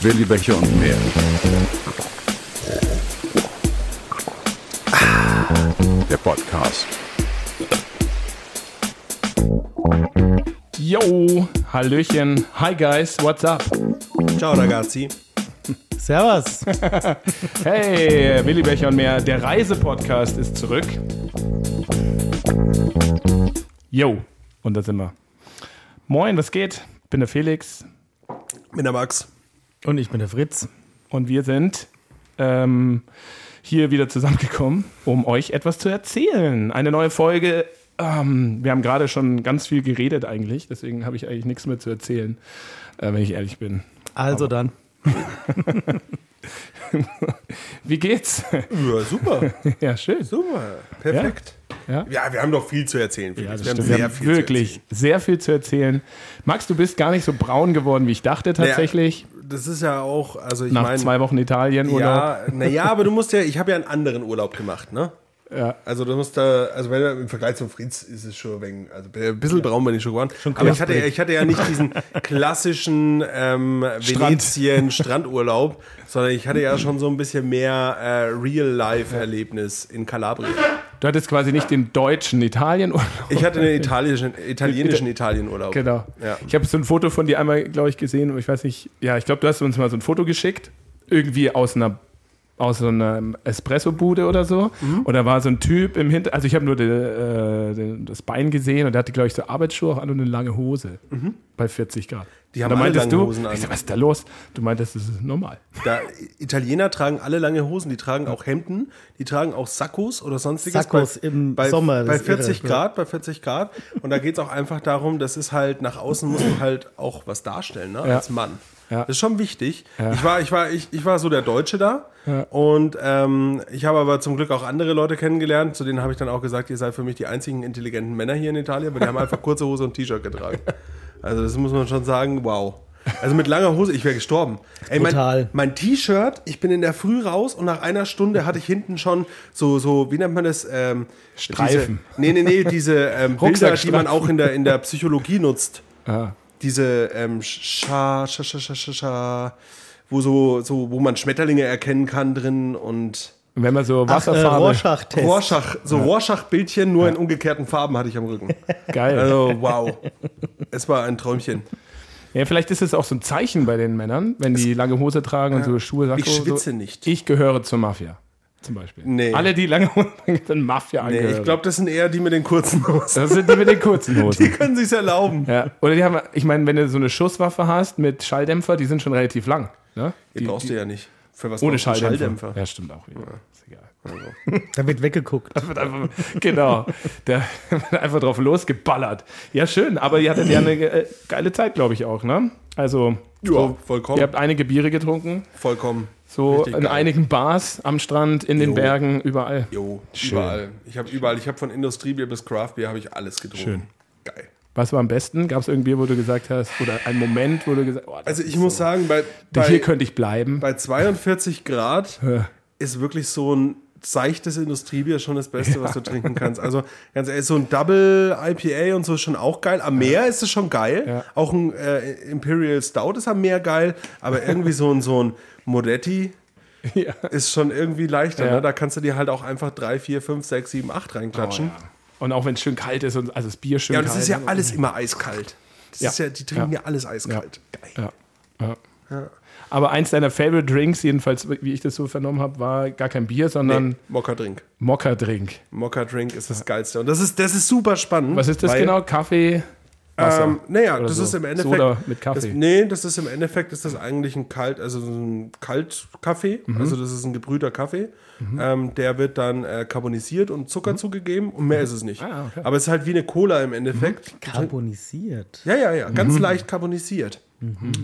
Willi Becher und mehr. Der Podcast. Yo, Hallöchen. Hi guys, what's up? Ciao ragazzi. Servus. Hey, Willi Becher und mehr. Der Reisepodcast ist zurück. Yo, und da sind wir. Moin, was geht? Bin der Felix Bin der Max. Und ich bin der Fritz. und wir sind ähm, hier wieder zusammengekommen, um euch etwas zu erzählen. Eine neue Folge. Ähm, wir haben gerade schon ganz viel geredet eigentlich, deswegen habe ich eigentlich nichts mehr zu erzählen, äh, wenn ich ehrlich bin. Also dann. Wie geht's? Ja, super. ja, schön. Super. Perfekt. Ja. Ja, wir haben doch viel zu erzählen. Ja, wir haben sehr Wir haben viel wirklich sehr viel zu erzählen. Max, du bist gar nicht so braun geworden, wie ich dachte tatsächlich. erzählen. Das ist ja auch, also ich nach meine. zwei Wochen Italien oder Ja, naja, aber du musst ja, ich habe ja einen anderen Urlaub gemacht, ne? Ja. Also du musst da, also wenn im Vergleich zum Fritz ist es schon wegen, also ein bisschen braun bin ich schon geworden. aber ich hatte, ja- ich hatte ja nicht diesen klassischen ähm, Venetien Strandurlaub, sondern ich hatte ja schon so ein bisschen mehr äh, Real-Life-Erlebnis in Kalabrien. Du hattest quasi nicht den deutschen Italien Ich hatte einen italienischen, italienischen Italienurlaub. Genau. Ja. Ich habe so ein Foto von dir einmal, glaube ich, gesehen. und Ich weiß nicht, ja, ich glaube, du hast uns mal so ein Foto geschickt. Irgendwie aus einer aus so einer Espresso-Bude oder so. Mhm. Und da war so ein Typ im Hinter... Also ich habe nur die, äh, das Bein gesehen und der hatte, glaube ich, so Arbeitsschuhe auch an und eine lange Hose. Bei 40 Grad. Mhm. Die haben und alle lange du, Hosen an. Ich sag, was ist da los? Du meintest, das ist normal. Da, Italiener tragen alle lange Hosen, die tragen auch Hemden, die tragen auch Sakkos oder sonstiges. Sakkos bei, im bei, Sommer, Bei ist irre, 40 ja. Grad, bei 40 Grad. Und da geht es auch einfach darum, das ist halt, nach außen musst du halt auch was darstellen, ne? Ja. als Mann. Ja. Das ist schon wichtig. Ich, war, ich, war, ich, ich war so der Deutsche da. Ja. Und ähm, ich habe aber zum Glück auch andere Leute kennengelernt. Zu denen habe ich dann auch gesagt, ihr seid für mich die einzigen intelligenten Männer hier in Italien, weil die haben einfach kurze Hose und T-Shirt getragen. Also das muss man schon sagen, wow. Also mit langer Hose, ich wäre gestorben. Ey, mein, mein T-Shirt, ich bin in der Früh raus und nach einer Stunde hatte ich hinten schon so, so wie nennt man das? Ähm, Streifen. Diese, nee, nee, nee, diese ähm, Bilder, die man auch in der, in der Psychologie nutzt. Ah. Diese ähm, Scha, Scha, Scha, Scha, Scha, Scha, wo so, so, wo man Schmetterlinge erkennen kann drin und wenn man so Ach, äh, Wasserfarbe... Rorschach-Test. Rorschach, so Rorschach-Bildchen nur in umgekehrten Farben hatte ich am Rücken. Geil. Also wow, es war ein Träumchen. Ja, vielleicht ist es auch so ein Zeichen bei den Männern, wenn die lange Hose tragen und so Schuhe, Sakko, Ich schwitze so. nicht. Ich gehöre zur Mafia, zum Beispiel. Nee. Alle, die lange Hosen tragen, sind Mafia Nee, angehörig. ich glaube, das sind eher die mit den kurzen Hosen. das sind die mit den kurzen Die Hosen. können sich's erlauben. Ja. Oder die haben, ich meine, wenn du so eine Schusswaffe hast mit Schalldämpfer, die sind schon relativ lang. Ne? Die, Die, brauchst du ja nicht. Für was ohne du Schalldämpfer. Ja, stimmt auch wieder. Ist egal. Da wird weggeguckt. Wird einfach, genau. Der wird einfach drauf losgeballert. Ja, schön. Aber ihr hattet ja eine äh, geile Zeit, glaube ich auch, ne? Also, Ja, so, vollkommen. ihr habt einige Biere getrunken. Vollkommen. So Richtig in geil. einigen Bars am Strand, in den Jo. Bergen, überall. Jo, Schön. überall. Ich habe überall, ich habe von Industriebier bis Craftbier habe ich alles getrunken. Schön. Geil. Was war am besten? Gab es irgendwie, wo du gesagt hast, oder ein Moment, wo du gesagt hast, oh, Also ich muss so, sagen, bei, hier bei, könnte ich bleiben. bei 42 Grad ist wirklich so ein seichtes Industriebier schon das Beste, was du trinken kannst. Also ganz ehrlich, so ein Double IPA und so ist schon auch geil. Am Meer ist es schon geil. Ja. Auch ein äh, Imperial Stout ist am Meer geil. Aber irgendwie so ein, so ein Modetti Ja. ist schon irgendwie leichter. Ja. Ne? Da kannst du dir halt auch einfach 3, 4, 5, 6, 7, 8 reinklatschen. Oh, ja. Und auch wenn es schön kalt ist und also das Bier schön Ja, kalt und das ist ja alles immer eiskalt. Das Ja. ist ja, die trinken Ja. ja, alles eiskalt. Geil. Ja. Ja. Aber eins deiner Favorite Drinks, jedenfalls, wie ich das so vernommen habe, war gar kein Bier, sondern Nee, Mokka-Drink. Mokka-Drink. Mokka-Drink ist das Geilste. Und das ist, das ist super spannend. Was ist das genau? Kaffee? Wasser? Ähm, naja, Oder das so. ist im Endeffekt. Soda mit Kaffee. Das, nee, das ist im Endeffekt ist das eigentlich ein Kalt, also so ein Kaltkaffee. Mhm. Also das ist ein gebrühter Kaffee. Ähm, der wird dann äh, carbonisiert und Zucker zugegeben und mehr ist es nicht. Mhm. Ah, okay. Mhm. Aber es ist halt wie eine Cola im Endeffekt. Carbonisiert. Ja, ja, ja, ganz leicht carbonisiert.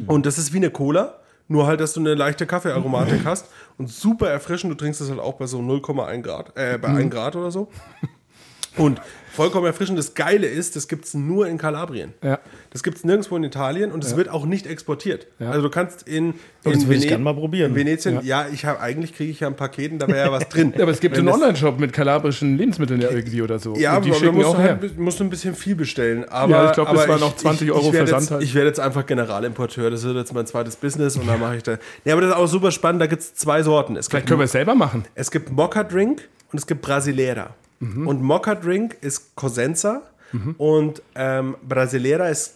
Und das ist wie eine Cola, nur halt, dass du eine leichte Kaffeearomatik hast und super erfrischend. Du trinkst es halt auch bei so 0,1 Grad, äh, bei 1 Grad oder so. Und vollkommen erfrischend. Das Geile ist, das gibt es nur in Kalabrien. Ja. Das gibt es nirgendwo in Italien und es wird auch nicht exportiert. Ja. Also du kannst in, das in will ich Vene- gern mal probieren. In Venetien, ja, ich habe eigentlich kriege ich ja ein Paketen, da wäre ja was drin. Ja, aber es gibt Wenn einen das- Online-Shop mit kalabrischen Lebensmitteln ja irgendwie oder so. Ja, Und die aber schicken musst auch du, her. halt, musst du ein bisschen viel bestellen. Aber, Ja, ich glaub, das waren noch 20 Euro ich Versand Jetzt, halt. ich werde jetzt einfach Generalimporteur. Das wird jetzt mein zweites Business und dann mache ich da. Nee, aber das ist auch super spannend. Da gibt es zwei Sorten. Es Vielleicht können wir es selber machen. es gibt Mokka Drink und es gibt Brasileira. Mhm. Und Mokka Drink ist Cosenza und ähm, Brasileira ist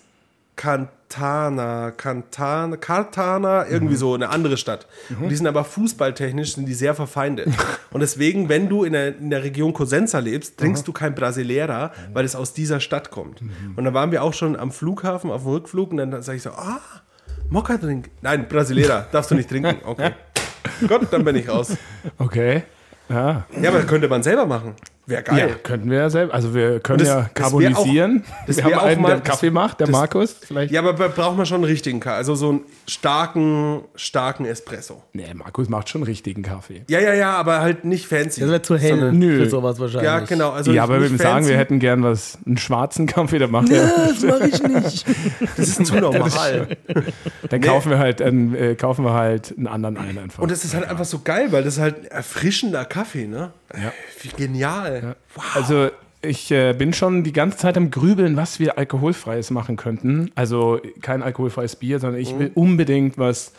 Cantana, Cantana, Cartana, Mhm. irgendwie so eine andere Stadt. Und die sind aber fußballtechnisch sind die sehr verfeindet. und deswegen, wenn du in der, in der Region Cosenza lebst, trinkst du kein Brasileira, weil es aus dieser Stadt kommt. Mhm. Und dann waren wir auch schon am Flughafen, auf dem Rückflug und dann sage ich so, ah, Mokka Drink. Nein, Brasileira, darfst du nicht trinken. Okay. Gott, dann bin ich raus. Okay. Ja. Ja, aber das könnte man selber machen. Wäre geil. ja, könnten wir ja selber. Also wir können das- ja carbonisieren. auch- das wir haben auch einen, mal- der das- Kaffee macht, der das- Markus. Vielleicht. Ja, aber da braucht man schon einen richtigen Kaffee. Also so einen starken, starken Espresso. Nee, Markus macht schon richtigen Kaffee. Ja, ja, ja, aber halt nicht fancy. Das wäre zu hell sondern- Nö. für sowas wahrscheinlich. Ja, genau. Also ja, aber wir würden sagen, wir hätten gern was, einen schwarzen Kaffee, der macht er. Das mache ich nicht. Das ist zu normal. Dann kaufen wir halt, dann, äh, kaufen wir halt einen anderen ein einfach. Und das ist halt einfach so geil, weil das ist halt erfrischender Kaffee, ne? Ja. Wie genial. Also ich äh, bin schon die ganze Zeit am Grübeln, was wir alkoholfreies machen könnten. Also kein alkoholfreies Bier, sondern ich will unbedingt was.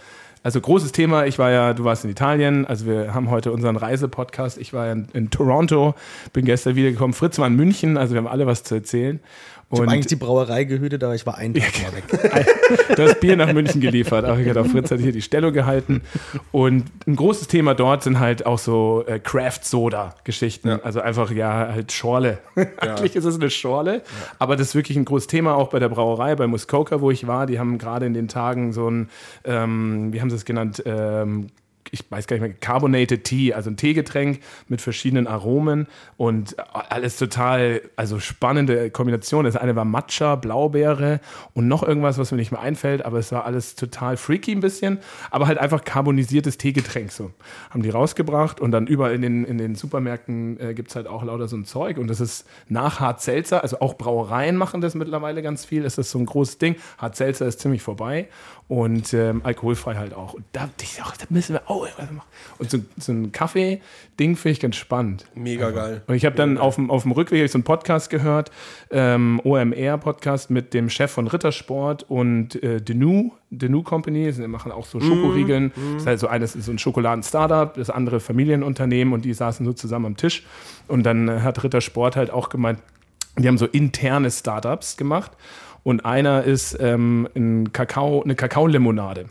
Also großes Thema, ich war ja, du warst in Italien, also wir haben heute unseren Reisepodcast. Ich war ja in, in Toronto, bin gestern wiedergekommen. Fritz war in München, also wir haben alle was zu erzählen. Ich habe eigentlich die Brauerei gehütet, aber ich war ein Tag mal weg. du hast Bier nach München geliefert. Hatte Fritz hat hier die Stellung gehalten. Und ein großes Thema dort sind halt auch so äh, Craft-Soda-Geschichten. Also einfach, ja, halt Schorle. Eigentlich ist es eine Schorle. Aber das ist wirklich ein großes Thema auch bei der Brauerei, bei Muskoka, wo ich war. Die haben gerade in den Tagen so ein, ähm, wie haben sie es genannt, ähm, ich weiß gar nicht mehr, Carbonated Tea, also ein Teegetränk mit verschiedenen Aromen und alles total, also spannende Kombination. Das eine war Matcha, Blaubeere und noch irgendwas, was mir nicht mehr einfällt, aber es war alles total freaky ein bisschen, aber halt einfach carbonisiertes Teegetränk so. Haben die rausgebracht und dann überall in den, in den Supermärkten äh, gibt es halt auch lauter so ein Zeug und das ist nach Hart Seltzer, also auch Brauereien machen das mittlerweile ganz viel, ist das so ein großes Ding. Hart Seltzer ist ziemlich vorbei und ähm, alkoholfrei halt auch. Und da, ich, auch, da müssen wir auch irgendwas machen. Und so, so ein Kaffee-Ding finde ich ganz spannend. Mega geil. Und ich habe dann auf dem, auf dem Rückweg so einen Podcast gehört, ähm, OMR-Podcast mit dem Chef von Rittersport und äh, Denou, Denou Company. Sie machen auch so Schokoriegeln. Das ist halt so eines ist so ein Schokoladen-Startup, das andere Familienunternehmen und die saßen so zusammen am Tisch. Und dann hat Rittersport halt auch gemeint, die haben so interne Startups gemacht. Und einer ist ähm, ein Kakao, eine Kakaolimonade.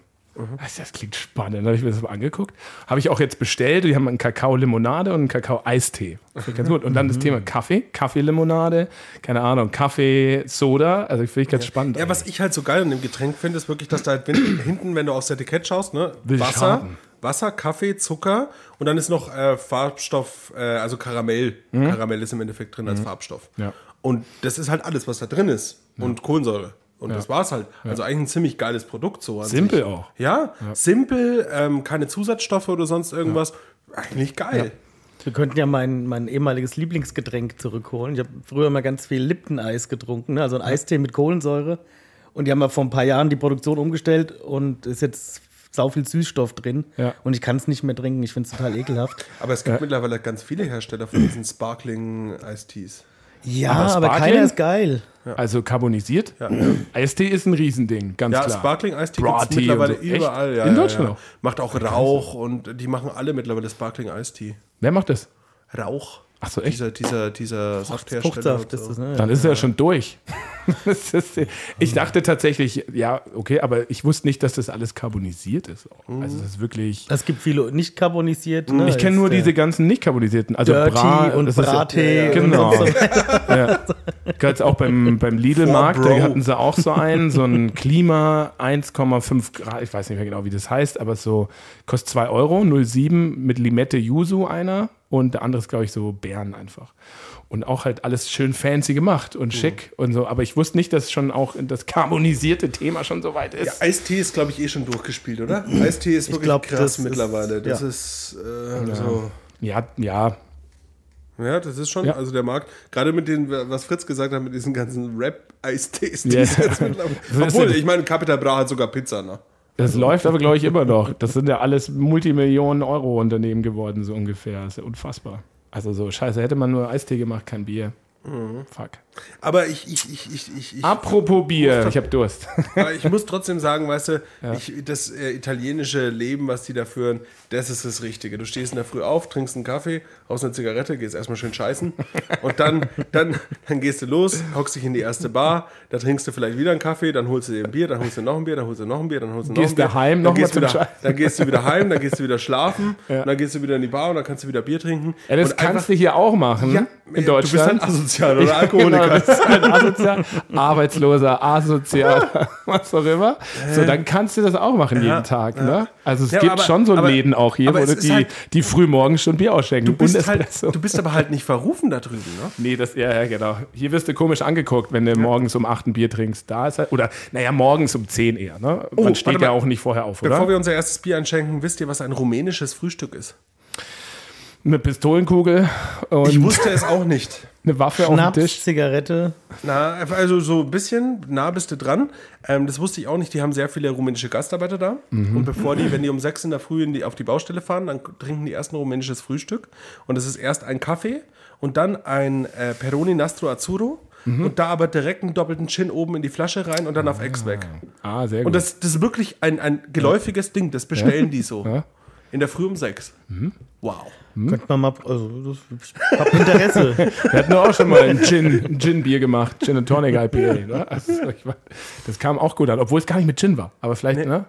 Das, das klingt spannend. Dann habe ich mir das mal angeguckt. Habe ich auch jetzt bestellt. Die haben einen Kakao-Limonade und einen Kakao-Eistee. Ganz gut. Und dann das Thema Kaffee, Kaffeelimonade, keine Ahnung, Kaffee, Soda. Also finde ich ganz spannend. Ja, was ich halt so geil an dem Getränk finde, ist wirklich, dass da halt hin- hinten, wenn du aufs Etikett schaust, ne, Will Wasser. Wasser, Kaffee, Zucker und dann ist noch äh, Farbstoff, äh, also Karamell. Karamell ist im Endeffekt drin als Farbstoff. Mhm. Ja. Und das ist halt alles, was da drin ist. Und Kohlensäure. Und das war's halt. Also eigentlich ein ziemlich geiles Produkt so. Simpel sich. auch. Ja, simpel, ähm, keine Zusatzstoffe oder sonst irgendwas. Eigentlich geil. Wir könnten ja mein, mein ehemaliges Lieblingsgetränk zurückholen. Ich habe früher mal ganz viel Lipton-Eis getrunken, ne? also ein Eistee mit Kohlensäure. Und die haben ja vor ein paar Jahren die Produktion umgestellt und ist jetzt sau viel Süßstoff drin. Ja. Und ich kann es nicht mehr trinken. Ich finde es total ekelhaft. Aber es gibt mittlerweile ganz viele Hersteller von diesen Sparkling Ice Teas. Ja, Aber aber, keiner ist geil. Also carbonisiert. Eistee ist ein Riesending, ganz Ja, klar. Sparkling Ice Tea gibt es mittlerweile so. Überall. Ja, In ja, Deutschland ja. auch? Macht auch Rauch und die machen alle mittlerweile Sparkling Ice Tea. Wer macht das? Rauch. Ach so, echt? Dieser, dieser, dieser Safthersteller. Fruchtsaft ist so. das, ne? Dann ist er ja schon durch. Das ist, ich dachte tatsächlich, ja, okay, aber ich wusste nicht, dass das alles carbonisiert ist. Also das ist wirklich. Es gibt viele nicht carbonisiert. Ne? Ich kenne nur diese ganzen nicht carbonisierten. Also Dirty Bra und das ist Brattee. Genau. und so ja. Gerade auch beim, beim Lidl-Markt, da hatten sie auch so einen, so ein Klima 1,5 Grad, ich weiß nicht mehr genau, wie das heißt, aber so kostet 2 Euro, 0,7 mit Limette Yuzu einer und der andere ist, glaube ich, so Bären einfach. Und auch halt alles schön fancy gemacht und schick und so. Aber ich wusste nicht, dass schon auch das carbonisierte Thema schon so weit Ja, ist. Eistee ist, glaube ich, eh schon durchgespielt, oder? Eistee ist wirklich glaub, krass das ist- mittlerweile. Das ja. ist äh, so. Ja, ja. Ja, das ist schon, Ja. also der Markt, gerade mit den, was Fritz gesagt hat, mit diesen ganzen Rap-Eistees, die Ja. es jetzt mittlerweile. Ist Obwohl, ich meine, Capital Bra hat sogar Pizza, ne? Das läuft aber, glaube ich, immer noch. Das sind ja alles Multimillionen-Euro-Unternehmen geworden, so ungefähr. Das ist ja unfassbar. Also so, scheiße, hätte man nur Eistee gemacht, kein Bier. Fuck. Aber ich, ich, ich, ich, ich, ich, Apropos Bier, ich habe Durst. aber ich muss trotzdem sagen, weißt du, ich, das äh, italienische Leben, was die da führen, das ist das Richtige. Du stehst in der Früh auf, trinkst einen Kaffee, aus einer Zigarette, gehst erstmal schön scheißen und dann, dann, dann gehst du los, hockst dich in die erste Bar, da trinkst du vielleicht wieder einen Kaffee, dann holst du dir ein Bier, dann holst du noch ein Bier, dann holst du noch ein Bier, dann holst du noch Gehst ein Bier. daheim dann noch gehst wieder. Dann gehst du wieder heim, dann gehst du wieder schlafen, Ja. und dann gehst du wieder in die Bar und dann kannst du wieder Bier trinken. Ja, das und kannst du hier auch machen Ja, in äh, du bist Deutschland. halt asozial oder Genau, Alkoholiker. das ist halt asozial, arbeitsloser, asozial, was auch immer. So, dann kannst du das auch machen Ja, jeden Tag. Ne? Also es Ja, gibt aber- schon so aber- Läden auch hier, wo du die, halt- die früh morgens schon Bier ausschenken. Du bist, halt, du bist aber halt nicht verrufen da drüben, ne? Nee, das, ja, ja, genau. Hier wirst du komisch angeguckt, wenn du morgens um 8 ein Bier trinkst. Da ist halt, oder, naja, morgens um 10 eher, ne? Oh, Man steht warte ja auch nicht vorher auf, Bevor oder? wir unser erstes Bier einschenken, wisst ihr, was ein rumänisches Frühstück ist? Eine Pistolenkugel Ich wusste es auch nicht. eine Waffe auf dem Schnaps, Tisch. Zigarette. Na, also so ein bisschen, nah bist du dran. Ähm, das wusste ich auch nicht. Die haben sehr viele rumänische Gastarbeiter da. Und bevor die, wenn die um sechs in der Früh in die, auf die Baustelle fahren, dann trinken die erst ein rumänisches Frühstück. Und das ist erst ein Kaffee und dann ein äh, Peroni Nastro Azzurro. Und da aber direkt einen doppelten Gin oben in die Flasche rein und dann auf Ex weg. Ah, sehr gut. Und das, das ist wirklich ein, ein geläufiges Ding. Das bestellen die so. Ja. In der Früh um sechs. Wow. Könnte man mal, also das, ich hab Interesse. Wir hatten doch auch schon mal ein Gin, ein Gin-Bier gemacht, Gin and Tonic IPA. Ne? Also, ich war- das kam auch gut an, obwohl es gar nicht mit Gin war. Aber vielleicht, ne?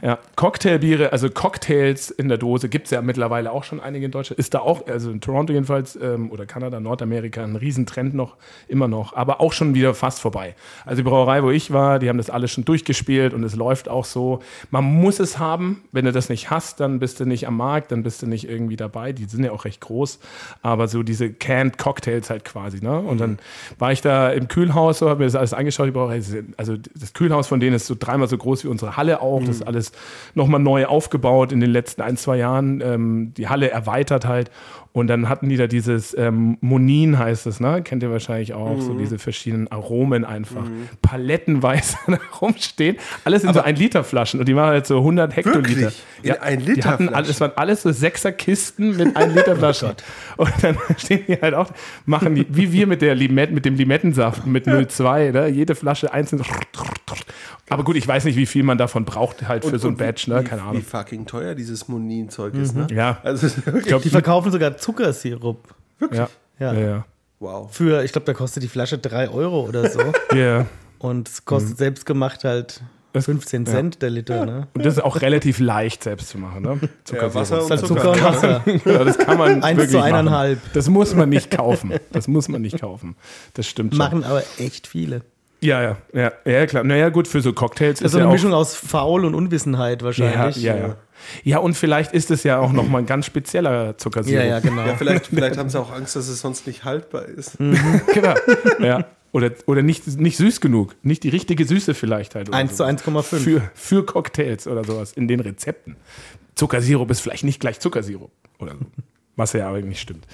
Ja, Cocktailbiere, also Cocktails in der Dose gibt es ja mittlerweile auch schon einige in Deutschland. Ist da auch, also in Toronto jedenfalls ähm, oder Kanada, Nordamerika, ein Riesentrend noch, immer noch, aber auch schon wieder fast vorbei. Also die Brauerei, wo ich war, die haben das alles schon durchgespielt und es läuft auch so. Man muss es haben. Wenn du das nicht hast, dann bist du nicht am Markt, dann bist du nicht irgendwie dabei. Die sind ja auch recht groß, aber so diese Canned Cocktails halt quasi. Ne? Und dann war ich da im Kühlhaus, so habe mir das alles angeschaut. Die Brauerei, also das Kühlhaus von denen ist so dreimal so groß wie unsere Halle auch. Das ist alles nochmal neu aufgebaut in den letzten ein, zwei Jahren. Ähm, die Halle erweitert halt. Und dann hatten die da dieses ähm, Monin heißt es, ne? Kennt ihr wahrscheinlich auch, so diese verschiedenen Aromen einfach. Palettenweise da rumstehen. Alles in so ein Liter Flaschen und die waren halt so 100 Hektoliter. Wirklich? In ein Die Liter Flaschen? alles, waren alles so Sechserkisten mit 1 Liter Flaschen. und dann stehen die halt auch, machen die, wie wir mit der Limette, mit dem Limettensaft, mit 02, ne? Jede Flasche einzeln. Aber gut, ich weiß nicht, wie viel man davon braucht halt für so ein Und Badge, wie- ne? wie- Keine Wie Ahnung. fucking teuer dieses Monin-Zeug ist, ne? Ja, Also, ich glaube, Die verkaufen sogar Zuckersirup. ja. Ja. Ja, ja. wow. Für, ich glaube, da kostet die Flasche 3 Euro oder so. Ja. Und es kostet selbst gemacht halt 15 Cent der Liter. Ne? Und das ist auch relativ leicht selbst zu machen, ne? Ja, Wasser und Zucker und Wasser. Ja, das kann man Eins wirklich zu machen. eineinhalb. Das muss man nicht kaufen. Das muss man nicht kaufen. Das stimmt schon. Machen aber echt viele. Ja, ja, ja, ja, klar. Naja, gut, für so Cocktails Das ist ja eine auch Mischung aus Faul und Unwissenheit Ja, wahrscheinlich. ja, ja. Ja, und vielleicht ist es ja auch nochmal ein ganz spezieller Zuckersirup. ja, ja, genau. Ja, vielleicht, vielleicht haben sie auch Angst, dass es sonst nicht haltbar ist. genau. Ja. Oder, oder nicht, nicht süß genug. Nicht die richtige Süße vielleicht halt. oder 1 zu sowas. 1,5. Für, für Cocktails oder sowas in den Rezepten. Zuckersirup ist vielleicht nicht gleich Zuckersirup. Oder so. Was ja aber nicht stimmt.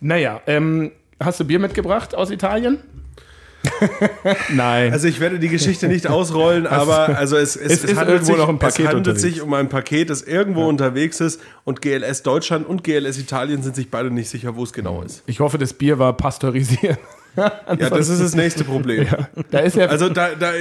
Naja, ähm, hast du Bier mitgebracht aus Italien? Nein. Also ich werde die Geschichte nicht ausrollen, aber also es, es, Es ist handelt, sich, noch ein Paket es handelt sich um ein Paket, das irgendwo unterwegs ist und GLS Deutschland und GLS Italien sind sich beide nicht sicher, wo es genau ist. ich hoffe, das Bier war pasteurisiert. Ja, das ist das nächste Problem. Da ist ja Also da, da,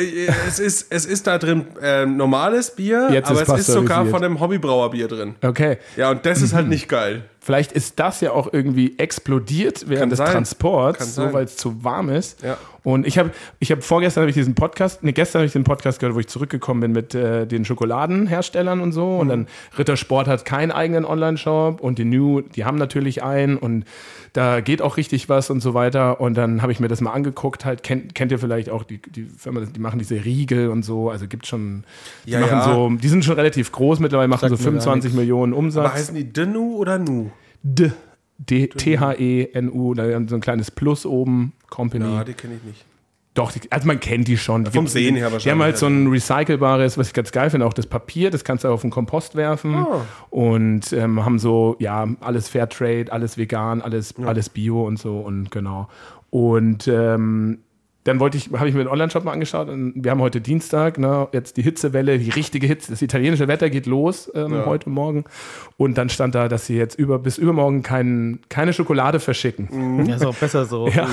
es, ist, es ist da drin äh, normales Bier, Jetzt aber ist es ist sogar von einem Hobbybrauerbier drin. okay. Ja, und das ist halt nicht geil. Vielleicht ist das ja auch irgendwie explodiert während Kann des sein. Kann Transports, so weil es zu warm ist. Ja. Und ich habe ich hab vorgestern habe ich diesen Podcast, ne, gestern habe ich den Podcast gehört, wo ich zurückgekommen bin mit äh, den Schokoladenherstellern und so. Und dann Rittersport hat keinen eigenen Online-Shop und die New, die haben natürlich einen und da geht auch richtig was und so weiter. Und dann habe ich mir das mal angeguckt, halt, kennt, kennt ihr vielleicht auch die, die Firma, die machen diese Riegel und so, also gibt schon, die Ja, machen ja. so, die sind schon relativ groß mittlerweile, machen Sagt so mir gar 25 Millionen Umsatz. Aber heißen die Denu oder Nu? D. D T-H-E-N-U, da haben so ein kleines Plus oben, Company. Ja, die kenne ich nicht. Doch, die, also man kennt die schon. Die Vom Sehen her Die haben halt wahrscheinlich, so ein recycelbares, was ich ganz geil finde, auch das Papier, das kannst du auf den Kompost werfen. Ah. Und ähm, haben so, ja, alles Fairtrade, alles vegan, alles, alles Bio und so und genau. Und ähm, dann wollte ich, habe ich mir den Online-Shop mal angeschaut und wir haben heute Dienstag, ne, jetzt die Hitzewelle, die richtige Hitze, das italienische Wetter geht los ähm, heute Morgen. Und dann stand da, dass sie jetzt über, bis übermorgen kein, keine Schokolade verschicken. Ja, ist auch besser so. Ja.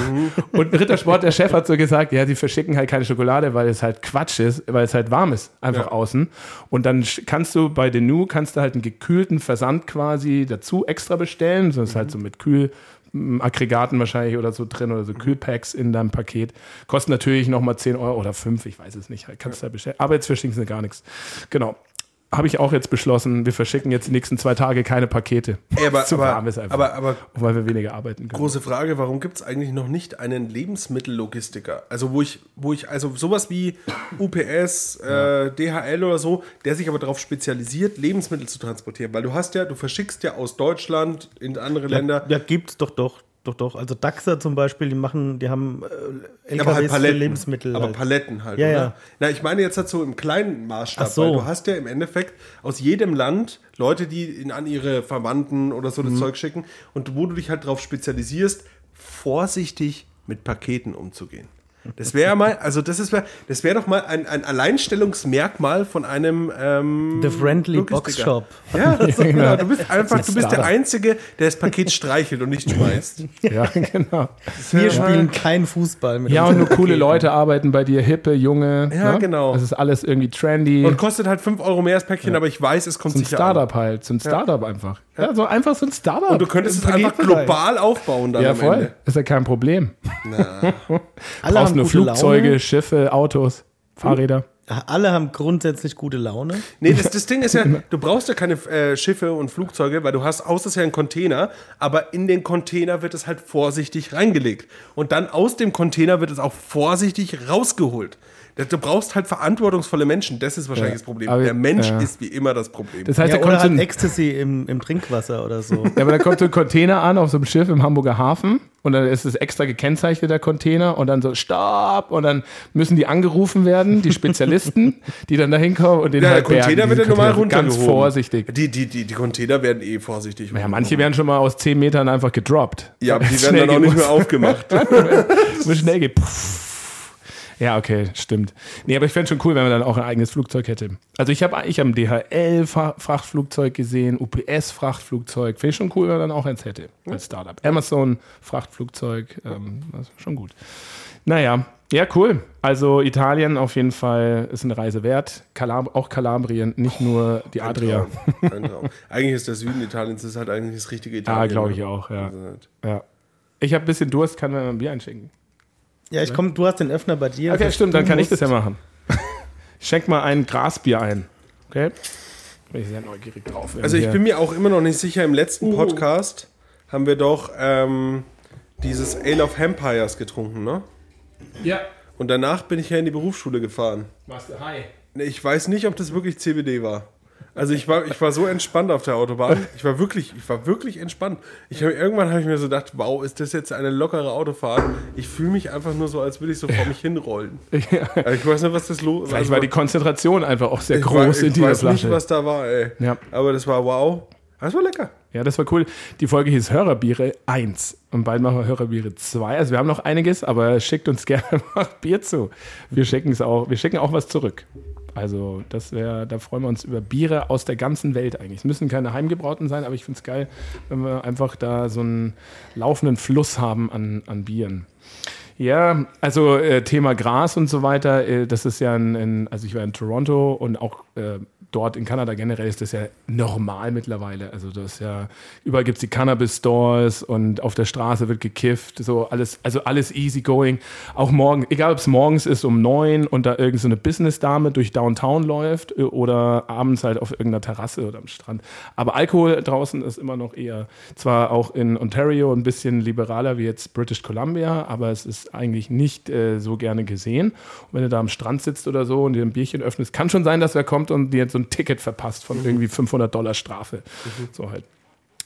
Und Rittersport, der Chef hat so gesagt, ja, sie verschicken halt keine Schokolade, weil es halt Quatsch ist, weil es halt warm ist, einfach Ja. außen. Und dann kannst du bei Denu, kannst du halt einen gekühlten Versand quasi dazu extra bestellen. Das ist halt so mit Kühlaggregaten wahrscheinlich oder so drin oder so Kühlpacks in deinem Paket. Kostet natürlich nochmal 10 Euro oder 5, ich weiß es nicht. Halt, kannst du da bestellen. Aber jetzt verschicken sie gar nichts. Genau. Habe ich auch jetzt beschlossen, wir verschicken jetzt die nächsten zwei Tage keine Pakete. Ey, aber, Zu aber, einfach. aber, aber weil wir weniger arbeiten können. große Frage, warum gibt es eigentlich noch nicht einen Lebensmittellogistiker? Also wo ich, wo ich, also sowas wie UPS, äh, DHL oder so, der sich aber darauf spezialisiert, Lebensmittel zu transportieren. Weil du hast ja, du verschickst ja aus Deutschland in andere Länder. Ja, gibt's doch doch. Doch, doch. Also Daxa zum Beispiel, die machen, die haben äh, halt LKWs für Paletten. Lebensmittel. Aber halt. Paletten halt, Ja, oder? ja. Na, ich meine jetzt halt so im kleinen Maßstab, Ach so. weil du hast ja im Endeffekt aus jedem Land Leute, die in, an ihre Verwandten oder so das Mhm. Zeug schicken und wo du dich halt darauf spezialisierst, vorsichtig mit Paketen umzugehen. Das wäre mal, also das ist das wäre doch mal ein, ein Alleinstellungsmerkmal von einem ähm, The Friendly. Box Shop. Ja, das ist doch genau. Du bist einfach, du bist der. Einzige, der das Paket streichelt und nicht schmeißt. Ja, genau. Wir spielen kein Fußball mit Ja, und nur coole. Leute arbeiten bei dir, hippe, junge. Ja, ne? genau. Das ist alles irgendwie trendy. Und kostet halt 5 Euro mehr das Päckchen, aber ich weiß, es kommt so ein sicher an. Startup halt. So ein Startup einfach. Ja, so einfach so ein Startup. Und du könntest es einfach global aufbauen dann Ja, am voll. Ende. Ist ja kein Problem. Alle Brauchst haben nur gute Flugzeuge, Laune. Schiffe, Autos, Fahrräder. Alle haben grundsätzlich gute Laune. Nee, das, das Ding ist ja, du brauchst ja keine äh, Schiffe und Flugzeuge, weil du hast aus das ja einen Container, aber in den Container wird es halt vorsichtig reingelegt. Und dann aus dem Container wird es auch vorsichtig rausgeholt. Du brauchst halt verantwortungsvolle Menschen, das ist wahrscheinlich Ja, das Problem. aber- Der Mensch ja. ist wie immer das Problem. Das heißt, Ja, da kommt oder so ein, Ecstasy im, im Trinkwasser oder so. ja, aber da kommt so ein Container an auf so einem Schiff im Hamburger Hafen und dann ist es extra gekennzeichnet, der Container und dann so Stopp und dann müssen die angerufen werden, die Spezialisten, die dann da hinkommen und den ja, der halt bergen, Container wird ja normal runtergehoben. Ganz vorsichtig. Die, die, die, die Container werden eh vorsichtig. Ja, manche werden schon mal aus 10 Metern einfach gedroppt. Ja, aber die Schnell werden dann auch nicht mehr aufgemacht. Muss schnell gehen. Ja, okay, stimmt. Nee, aber ich fände schon cool, wenn man dann auch ein eigenes Flugzeug hätte. Also ich habe ich hab ein DHL-Frachtflugzeug gesehen, UPS-Frachtflugzeug. Finde ich schon cool, wenn man dann auch eins hätte als Startup. Amazon-Frachtflugzeug, ähm, das ist schon gut. Naja, ja, cool. Also Italien auf jeden Fall ist eine Reise wert. Kalab auch Kalabrien, nicht nur die Adria. Ein Traum. Ein Traum. Eigentlich ist der Süden Italiens das ist halt eigentlich das richtige Italien. Ah, glaube ich ne? auch, ja. Also halt- ja. Ich habe ein bisschen Durst, kann mir mal ein Bier einschenken. Ja, ich komm, du hast den Öffner bei dir. Okay, stimmt, dann kann ich das ja machen. Ich schenk mal ein Grasbier ein. Okay? Bin ich sehr neugierig drauf. Also ich bin mir auch immer noch nicht sicher, im letzten Podcast haben wir doch ähm, dieses Ale of Vampires getrunken, ne? Ja. Und danach bin ich ja in die Berufsschule gefahren. Machst du Hi. Nee, Ich weiß nicht, ob das wirklich CBD war. Also ich war, ich war so entspannt auf der Autobahn. Ich war wirklich, ich war wirklich entspannt. Ich hab, irgendwann habe ich mir so gedacht, wow, ist das jetzt eine lockere Autofahrt? Ich fühle mich einfach nur so, als würde ich so vor mich hinrollen. Also ich weiß nicht, was das los Vielleicht war die Konzentration einfach auch sehr ich groß weiß, in ich dieser weiß Flasche. nicht, was da war, ey. Ja. Aber das war wow. Das war lecker. Ja, das war cool. Die Folge hieß Hörerbiere 1 und bald machen wir Hörerbiere 2. Also wir haben noch einiges, aber schickt uns gerne mal Bier zu. Wir schicken es auch, wir schicken auch was zurück. Also das wäre, da freuen wir uns über Biere aus der ganzen Welt eigentlich. Es müssen keine heimgebrauten sein, aber ich finde es geil, wenn wir einfach da so einen laufenden Fluss haben an, an Bieren. Ja, also äh, Thema Gras und so weiter, äh, das ist ja ein, ein, also ich war in Toronto und auch äh, dort in Kanada generell ist das ja normal mittlerweile. Also das ist ja, überall gibt es die Cannabis-Stores und auf der Straße wird gekifft, so alles, also alles easy going. Auch morgen, egal ob es morgens ist um neun und da irgendeine so Business-Dame durch Downtown läuft äh, oder abends halt auf irgendeiner Terrasse oder am Strand. Aber Alkohol draußen ist immer noch eher, zwar auch in Ontario ein bisschen liberaler wie jetzt British Columbia, aber es ist eigentlich nicht äh, so gerne gesehen. Und wenn du da am Strand sitzt oder so und dir ein Bierchen öffnest, kann schon sein, dass wer kommt und dir jetzt so ein Ticket verpasst von irgendwie 500 Dollar Strafe. So halt.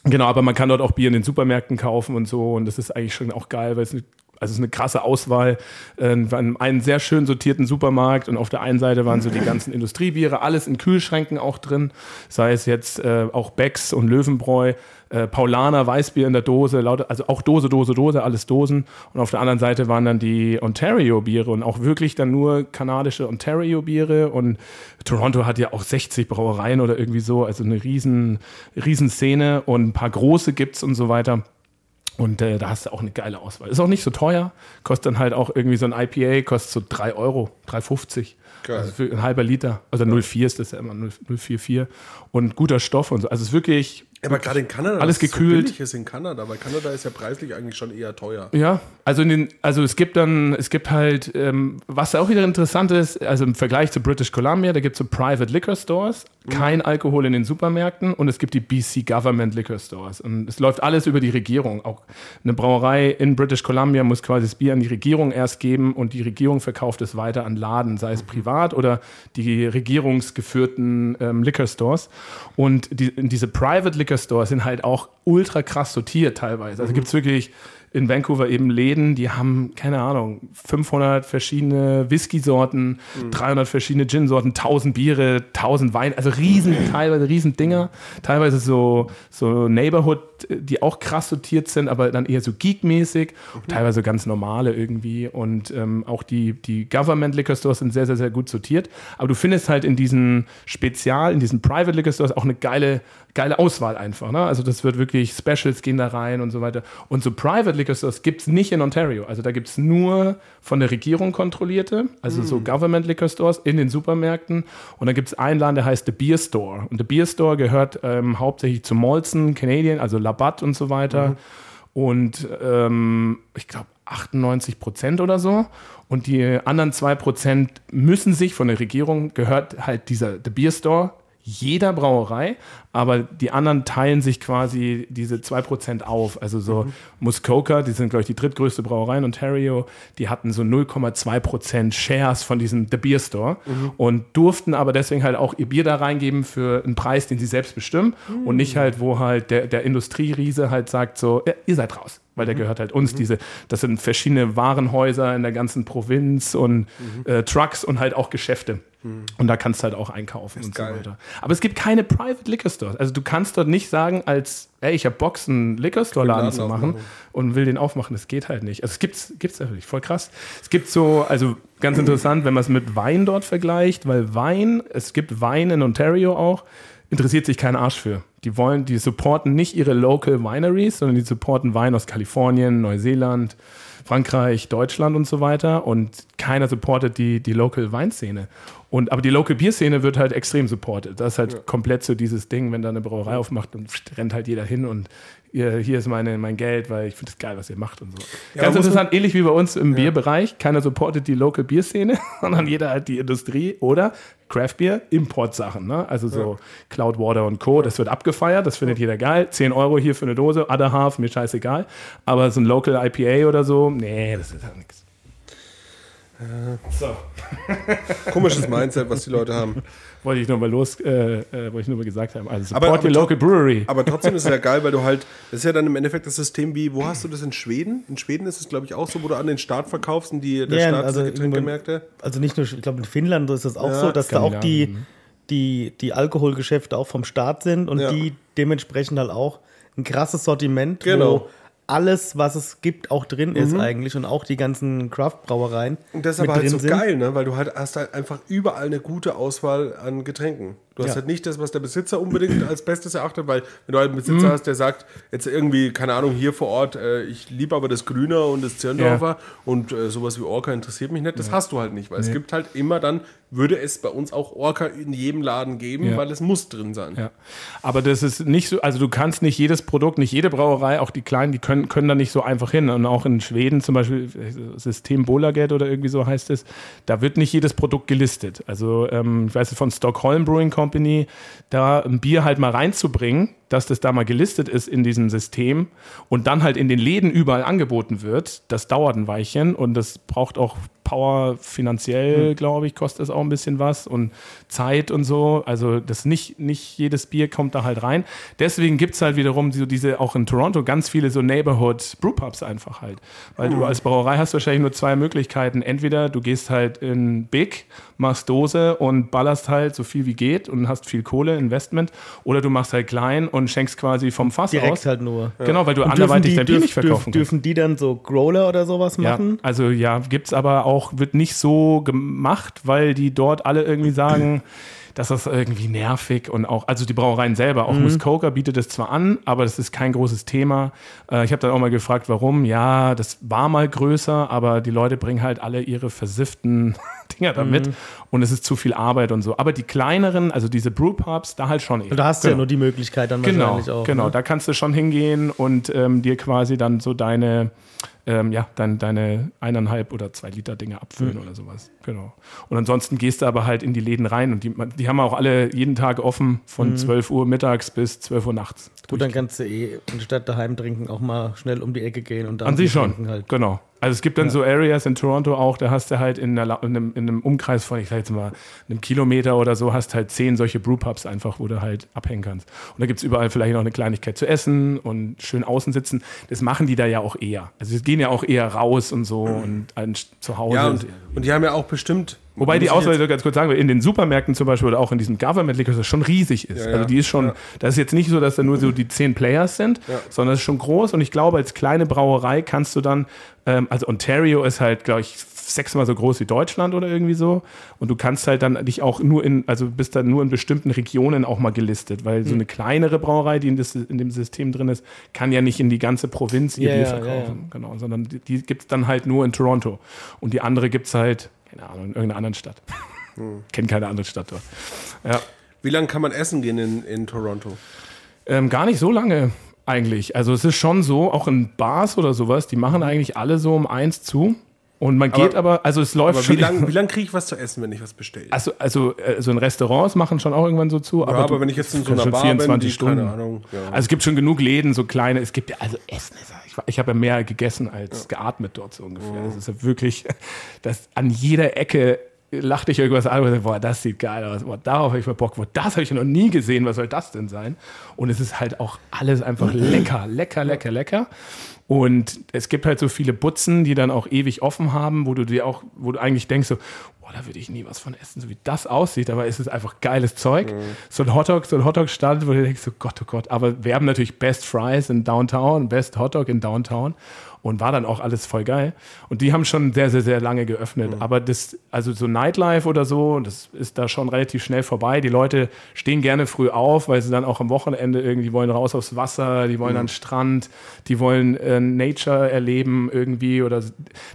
Genau, aber man kann dort auch Bier in den Supermärkten kaufen und so und das ist eigentlich schon auch geil, weil es also es ist eine krasse Auswahl. Äh, einen sehr schön sortierten Supermarkt und auf der einen Seite waren so die ganzen Industriebiere, alles in Kühlschränken auch drin, sei es jetzt äh, auch Becks und Löwenbräu, äh, Paulaner Weißbier in der Dose, laut, also auch Dose, Dose, Dose, alles Dosen. Und auf der anderen Seite waren dann die Ontario-Biere und auch wirklich dann nur kanadische Ontario-Biere. Und Toronto hat ja auch 60 Brauereien oder irgendwie so, also eine riesen, riesen Szene und ein paar große gibt's und so weiter. Und äh, da hast du auch eine geile Auswahl. Ist auch nicht so teuer, kostet dann halt auch irgendwie so ein IPA, kostet so 3 Euro, 3,50. Geil. Also für ein halber Liter. Also 0,4 ist das ja immer, 0,44. Und guter Stoff und so. Also es ist wirklich aber gerade in Kanada, alles gekühlt. So ist in Kanada, weil Kanada ist ja preislich eigentlich schon eher teuer. Ja, also in den, also es gibt dann, es gibt halt, ähm, was auch wieder interessant ist, also im Vergleich zu British Columbia, da gibt es so Private Liquor Stores, mhm. kein Alkohol in den Supermärkten und es gibt die BC Government Liquor Stores und es läuft alles über die Regierung. Auch eine Brauerei in British Columbia muss quasi das Bier an die Regierung erst geben und die Regierung verkauft es weiter an Laden, sei es mhm. privat oder die regierungsgeführten ähm, Liquor Stores. Und die, diese Private Liquor Stores sind halt auch ultra krass sortiert teilweise. Also mhm. gibt es wirklich in Vancouver eben Läden, die haben, keine Ahnung, 500 verschiedene Whisky-Sorten, mhm. 300 verschiedene Gin-Sorten, 1000 Biere, 1000 Wein, also riesen, teilweise riesen Dinger, teilweise so, so Neighborhood, die auch krass sortiert sind, aber dann eher so geekmäßig, mhm. teilweise ganz normale irgendwie und ähm, auch die, die Government Liquor Stores sind sehr, sehr, sehr gut sortiert, aber du findest halt in diesen Spezial, in diesen Private Liquor Stores auch eine geile, geile Auswahl einfach, ne? also das wird wirklich, Specials gehen da rein und so weiter und so Private Liquor Stores gibt es nicht in Ontario. Also da gibt es nur von der Regierung kontrollierte, also mm. so Government Liquor Stores in den Supermärkten. Und dann gibt es einen Laden, der heißt The Beer Store. Und The Beer Store gehört ähm, hauptsächlich zu Molson, Canadian, also Labatt und so weiter. Mhm. Und ähm, ich glaube 98 Prozent oder so. Und die anderen zwei Prozent müssen sich von der Regierung, gehört halt dieser The Beer Store jeder Brauerei, aber die anderen teilen sich quasi diese 2% auf. Also so mhm. Muskoka, die sind, glaube ich, die drittgrößte Brauerei in Ontario, die hatten so 0,2% Shares von diesem The Beer Store mhm. und durften aber deswegen halt auch ihr Bier da reingeben für einen Preis, den sie selbst bestimmen mhm. und nicht halt, wo halt der, der Industrieriese halt sagt so, ja, ihr seid raus weil der mhm. gehört halt uns. Mhm. Diese, das sind verschiedene Warenhäuser in der ganzen Provinz und mhm. äh, Trucks und halt auch Geschäfte. Mhm. Und da kannst du halt auch einkaufen und geil. so weiter. Aber es gibt keine Private Liquor Stores. Also du kannst dort nicht sagen, als, ey, ich habe Bock, einen Liquor Store Laden zu machen und will den aufmachen. Das geht halt nicht. Also es gibt's, gibt's natürlich, voll krass. Es gibt so, also ganz interessant, wenn man es mit Wein dort vergleicht, weil Wein, es gibt Wein in Ontario auch, interessiert sich kein Arsch für. Die wollen, die supporten nicht ihre Local Wineries, sondern die supporten Wein aus Kalifornien, Neuseeland, Frankreich, Deutschland und so weiter. Und keiner supportet die, die Local Weinszene. Und, aber die Local Bier-Szene wird halt extrem supportet. Das ist halt ja. komplett so dieses Ding, wenn da eine Brauerei aufmacht, dann rennt halt jeder hin und hier, hier ist meine, mein Geld, weil ich finde es geil, was ihr macht und so. Ja, Ganz interessant, ähnlich wie bei uns im ja. Bierbereich. Keiner supportet die Local Bier-Szene, sondern jeder hat die Industrie oder Craft Beer, Importsachen. Ne? Also so ja. Cloudwater und Co. Das wird abgefeiert, das findet jeder geil. 10 Euro hier für eine Dose, Other Half, mir scheißegal. Aber so ein Local IPA oder so, nee, das ist ja nichts. So. Komisches Mindset, was die Leute haben. wollte ich nur mal los, äh, äh, wollte ich nur mal gesagt haben. Also support aber, aber your local brewery. Aber trotzdem ist es ja geil, weil du halt, das ist ja dann im Endeffekt das System wie, wo hast du das in Schweden? In Schweden ist es, glaube ich, auch so, wo du an den Staat verkaufst und die, der ja, Staat also Getränkemärkte. Also nicht nur, ich glaube in Finnland ist das auch ja, so, dass da auch die, die, die Alkoholgeschäfte auch vom Staat sind und ja. die dementsprechend halt auch ein krasses Sortiment, genau. wo alles, was es gibt, auch drin mhm. ist eigentlich und auch die ganzen Craft-Brauereien. Und das ist aber halt so sind. geil, ne? weil du halt hast halt einfach überall eine gute Auswahl an Getränken. Du hast ja. halt nicht das, was der Besitzer unbedingt als Bestes erachtet, weil wenn du halt einen Besitzer mhm. hast, der sagt, jetzt irgendwie, keine Ahnung, hier vor Ort, äh, ich liebe aber das Grüner und das Zirndorfer ja. und äh, sowas wie Orca interessiert mich nicht, das ja. hast du halt nicht, weil nee. es gibt halt immer dann, würde es bei uns auch Orca in jedem Laden geben, weil es muss drin sein. Aber das ist nicht so, also du kannst nicht jedes Produkt, nicht jede Brauerei, auch die kleinen, die können, können da nicht so einfach hin. Und auch in Schweden zum Beispiel, System Bolaget oder irgendwie so heißt es, da wird nicht jedes Produkt gelistet. Also ähm, ich weiß von Stockholm Brewing Company, da ein Bier halt mal reinzubringen, dass das da mal gelistet ist in diesem System und dann halt in den Läden überall angeboten wird, das dauert ein Weilchen und das braucht auch Power finanziell, mhm. glaube ich, kostet es auch ein bisschen was und Zeit und so. Also das nicht, nicht jedes Bier kommt da halt rein. Deswegen gibt es halt wiederum so diese, auch in Toronto, ganz viele so Neighborhood Brewpubs einfach halt. Weil mhm. du als Brauerei hast wahrscheinlich nur zwei Möglichkeiten. Entweder du gehst halt in Big, machst Dose und ballerst halt so viel wie geht und hast viel Kohle, Investment. Oder du machst halt klein und schenkst quasi vom Fass Direkt aus. halt nur. Genau, weil du anderweitig die, dein Bier nicht verkaufen dürf, Dürfen die dann so Growler oder sowas machen? Ja, also ja, gibt es aber auch, wird nicht so gemacht, weil die dort alle irgendwie sagen, das ist irgendwie nervig und auch, also die Brauereien selber, auch mhm. Muskoka bietet es zwar an, aber das ist kein großes Thema. Äh, ich habe dann auch mal gefragt, warum. Ja, das war mal größer, aber die Leute bringen halt alle ihre versifften Dinger damit mhm. und es ist zu viel Arbeit und so. Aber die kleineren, also diese Brewpubs, da halt schon eher. Und da hast du genau. ja nur die Möglichkeit dann genau, wahrscheinlich auch. Genau, ne? da kannst du schon hingehen und ähm, dir quasi dann so deine ähm, ja, dein, deine eineinhalb oder zwei Liter Dinge abfüllen mhm. oder sowas. Genau. Und ansonsten gehst du aber halt in die Läden rein und die, die haben auch alle jeden Tag offen von mhm. 12 Uhr mittags bis 12 Uhr nachts. Gut, dann kannst du eh anstatt daheim trinken auch mal schnell um die Ecke gehen und dann An sich schon, halt. genau. Also es gibt dann ja. so Areas in Toronto auch, da hast du halt in, einer, in, einem, in einem, Umkreis von, ich sag jetzt mal, einem Kilometer oder so, hast halt zehn solche Brewpubs einfach, wo du halt abhängen kannst. Und da gibt es überall vielleicht noch eine Kleinigkeit zu essen und schön außen sitzen. Das machen die da ja auch eher. Also sie gehen ja auch eher raus und so und zu Hause. Ja, und, und die haben ja auch bestimmt Wobei die Auswahl, ganz kurz sagen will, in den Supermärkten zum Beispiel oder auch in diesem Government Liquor schon riesig ist. Ja, also die ist schon, ja. das ist jetzt nicht so, dass da nur so die zehn Players sind, ja. sondern es ist schon groß und ich glaube, als kleine Brauerei kannst du dann, ähm, also Ontario ist halt, glaube ich, sechsmal so groß wie Deutschland oder irgendwie so. Und du kannst halt dann dich auch nur in, also bist dann nur in bestimmten Regionen auch mal gelistet, weil so hm. eine kleinere Brauerei, die in, das, in dem System drin ist, kann ja nicht in die ganze Provinz ihr Bier verkaufen. Genau, sondern die, die gibt es dann halt nur in Toronto. Und die andere gibt es halt keine Ahnung, in irgendeiner anderen Stadt. Hm. Kennt keine andere Stadt dort. Ja. Wie lange kann man essen gehen in, in Toronto? Ähm, gar nicht so lange eigentlich. Also es ist schon so, auch in Bars oder sowas, die machen eigentlich alle so um eins zu. Und man geht aber, also es läuft schon. Wie lange lang kriege ich was zu essen, wenn ich was bestelle? Also, also, also in Restaurants machen schon auch irgendwann so zu. Ja, aber, aber wenn ich jetzt in so einer Bar 24 bin, Stunden. keine Ahnung. Ja. Also es gibt schon genug Läden, so kleine. Es gibt ja, also Essen ist ich, ich habe ja mehr gegessen als ja. geatmet dort so ungefähr. Mhm. Das ist ja wirklich, dass an jeder Ecke lachte ich irgendwas an und dachte, boah, das sieht geil aus, boah, darauf habe ich mal Bock, boah, das habe ich noch nie gesehen, was soll das denn sein? Und es ist halt auch alles einfach lecker, lecker, lecker, lecker. Und es gibt halt so viele Butzen, die dann auch ewig offen haben, wo du dir auch, wo du eigentlich denkst so, da würde ich nie was von essen, so wie das aussieht, aber es ist einfach geiles Zeug. Mhm. So ein Hotdog, so ein Hotdog-Stand, wo du denkst so, Gott, oh Gott, aber wir haben natürlich Best Fries in Downtown, Best Hotdog in Downtown und war dann auch alles voll geil. Und die haben schon sehr, sehr, sehr lange geöffnet. Mhm. Aber das, also so Nightlife oder so, das ist da schon relativ schnell vorbei. Die Leute stehen gerne früh auf, weil sie dann auch am Wochenende irgendwie wollen raus aufs Wasser, die wollen mhm. an den Strand, die wollen äh, Nature erleben irgendwie oder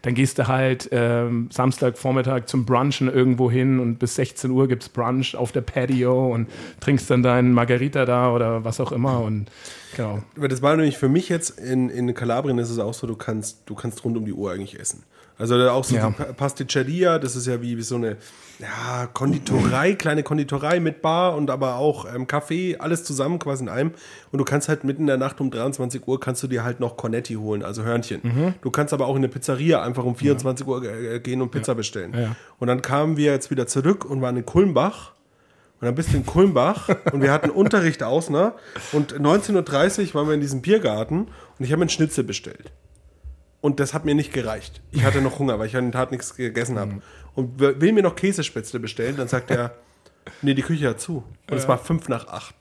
dann gehst du halt ähm, Samstagvormittag zum Brunchen irgendwo hin und bis 16 Uhr gibt es Brunch auf der Patio und trinkst dann deinen Margarita da oder was auch immer und Genau. Das war nämlich für mich jetzt in, in Kalabrien ist es auch so, du kannst, du kannst rund um die Uhr eigentlich essen. Also auch so ja. die Pasticceria, das ist ja wie, wie so eine ja, Konditorei, kleine Konditorei mit Bar und aber auch ähm, Kaffee, alles zusammen quasi in einem. Und du kannst halt mitten in der Nacht um 23 Uhr kannst du dir halt noch Cornetti holen, also Hörnchen. Mhm. Du kannst aber auch in eine Pizzeria einfach um 24 ja. Uhr äh, gehen und Pizza bestellen. Und dann kamen wir jetzt wieder zurück und waren in Kulmbach und dann bist du in Kulmbach und wir hatten Unterricht aus, ne? Und 19.30 Uhr waren wir in diesem Biergarten und ich habe einen Schnitzel bestellt. Und das hat mir nicht gereicht. Ich hatte noch Hunger, weil ich an den Tag nichts gegessen habe. Mhm. Und will mir noch Käsespätzle bestellen, dann sagt er, nee, die Küche hat zu. Und es war fünf nach acht.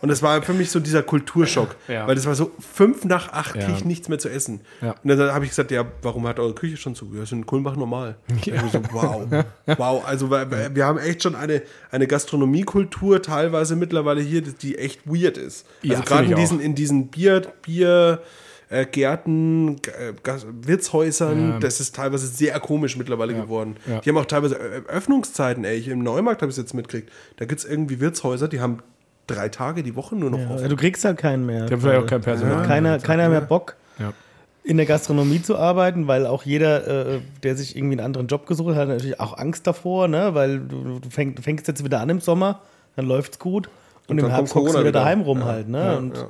Und das war für mich so dieser Kulturschock. Ja. Weil das war so, fünf nach acht kriege ich nichts mehr zu essen. Ja. Und dann habe ich gesagt, ja, warum hat eure Küche schon zu? Wir sind in Kulmbach normal. Ja. So, wow. wow. Also wir haben echt schon eine, eine Gastronomiekultur teilweise mittlerweile hier, die echt weird ist. Also gerade in diesen, in diesen Bier, Bier, äh, Gärten, äh, Wirtshäusern. Ja. Das ist teilweise sehr komisch mittlerweile ja. geworden. Ja. Die haben auch teilweise Öffnungszeiten, ey. Ich, Im Neumarkt habe ich es jetzt mitgekriegt. Da gibt es irgendwie Wirtshäuser, die haben drei Tage die Woche nur noch ja, offen. Du kriegst halt keinen mehr. Da vielleicht auch kein Personal. Ja, keiner, keiner mehr Bock. Ja. In der Gastronomie zu arbeiten, weil auch jeder, äh, der sich irgendwie einen anderen Job gesucht hat, hat natürlich auch Angst davor, ne? weil du, du, fäng, du fängst jetzt wieder an im Sommer, dann läuft's gut Und, dann im Herbst Corona du wieder wieder. daheim rum Ja, halt, ne? ja, und ja.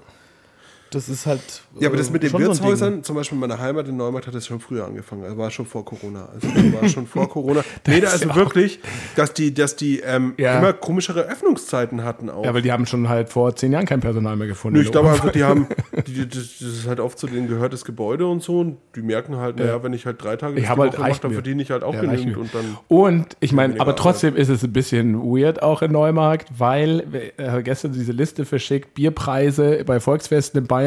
Das ist halt. Ja, aber das äh, mit den schon so. Wirtshäusern, zum Beispiel in meiner Heimat in Neumarkt hat das schon früher angefangen. Also war schon vor Corona. Also das war schon vor Corona. Nee, da also wirklich, dass die, dass die ähm, Ja. immer komischere Öffnungszeiten hatten auch. Ja, weil die haben schon halt vor zehn Jahren kein Personal mehr gefunden. Nö, ich glaube einfach, die haben, die, das, das ist halt oft zu denen gehört das Gebäude und so und die merken halt, naja, wenn ich halt drei Tage Ich das habe halt mache, dann verdiene ich halt auch Ja, genügend und dann Und ich meine, aber trotzdem ist es ein bisschen weird auch in Neumarkt, weil äh, gestern diese Liste verschickt, Bierpreise bei Volksfesten in Bayern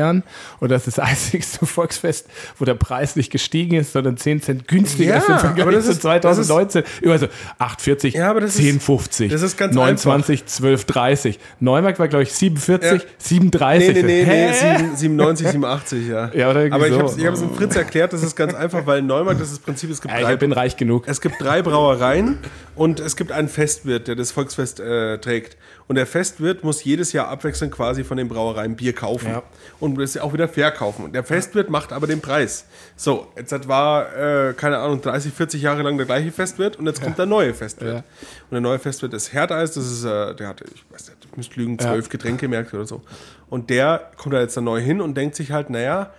und das ist das einzigste Volksfest, wo der Preis nicht gestiegen ist, sondern 10 Cent günstiger Ja, ist im aber Vergleich das zu ist- 2019. Über so 8,40, Ja, aber das ist- 10,50, das ist ganz 29, 12,30. Neumarkt war, glaube ich, 47, Ja. 37. Nee, nee, nee, Hä? nee, sieben- 97, 87, ja. Ja, oder Aber ich so. habe es ich hab's dem Fritz erklärt, das ist ganz einfach, weil in Neumarkt das ist das Prinzip, es gibt Ja, drei ich bin reich genug. Es gibt drei Brauereien und es gibt einen Festwirt, der das Volksfest äh, trägt. Und der Festwirt muss jedes Jahr abwechselnd quasi von den Brauereien Bier kaufen Ja. und das auch wieder verkaufen. Und der Festwirt macht aber den Preis. So, jetzt hat- war, äh, keine Ahnung, 30, 40 Jahre lang der gleiche Festwirt und jetzt kommt der neue Festwirt. Ja. Und der neue Festwirt ist Herdeis, das ist, äh, der hatte, ich weiß nicht, ich müsste lügen, zwölf Getränkemärkte oder so. Und der kommt da jetzt da neu hin und denkt sich halt, naja,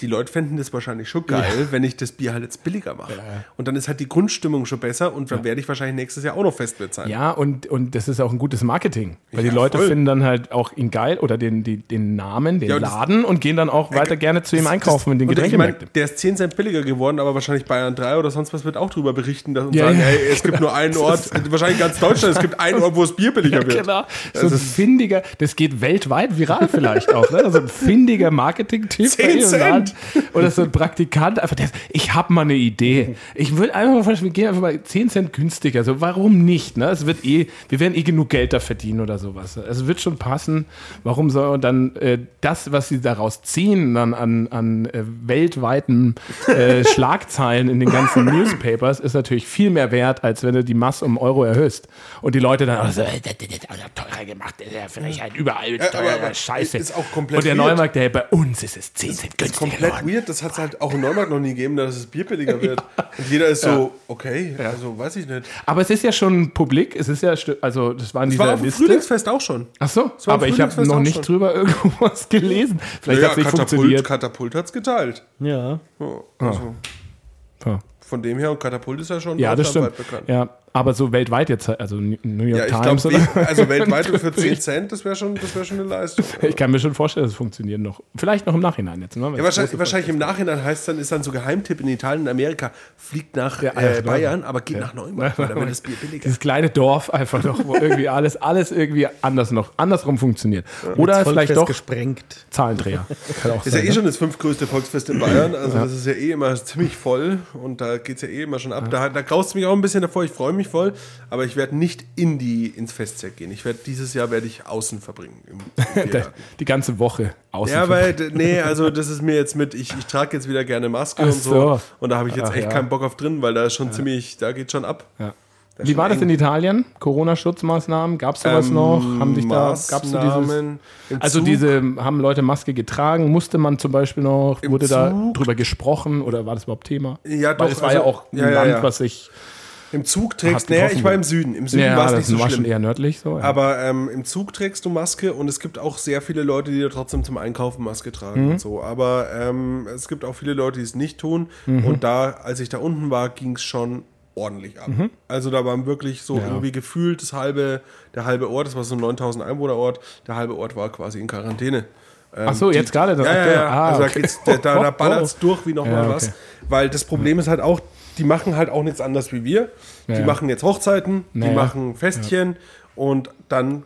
die Leute fänden das wahrscheinlich schon geil, wenn ich das Bier halt jetzt billiger mache. Und dann ist halt die Grundstimmung schon besser und dann werde ich wahrscheinlich nächstes Jahr auch noch Festwirt sein. Ja, und, und das ist auch ein gutes Marketing. Weil die Ja, Leute voll. finden dann halt auch ihn geil oder den, die, den Namen, den Ja, das- Laden und gehen dann auch weiter gerne zu ihm einkaufen in den und ich mein, Getränkemärkten. der ist 10 Cent billiger geworden, aber wahrscheinlich Bayern 3 oder sonst was wird auch drüber berichten dass, und Ja, sagen, ja. hey, es gibt nur einen Ort, wahrscheinlich ganz Deutschland, es gibt einen Ort, wo es Bier billiger wird. Genau. So ein findiger, das geht weltweit viral vielleicht auch, ne? So ein findiger Marketing-Tipp. 10 bei Cent. Oder so ein Praktikant, einfach der, ich habe mal eine Idee. Ich würde einfach mal vorstellen, wir gehen einfach mal 10 Cent günstiger. So, warum nicht? Ne? Es wird eh, wir werden eh genug Geld da verdienen oder sowas. Es wird schon passen. Warum soll dann äh, das, was sie daraus ziehen, dann an, an äh, weltweiten äh, Schlagzeilen in den ganzen Newspapers, ist natürlich viel mehr wert, als wenn du die Masse um Euro erhöhst. Und die Leute dann, also, äh, das, das teurer gemacht, vielleicht halt überall teuer, aber scheiße. ist auch komplett Und der. Neumarkt, der bei uns ist es 10 Cent günstiger komplett weird, das hat es halt auch in Neumarkt noch nie gegeben, dass das Bier billiger wird. Und jeder ist so, okay, also weiß ich nicht. Aber es ist ja schon publik, es ist ja, also das war in Das war auf Liste. Frühlingsfest auch schon. Ach so, aber ich habe Frühlingsfest noch nicht schon. drüber irgendwo was gelesen. Vielleicht hat es nicht Katapult, funktioniert. Katapult hat es geteilt. Ja. Ja, also Ja. Von dem her, und Katapult ist ja schon Ja, das stimmt. bekannt. Ja, aber so weltweit jetzt, also New York Ja, ich Times glaube, oder? also weltweit für 10 Cent, das wäre schon, das wär schon eine Leistung. Ich kann mir schon vorstellen, dass es funktioniert noch. Vielleicht noch im Nachhinein jetzt. Ne? Ja, wahrscheinlich, wahrscheinlich im Nachhinein heißt es dann, ist dann so Geheimtipp in Italien und Amerika, fliegt nach Ja, äh, ja, Bayern, aber geht nach Neumarkt, weil da wird das Bier billiger. Dieses kleine Dorf einfach noch, wo irgendwie alles, alles irgendwie anders noch, andersrum funktioniert. Oder vielleicht doch gesprengt. Zahlendreher. Kann auch Das ist ja sein, eh ne? schon das fünftgrößte Volksfest in Bayern. Also das ist ja eh immer ziemlich voll und da geht es ja eh immer schon ab. Da, da graust mich auch ein bisschen davor. Ich freue mich voll, aber ich werde nicht in die, ins Festzelt gehen. Ich werde dieses Jahr werde ich außen verbringen. Die ganze Woche außen. ja, weil, nee, also das ist mir jetzt mit, ich, ich trage jetzt wieder gerne Maske und so. so. Und da habe ich jetzt Ach, echt ja. keinen Bock auf drin, weil da ist schon ziemlich, da geht schon ab. Ja. Da Wie war das in Italien? Corona-Schutzmaßnahmen? Gab es sowas Ähm, noch? Haben sich da, gab's so dieses, also diese, haben Leute Maske getragen? Musste man zum Beispiel noch, wurde da Zug? drüber gesprochen oder war das überhaupt Thema? Ja, Weil doch, es war ja also- auch ein ja, ja, Land, ja. was sich, Im Zug trägst, naja, ich war im Süden. Im Süden ja, war es nicht so war schlimm. schon eher nördlich so. Ja. Aber ähm, im Zug trägst du Maske und es gibt auch sehr viele Leute, die da trotzdem zum Einkaufen Maske tragen Mhm. und so. Aber ähm, es gibt auch viele Leute, die es nicht tun. Mhm. Und da, als ich da unten war, ging es schon ordentlich ab. Mhm. Also da waren wirklich so irgendwie gefühlt das halbe, der halbe Ort, das war so ein 9000 Einwohner Ort, der halbe Ort war quasi in Quarantäne. Ähm, Ach so, jetzt gerade? Ja, ja, ja. Ah, also okay. da, geht's, da, da, da Oh, ballert es oh. durch wie nochmal Ja, okay. was. Weil das Problem ist halt auch, die machen halt auch nichts anderes wie wir. Die Ja, ja. machen jetzt Hochzeiten, die Naja. machen Festchen und dann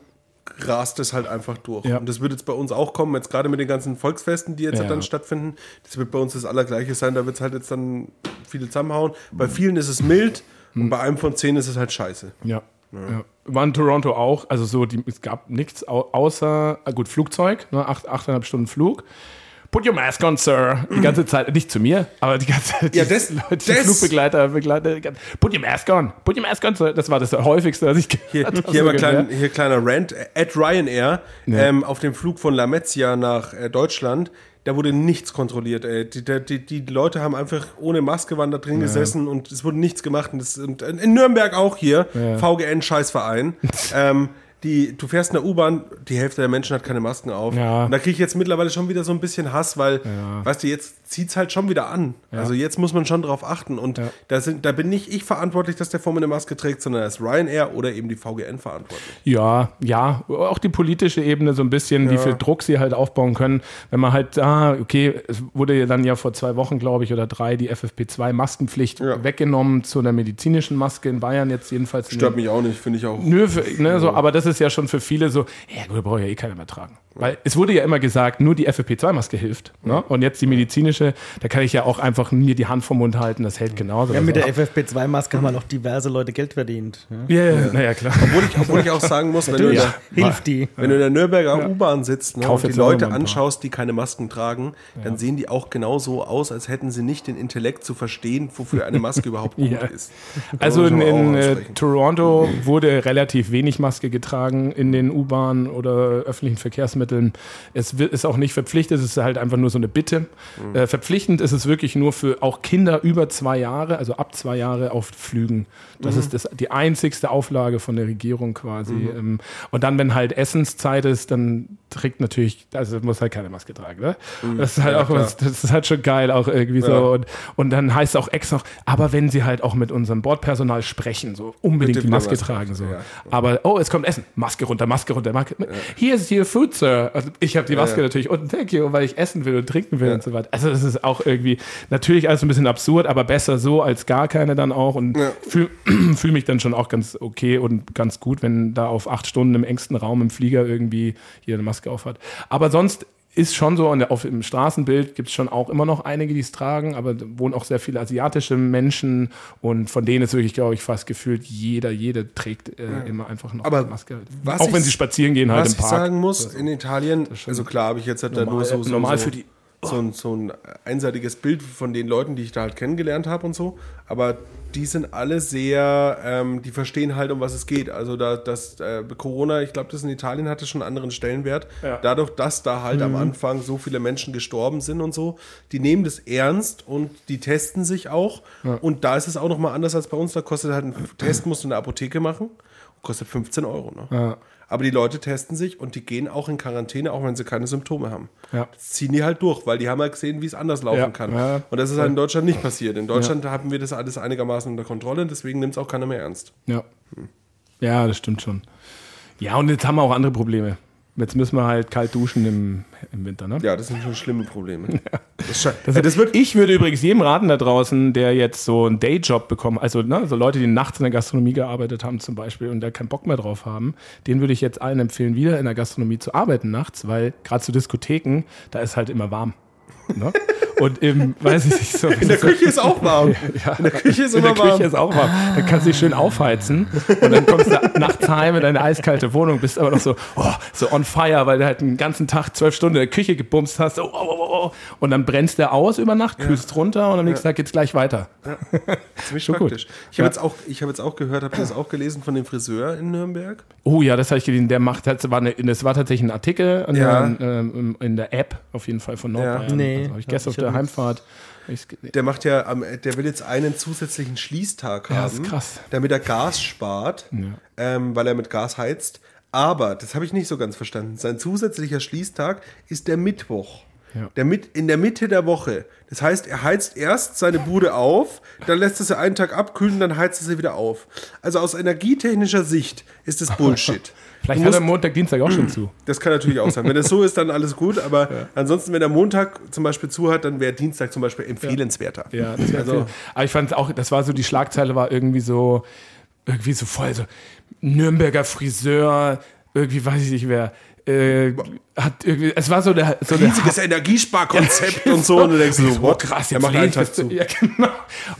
rast es halt einfach durch. Ja. Und das wird jetzt bei uns auch kommen, jetzt gerade mit den ganzen Volksfesten, die jetzt Ja. halt dann stattfinden. Das wird bei uns das Allergleiche sein, da wird es halt jetzt dann viele zusammenhauen. Bei vielen ist es mild Hm. und bei einem von zehn ist es halt scheiße. Ja. Ja. War in Toronto auch, also so, die, es gab nichts au außer, äh, gut, Flugzeug, ne, acht, achteinhalb Stunden Flug. Put your mask on, Sir. Die ganze Zeit, nicht zu mir, aber die ganze Zeit. Ja, die das- Leute, die das- Flugbegleiter, Begleiter, die ganze- put your mask on, put your mask on, Sir. Das war das häufigste, was ich Hier, gehört habe. hier, so mal klein, hier kleiner Rant. At Ryanair, ähm, auf dem Flug von Lamezia nach äh, Deutschland, da wurde nichts kontrolliert. Ey. Die, die, die, Leute haben einfach ohne Maske waren da drin gesessen und es wurde nichts gemacht. Und, das, und in Nürnberg auch hier, VGN Scheißverein. ähm, die, du fährst in der U-Bahn, die Hälfte der Menschen hat keine Masken auf. Ja. Und da kriege ich jetzt mittlerweile schon wieder so ein bisschen Hass, weil, weißt du, jetzt zieht es halt schon wieder an. Also jetzt muss man schon drauf achten. Und da, sind, da bin nicht ich verantwortlich, dass der vor mir eine Maske trägt, sondern da ist Ryanair oder eben die VGN verantwortlich. Ja, ja, auch die politische Ebene so ein bisschen, wie viel Druck sie halt aufbauen können. Wenn man halt, ah, okay, es wurde ja dann ja vor zwei Wochen, glaube ich, oder drei die FFP2-Maskenpflicht Ja. weggenommen zu einer medizinischen Maske in Bayern jetzt jedenfalls. Stört mich auch nicht, finde ich auch. Nö, ne, so, aber das ist ja schon für viele so, ja gut, braucht ja eh keiner mehr tragen. Weil es wurde ja immer gesagt, nur die FFP2-Maske hilft. Ne? Und jetzt die medizinische, da kann ich ja auch einfach mir die Hand vom Mund halten, das hält genauso. Ja, mit der Also- FFP2-Maske haben halt auch diverse Leute Geld verdient. Ja. Ja, ja, naja, klar. Obwohl ich, obwohl ich auch sagen muss, wenn du, der, hilft die. wenn du in der Nürnberger U-Bahn sitzt ne, und die Leute anschaust, die keine Masken tragen, dann sehen die auch genauso aus, als hätten sie nicht den Intellekt zu verstehen, wofür eine Maske überhaupt gut Ja. ist. Also in, in äh. Toronto wurde relativ wenig Maske getragen in den U-Bahnen oder öffentlichen Verkehrsmitteln. Es wird, ist auch nicht verpflichtet, es ist halt einfach nur so eine Bitte. Mhm. Äh, verpflichtend ist es wirklich nur für auch Kinder über zwei Jahre, also ab zwei Jahre auf Flügen. Das Mhm. ist das, die einzigste Auflage von der Regierung quasi. Ähm, und dann, wenn halt Essenszeit ist, dann trägt natürlich, also muss halt keine Maske tragen. Ne? Das ist halt Mhm. Ja, auch was, das ist halt schon geil, auch irgendwie Ja. so. Und, und dann heißt es auch extra noch, aber wenn sie halt auch mit unserem Bordpersonal sprechen, so unbedingt die Maske Maske tragen. So. ja. Aber, oh, es kommt Essen. Maske runter, Maske runter. Maske. Hier ist your food, Sir. Also ich habe die Maske ja. natürlich und thank you, weil ich essen will und trinken will Ja. und so weiter. Also das ist auch irgendwie natürlich alles ein bisschen absurd, aber besser so als gar keine dann auch. Und Ja. fühle fühl mich dann schon auch ganz okay und ganz gut, wenn da auf acht Stunden im engsten Raum im Flieger irgendwie jeder eine Maske aufhat. Aber sonst ist schon so, und auf, im Straßenbild gibt es schon auch immer noch einige, die es tragen, aber da wohnen auch sehr viele asiatische Menschen und von denen ist wirklich, glaube ich, fast gefühlt jeder, jede trägt äh, immer einfach noch Aber eine Maske. Was auch ich- wenn sie spazieren gehen halt Was im ich Park. sagen muss, in Italien, also klar habe ich jetzt halt da Normal- nur so, so, normal so, für die- so, ein, so ein einseitiges Bild von den Leuten, die ich da halt kennengelernt habe und so, aber die sind alle sehr, ähm, die verstehen halt, um was es geht. Also da, das äh, Corona, ich glaube, das in Italien hatte schon einen anderen Stellenwert. Ja. Dadurch, dass da halt am Anfang so viele Menschen gestorben sind und so, die nehmen das ernst und die testen sich auch. Und da ist es auch nochmal anders als bei uns. Da kostet halt ein Test, musst du in der Apotheke machen, kostet 15 Euro. Ne? Ja. Aber die Leute testen sich und die gehen auch in Quarantäne, auch wenn sie keine Symptome haben. Ja. Das ziehen die halt durch, weil die haben halt gesehen, wie es anders laufen Ja, kann. ja. und das ist halt in Deutschland nicht passiert. In Deutschland haben wir das alles einigermaßen unter Kontrolle, deswegen nimmt es auch keiner mehr ernst. Ja. ja, das stimmt schon. Ja, und jetzt haben wir auch andere Probleme. Jetzt müssen wir halt kalt duschen im, im Winter, ne? Ja, das sind schon schlimme Probleme. Das, ist sche- ja, das wird ich würde übrigens jedem raten da draußen, der jetzt so einen Dayjob bekommen, also ne, so Leute, die nachts in der Gastronomie gearbeitet haben zum Beispiel und da keinen Bock mehr drauf haben, den würde ich jetzt allen empfehlen, wieder in der Gastronomie zu arbeiten nachts, weil gerade zu Diskotheken, da ist halt immer warm. Ne? Und im, weiß ich nicht, so. in der Küche ist auch warm. In der Küche ist In der immer warm. Küche ist auch warm. Dann kannst du dich schön aufheizen und dann kommst du nachts heim in deine eiskalte Wohnung, bist aber noch so, oh, so on fire, weil du halt den ganzen Tag zwölf Stunden in der Küche gebumst hast. Oh, oh, oh, oh. Und dann brennst du aus über Nacht, kühlst runter und am nächsten Tag geht's gleich weiter. Ziemlich Schon gut. praktisch. Ich habe Ja. jetzt, auch- ich hab jetzt auch gehört, habt ihr das auch gelesen von dem Friseur in Nürnberg? Oh ja, das habe ich gelesen. Der macht, das war, eine, das war tatsächlich ein Artikel in, Ja. der, ähm, in der App auf jeden Fall von Nordbayern. Ja. Nee, also habe ich gestern auf der ja Heimfahrt. Der macht ja, am- der will jetzt einen zusätzlichen Schließtag Ja, haben, krass. damit er Gas spart, ähm, weil er mit Gas heizt. Aber, das habe ich nicht so ganz verstanden, sein zusätzlicher Schließtag ist der Mittwoch. Ja. Der mit, in der Mitte der Woche. Das heißt, er heizt erst seine Bude auf, dann lässt er sie einen Tag abkühlen dann heizt er sie wieder auf. Also aus energietechnischer Sicht ist das Bullshit. Vielleicht Du hat musst- er Montag, Dienstag auch schon zu. das kann natürlich auch sein. Wenn das so ist, dann alles gut. Aber ansonsten, wenn er Montag zum Beispiel zu hat, dann wäre Dienstag zum Beispiel empfehlenswerter. Ja, das Also- cool. aber ich fand auch, das war so, die Schlagzeile war irgendwie so, irgendwie so voll so, Nürnberger Friseur, irgendwie weiß ich nicht wer, äh, hat irgendwie, es war so der, so der Riesiges Energiesparkonzept und so. Und du denkst so, what? krass, der jetzt macht einen Tag zu. Ja, genau.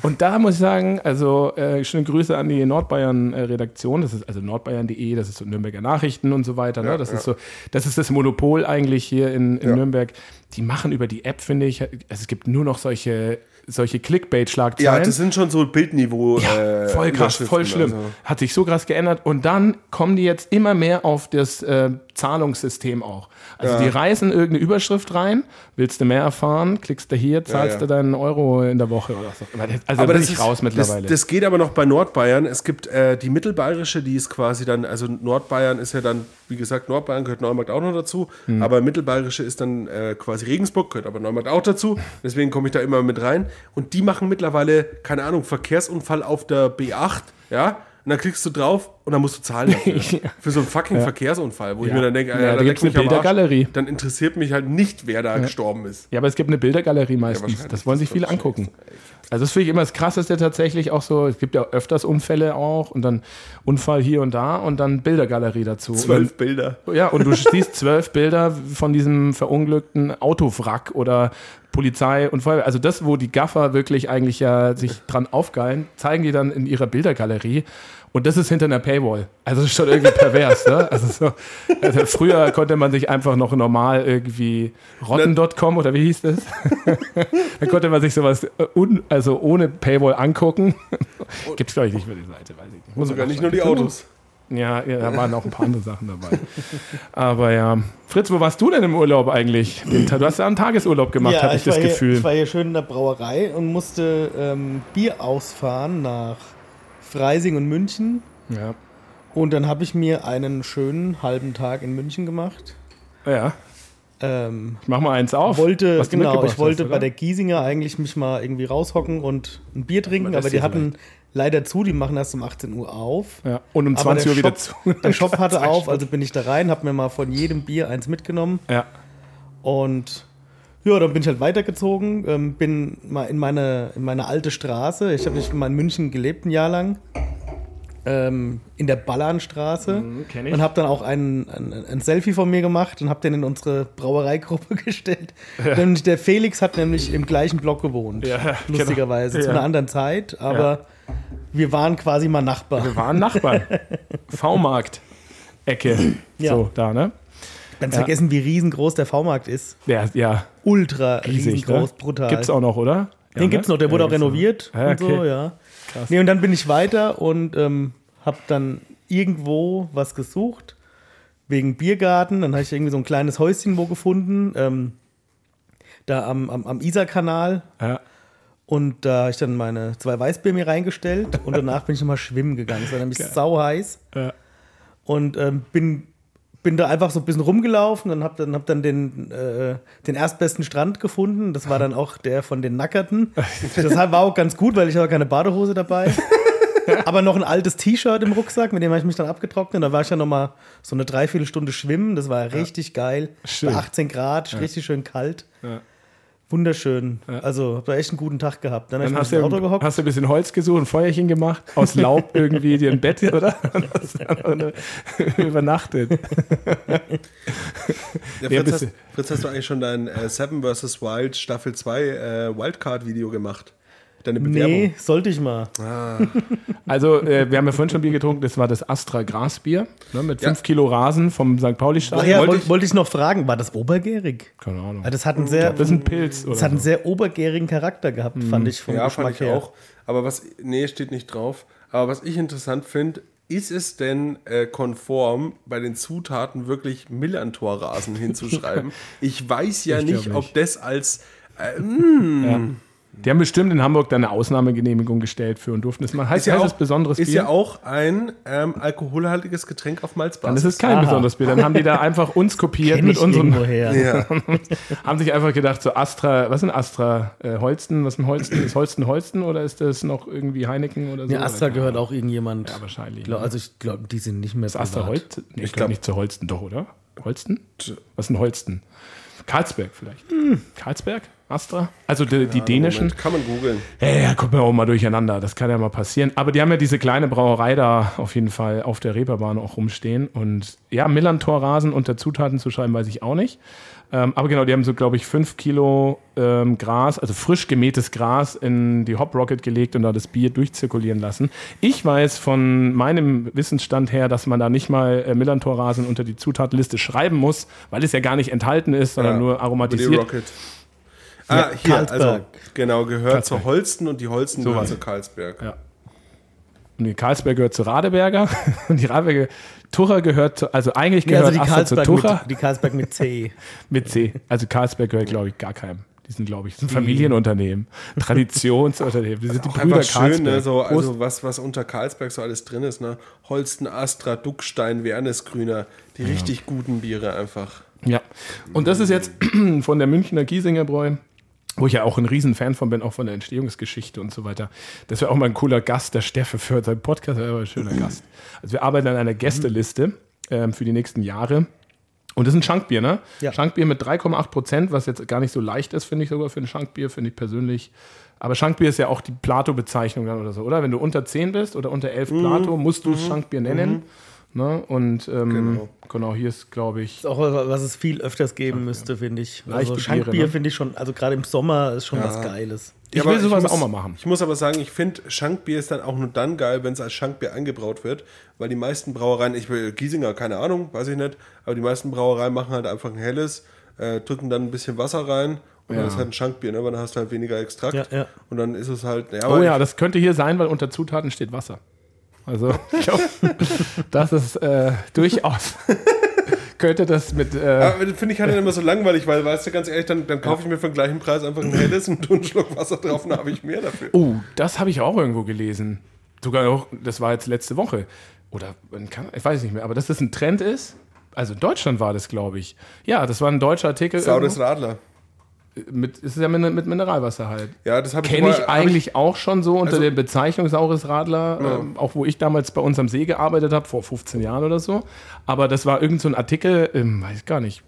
Und da muss ich sagen, also äh, schöne Grüße an die Nordbayern-Redaktion. Das ist also nordbayern.de, das ist so Nürnberger Nachrichten und so weiter. Ne? Das ist so, das ist das Monopol eigentlich hier in, in Ja. Nürnberg. Die machen über die App, finde ich, also es gibt nur noch solche, solche Ja, Clickbait-Schlagzeilen. das sind schon so Bildniveau. Ja, äh, voll krass, voll schlimm. also. Hat sich so krass geändert. Und dann kommen die jetzt immer mehr auf das äh, Zahlungssystem auch. Also die reißen irgendeine Überschrift rein, willst du mehr erfahren, klickst du hier, zahlst ja. du deinen Euro in der Woche oder so. Also aber das ist, raus mittlerweile. Das, das geht aber noch bei Nordbayern. Es gibt äh, die Mittelbayerische, die ist quasi dann, also Nordbayern ist ja dann, wie gesagt, Nordbayern gehört Neumarkt auch noch dazu, Hm. aber Mittelbayerische ist dann äh, quasi Regensburg, gehört aber Neumarkt auch dazu. Deswegen komme ich da immer mit rein. Und die machen mittlerweile, keine Ahnung, Verkehrsunfall auf der B8, ja. Und dann klickst du drauf und dann musst du zahlen dafür. Für so einen fucking Verkehrsunfall, wo ich Ja. mir dann denke, Ja, Alter, da leck mich eine Arsch. Bildergalerie. Dann interessiert mich halt nicht, wer da gestorben ist. Ja, aber es gibt eine Bildergalerie meistens. das wollen sich Das viele angucken. Also das finde ich immer das Krasseste tatsächlich auch so. Es gibt ja öfters Unfälle auch und dann Unfall hier und da und dann Bildergalerie dazu. Zwölf Bilder. Und, ja, und du siehst zwölf Bilder von diesem verunglückten Autowrack oder Polizei und Feuerwehr. Also das, wo die Gaffer wirklich eigentlich ja sich dran aufgeilen, zeigen die dann in ihrer Bildergalerie. Und das ist hinter einer Paywall. Also das ist schon irgendwie pervers. Ne? Also so, also früher konnte man sich einfach noch normal irgendwie rotten.com oder wie hieß das? da konnte man sich sowas äh, un, also ohne Paywall angucken. Gibt es glaube ich nicht mehr die Seite, weiß ich nicht. Muss Sogar nicht nur die. Autos. Ja, ja, da waren auch ein paar andere Sachen dabei. Aber ja. Fritz, wo warst du denn im Urlaub eigentlich? Du hast ja einen Tagesurlaub gemacht, habe ich, das war Gefühl. Hier, ich war hier schön in der Brauerei und musste ähm, Bier ausfahren nach Freising und München. ja. Und dann habe ich mir einen schönen halben Tag in München gemacht. ja, Ähm, ich mach mal eins auf. wollte, genau, ich wollte hast, bei der Giesinger eigentlich mich mal irgendwie raushocken und ein Bier trinken, das aber die hier hatten leider zu, die machen erst um 18 Uhr auf. Ja. Und um Aber 20 der Uhr wieder zu. Der Shop hatte auf, also bin ich da rein, habe mir mal von jedem Bier eins mitgenommen Ja. und ja, dann bin ich halt weitergezogen, ähm, bin mal in meine, in meine alte Straße. Ich habe nicht mal in München gelebt, ein Jahr lang. Ähm, in der Ballernstraße. Mhm, und habe dann auch ein, ein, ein Selfie von mir gemacht und habe den in unsere Brauereigruppe gestellt. Nämlich der Felix hat nämlich im gleichen Block gewohnt. Ja, lustigerweise. genau. Zu Ja. einer anderen Zeit, aber wir waren quasi mal Nachbarn. Wir waren Nachbarn. V-Markt-Ecke. Ja. So, da, ne? Ganz vergessen, wie riesengroß der V-Markt ist. Ja, ja. Ultra Riesig, riesengroß, ne? brutal. Gibt's auch noch, oder? Ja, Den gibt's noch, der wurde Ja, auch gibt's renoviert. Ja, und so, okay. ja. Krass. Nee, und dann bin ich weiter und ähm, habe dann irgendwo was gesucht, wegen Biergarten. Dann habe ich irgendwie so ein kleines Häuschen wo gefunden, ähm, da am, am, am Isar-Kanal. Ja. Und da habe ich dann meine zwei Weißbier mir reingestellt und danach bin ich nochmal schwimmen gegangen. Es war nämlich sau heiß. Ja. Und ähm, bin, bin da einfach so ein bisschen rumgelaufen und habe dann, hab dann den, äh, den erstbesten Strand gefunden. Das war dann auch der von den Nackerten. Das war auch ganz gut, weil ich habe keine Badehose dabei. Aber noch ein altes T-Shirt im Rucksack, mit dem habe ich mich dann abgetrocknet. Da war ich ja noch mal so eine Dreiviertelstunde schwimmen. Das war richtig geil. Schön. Bei 18 Grad, richtig schön kalt. Ja. Wunderschön. Also habe da echt einen guten Tag gehabt. Dann habe ich Dann hast du, Auto gehockt. hast du ein bisschen Holz gesucht, ein Feuerchen gemacht, aus Laub irgendwie dir ein Bett, oder? Und hast dann eine- übernachtet. Ja, Ja, Fritz, hast, bisschen. Fritz, hast du eigentlich schon dein äh, Seven vs. Wild Staffel 2 äh, Wildcard-Video gemacht? Deine Bewerbung? Nee, sollte ich mal. Also, äh, wir haben ja vorhin schon Bier getrunken, das war das Astra Grasbier ne, mit Ja. 5 Kilo Rasen vom St. Ach Pauli-Stadion. ja, wollte ich- wollte ich noch fragen, war das obergärig? Keine Ahnung. Ah, Das hat einen sehr, Das ist ein Pilz. Oder das hat einen so. sehr obergärigen Charakter gehabt, fand ich vom Ja, fand Geschmack ich her. auch. Aber was, nee, steht nicht drauf. Aber was ich interessant finde, ist es denn äh, konform, bei den Zutaten wirklich Millantor-Rasen hinzuschreiben? ich weiß ja Ich nicht, nicht. ob das als. Äh, mm, Ja. Die haben bestimmt in Hamburg dann eine Ausnahmegenehmigung gestellt für und durften das machen. Heißt, ist ja auch, es besonderes ist Bier? ja auch ein ähm, alkoholhaltiges Getränk auf dann Malzbasis. ist es kein Aha. besonderes Bier. Dann haben die da einfach uns kopiert Kenn mit ich unserem. irgendwoher. ja. Haben sich einfach gedacht, so Astra, was ist ein Astra? Äh, Holsten, was ist ein Holsten? Ist Holsten Holsten oder ist das noch irgendwie Heineken oder so? Ja, Astra Oder- gehört auch irgendjemand. Ja, wahrscheinlich. Glaub, also ich glaube, die sind nicht mehr Ist Astra. Holsten? Nee, ich glaube glaub- nicht zu Holsten, doch, oder? Holsten? Was ist ein Holsten? Karlsberg vielleicht. Karlsberg? Astra? Also die, die dänischen. Moment, kann man googeln. Ja, ja, kommt mir auch mal durcheinander. Das kann ja mal passieren. Aber die haben ja diese kleine Brauerei da auf jeden Fall auf der Reeperbahn auch rumstehen. Und ja, Millantor-Rasen unter Zutaten zu schreiben, weiß ich auch nicht. Ähm, aber genau, die haben so, glaube ich, fünf Kilo ähm, Gras, also frisch gemähtes Gras in die Hop Rocket gelegt und da das Bier durchzirkulieren lassen. Ich weiß von meinem Wissensstand her, dass man da nicht mal äh, Millantor-Rasen unter die Zutatenliste schreiben muss, weil es ja gar nicht enthalten ist, sondern Ja, nur aromatisiert. Ah, hier, Karlsberg. also genau, gehört Karlsberg. zur Holsten und die Holsten So gehört zu Karlsberg. Ja. Und die Karlsberg gehört zu Radeberger. Und die Radeberger Tucher gehört zu, also eigentlich Ja, gehört also die Aster zu Karlsberg, Tucher mit, die Karlsberg mit C. mit C. Also Karlsberg gehört, glaube ich, gar keinem. Die sind, glaube ich, ein Familienunternehmen, Traditionsunternehmen. Die sind die Brüder einfach schön, ne? Karlsberg. so, also was, was unter Karlsberg so alles drin ist, ne? Holsten, Astra, Duckstein, Wernesgrüner, die richtig guten Biere einfach. Ja. Und das ist jetzt von der Münchner Giesinger Bräu, wo ich ja auch ein Riesenfan von bin, auch von der Entstehungsgeschichte und so weiter. Das wäre auch mal ein cooler Gast, der Steffe für seinen Podcast, wäre aber ein schöner Gast. Also wir arbeiten an einer Gästeliste ähm, für die nächsten Jahre. Und das ist ein Schankbier, ne? Ja. Schankbier mit 3,8 Prozent, was jetzt gar nicht so leicht ist, finde ich sogar für ein Schankbier, finde ich persönlich. Aber Schankbier ist ja auch die Plato-Bezeichnung dann oder so, oder? Wenn du unter 10 bist oder unter 11 Plato, musst du es Schankbier nennen. Ne? Und ähm, genau. Genau. hier ist, glaube ich, ist auch was es viel öfters geben müsste, finde ich. Leichte Also Schankbier ne? finde ich schon, also gerade im Sommer ist schon was Geiles. Ich aber will sowas muss- auch mal machen. Ich muss aber sagen, ich finde, Schankbier ist dann auch nur dann geil, wenn es als Schankbier angebraut wird, weil die meisten Brauereien, ich will Giesinger, keine Ahnung, weiß ich nicht, aber die meisten Brauereien machen halt einfach ein helles, äh, drücken dann ein bisschen Wasser rein und dann ist halt ein Schankbier, ne? weil dann hast du halt weniger Extrakt Ja, ja. und dann ist es halt, ja, Oh aber ja, das könnte hier sein, weil unter Zutaten steht Wasser. Also, ich glaub, das ist äh, durchaus. könnte das mit. Äh, finde ich halt immer so langweilig, weil, weißt du, ganz ehrlich, dann, dann kaufe ich mir für den gleichen Preis einfach ein helles und einen Schluck Wasser drauf und dann habe ich mehr dafür. oh, das habe ich auch irgendwo gelesen. Sogar auch, das war jetzt letzte Woche. Oder ich weiß nicht mehr, aber dass das ein Trend ist. Also in Deutschland war das, glaube ich. Ja, das war ein deutscher Artikel. Saures irgendwo. Radler. Mit, es ist ja mit, mit Mineralwasser halt. Ja, das habe ich Kenne ich eigentlich auch schon so unter Also- der Bezeichnung saures Radler, ähm, auch wo ich damals bei uns am See gearbeitet habe, vor 15 Jahren oder so. Aber das war irgend so ein Artikel, ähm, weiß ich gar nicht,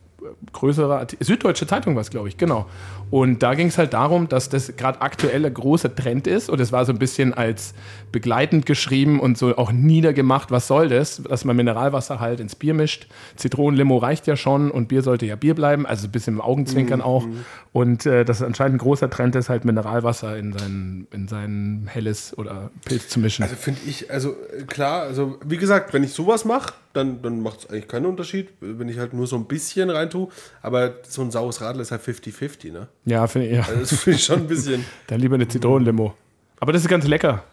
größerer Artikel, Süddeutsche Zeitung war es, glaube ich, genau. Und da ging es halt darum, dass das gerade aktuell ein großer Trend ist und es war so ein bisschen als begleitend geschrieben und so auch niedergemacht, was soll das, dass man Mineralwasser halt ins Bier mischt. Zitronenlimo reicht ja schon und Bier sollte ja Bier bleiben, also ein bisschen im Augenzwinkern Mhm. auch. Und äh, das anscheinend ein großer Trend ist, halt Mineralwasser in sein, in sein helles oder Pilz zu mischen. Also finde ich, also äh, klar, also wie gesagt, wenn ich sowas mache, dann, dann macht es eigentlich keinen Unterschied, wenn ich halt nur so ein bisschen rein tue. Aber so ein saures Radler ist halt 50-50, ne? ja, finde ich, ja. Also das finde ich schon ein bisschen. Dann lieber eine Zitronenlimo. Aber das ist ganz lecker.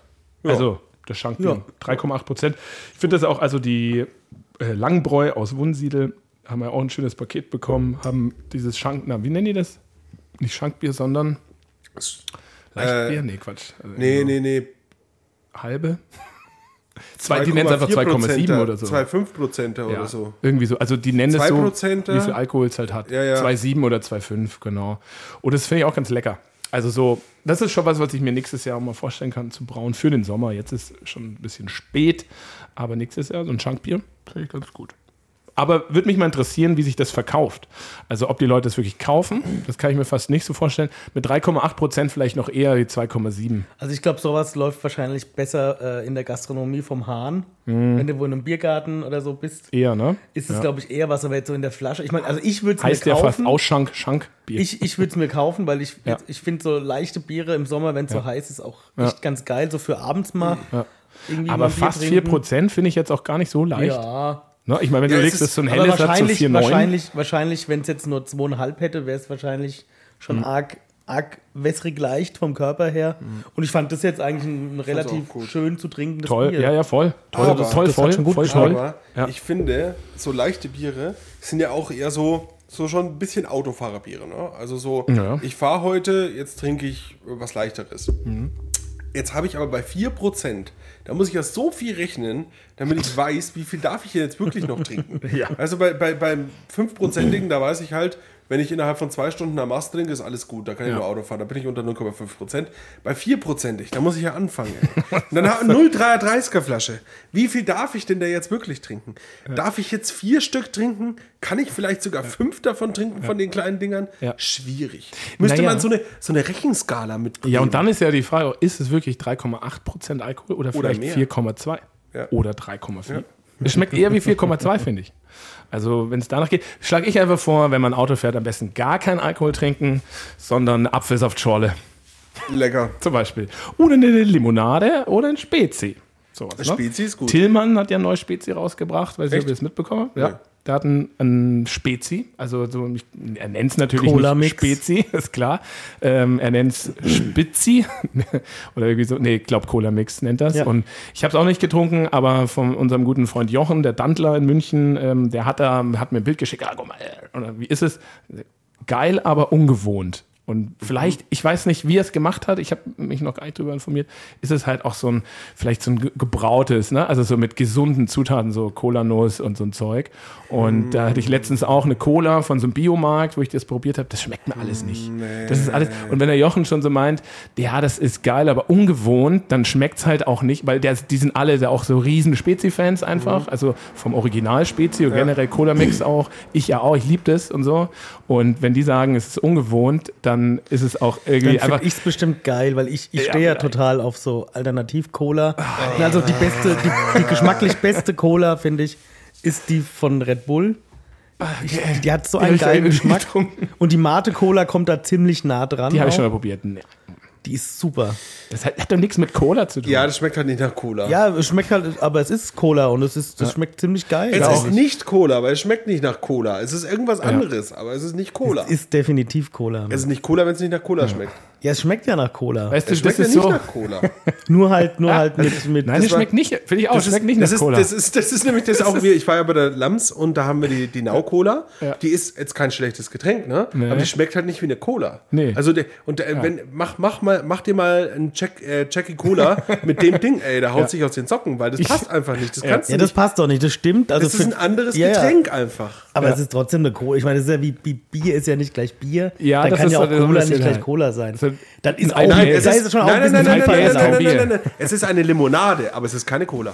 Ja. Also, das Schankbier. Ja. 3,8 Prozent. Ich finde das auch, also die äh, Langbräu aus Wunsiedel haben ja auch ein schönes Paket bekommen, haben dieses Schank, na, wie nennen die das? Nicht Schankbier, sondern Leichtbier? Äh, nee, Quatsch. Also Nee, nee, nee. Halbe? Zwei, die nennen es einfach 2,7 oder so. 2,5 Prozent Ja, oder so. Irgendwie so. Also die nennen es so, 2%er? wie viel Alkohol es halt hat. Ja, ja. 2,7 oder 2,5, genau. Und das finde ich auch ganz lecker. Also so, das ist schon was, was ich mir nächstes Jahr auch mal vorstellen kann zu brauen für den Sommer. Jetzt ist schon ein bisschen spät, aber nächstes Jahr so ein Schankbier finde ich ganz gut. Aber würde mich mal interessieren, wie sich das verkauft. Also ob die Leute es wirklich kaufen, das kann ich mir fast nicht so vorstellen. Mit 3,8 Prozent vielleicht noch eher wie 2,7. Also ich glaube, sowas läuft wahrscheinlich besser äh, in der Gastronomie vom Hahn. Wenn du wo in einem Biergarten oder so bist, Eher, ne? ist es, glaube ich, eher was, aber jetzt so in der Flasche. Ich meine, also ich würde es Heißt mir ja fast kaufen. Ausschank, Schankbier. ich ich würde es mir kaufen, weil ich, Ja. ich finde so leichte Biere im Sommer, wenn es so heiß ist, auch echt ganz geil. So für abends mal. aber mal Bier fast 4 trinken. Prozent finde ich jetzt auch gar nicht so leicht. Ja, Ne? Ich meine, wenn Ja, du es legst, ist- das so ein helles hat so wahrscheinlich, 4,9. wahrscheinlich, wahrscheinlich wenn es jetzt nur zweieinhalb hätte, wäre es wahrscheinlich schon Hm. arg, arg wässrig leicht vom Körper her. Und ich fand das jetzt eigentlich ein relativ schön zu trinkendes Toll, Bier. ja, ja, voll. Toll, Aber- toll, das hat voll, schon gut voll toll. Aber Ja. ich finde, so leichte Biere sind ja auch eher so, so schon ein bisschen Autofahrerbiere. Ne? Also so, Ja. ich fahre heute, jetzt trinke ich was leichteres. Mhm. Jetzt habe ich aber bei 4%, da muss ich ja so viel rechnen, damit ich weiß, wie viel darf ich jetzt wirklich noch trinken. Ja. Also bei, bei, beim 5%igen, da weiß ich halt, wenn ich innerhalb von zwei Stunden am Mast trinke, ist alles gut, da kann ich Ja. nur Auto fahren, da bin ich unter 0,5%. Bei 4%ig, da muss ich ja anfangen. Und dann habe ich 0,33er Flasche. Wie viel darf ich denn da jetzt wirklich trinken? Darf ich jetzt vier Stück trinken? Kann ich vielleicht sogar fünf davon trinken von den kleinen Dingern? Ja. Schwierig. Müsste Naja. man so eine, so eine Rechenskala mitbringen. Ja, und dann ist ja die Frage, ist es wirklich 3,8% Alkohol oder vielleicht mehr. 4,2 Ja. oder 3,4? Es schmeckt eher wie 4,2, finde ich. Also, wenn es danach geht, schlage ich einfach vor, wenn man Auto fährt, am besten gar keinen Alkohol trinken, sondern Apfelsaftschorle Lecker. zum Beispiel. Oder eine Limonade oder ein Spezi. Sowas, ne? Spezi ist gut. Tillmann hat ja ein neues Spezi rausgebracht, weiß nicht, ob ihr das mitbekommen habt. Ja. Einen, einen Spezi, also so, er nennt es natürlich nicht Spezi, ist klar. Ähm, er nennt es Spitzi oder irgendwie so, nee, ich glaube Cola-Mix nennt das. Ja. Und ich habe es auch nicht getrunken, aber von unserem guten Freund Jochen, der Dantler in München, ähm, der hat, da, hat mir ein Bild geschickt, ah, guck mal, oder wie ist es? Geil, aber ungewohnt. Und vielleicht, ich weiß nicht, wie er es gemacht hat, ich habe mich noch gar nicht drüber informiert, ist es halt auch so ein, vielleicht so ein ge- gebrautes, ne? also so mit gesunden Zutaten, so Cola-Nuss und so ein Zeug. Und da hatte ich letztens auch eine Cola von so einem Biomarkt, wo ich das probiert habe, das schmeckt mir alles nicht. Das ist alles, und wenn der Jochen schon so meint, ja, das ist geil, aber ungewohnt, dann schmeckt es halt auch nicht, weil der, die sind alle da auch so riesen Spezi-Fans einfach, also vom Original Spezi und generell Cola-Mix auch, ich ja auch, ich liebe das und so. Und wenn die sagen, es ist ungewohnt, dann ist es auch irgendwie Dann einfach. ich es bestimmt geil, weil ich, ich Ja, stehe ja total auf so Alternativ-Cola. Und Also die beste, die, die geschmacklich beste Cola, finde ich, ist die von Red Bull. Ich, die, hat so einen geilen Geschmack. Und die Mate-Cola kommt da ziemlich nah dran. Die habe ich schon mal probiert. Nee. Die ist super. Das hat, hat doch nichts mit Cola zu tun. Ja, das schmeckt halt nicht nach Cola. Ja, es schmeckt halt, aber es ist Cola und es ist, das schmeckt ziemlich geil. Es Ja, ist nicht Cola, aber es schmeckt nicht nach Cola. Es ist irgendwas anderes, aber es ist nicht Cola. es ist definitiv Cola. Es ist nicht Cola, wenn es nicht nach Cola schmeckt. Ja, es schmeckt ja nach Cola. Weißt du, Es das schmeckt ja ist nicht so. nach Cola. Nur halt, nur halt mit, mit Nein, das war- schmeckt nicht. Finde ich auch. Das, schmeckt nicht nach das ist, Cola. Das ist, das ist nämlich das auch wie, ich war ja bei der Lams und da haben wir die, die Nau-Cola. Ja. Die ist jetzt kein schlechtes Getränk, ne? Nee. Aber die schmeckt halt nicht wie eine Cola. Nee. Also, der, und der, wenn, mach, mach, mal, mach dir mal einen Jack, äh, Jackie Cola mit dem Ding, ey, der haut Ja. sich aus den Socken, weil das Ich- passt einfach nicht. Das Ja. kannst ja, du das nicht. passt doch nicht, das stimmt. Also Das ist ein anderes Ja, ja. Getränk einfach. Aber es ist trotzdem eine Cola. Ich meine, das ist ja wie, wie Bier ist ja nicht gleich Bier. Ja, das kann ist ja auch ein Cola nicht gleich. Cola sein. Das ist Nein, auch, nein, es ist, ist schon auch nein, ein nein, bisschen nein, nein, nein, nein. Es ist eine Limonade, aber es ist keine Cola.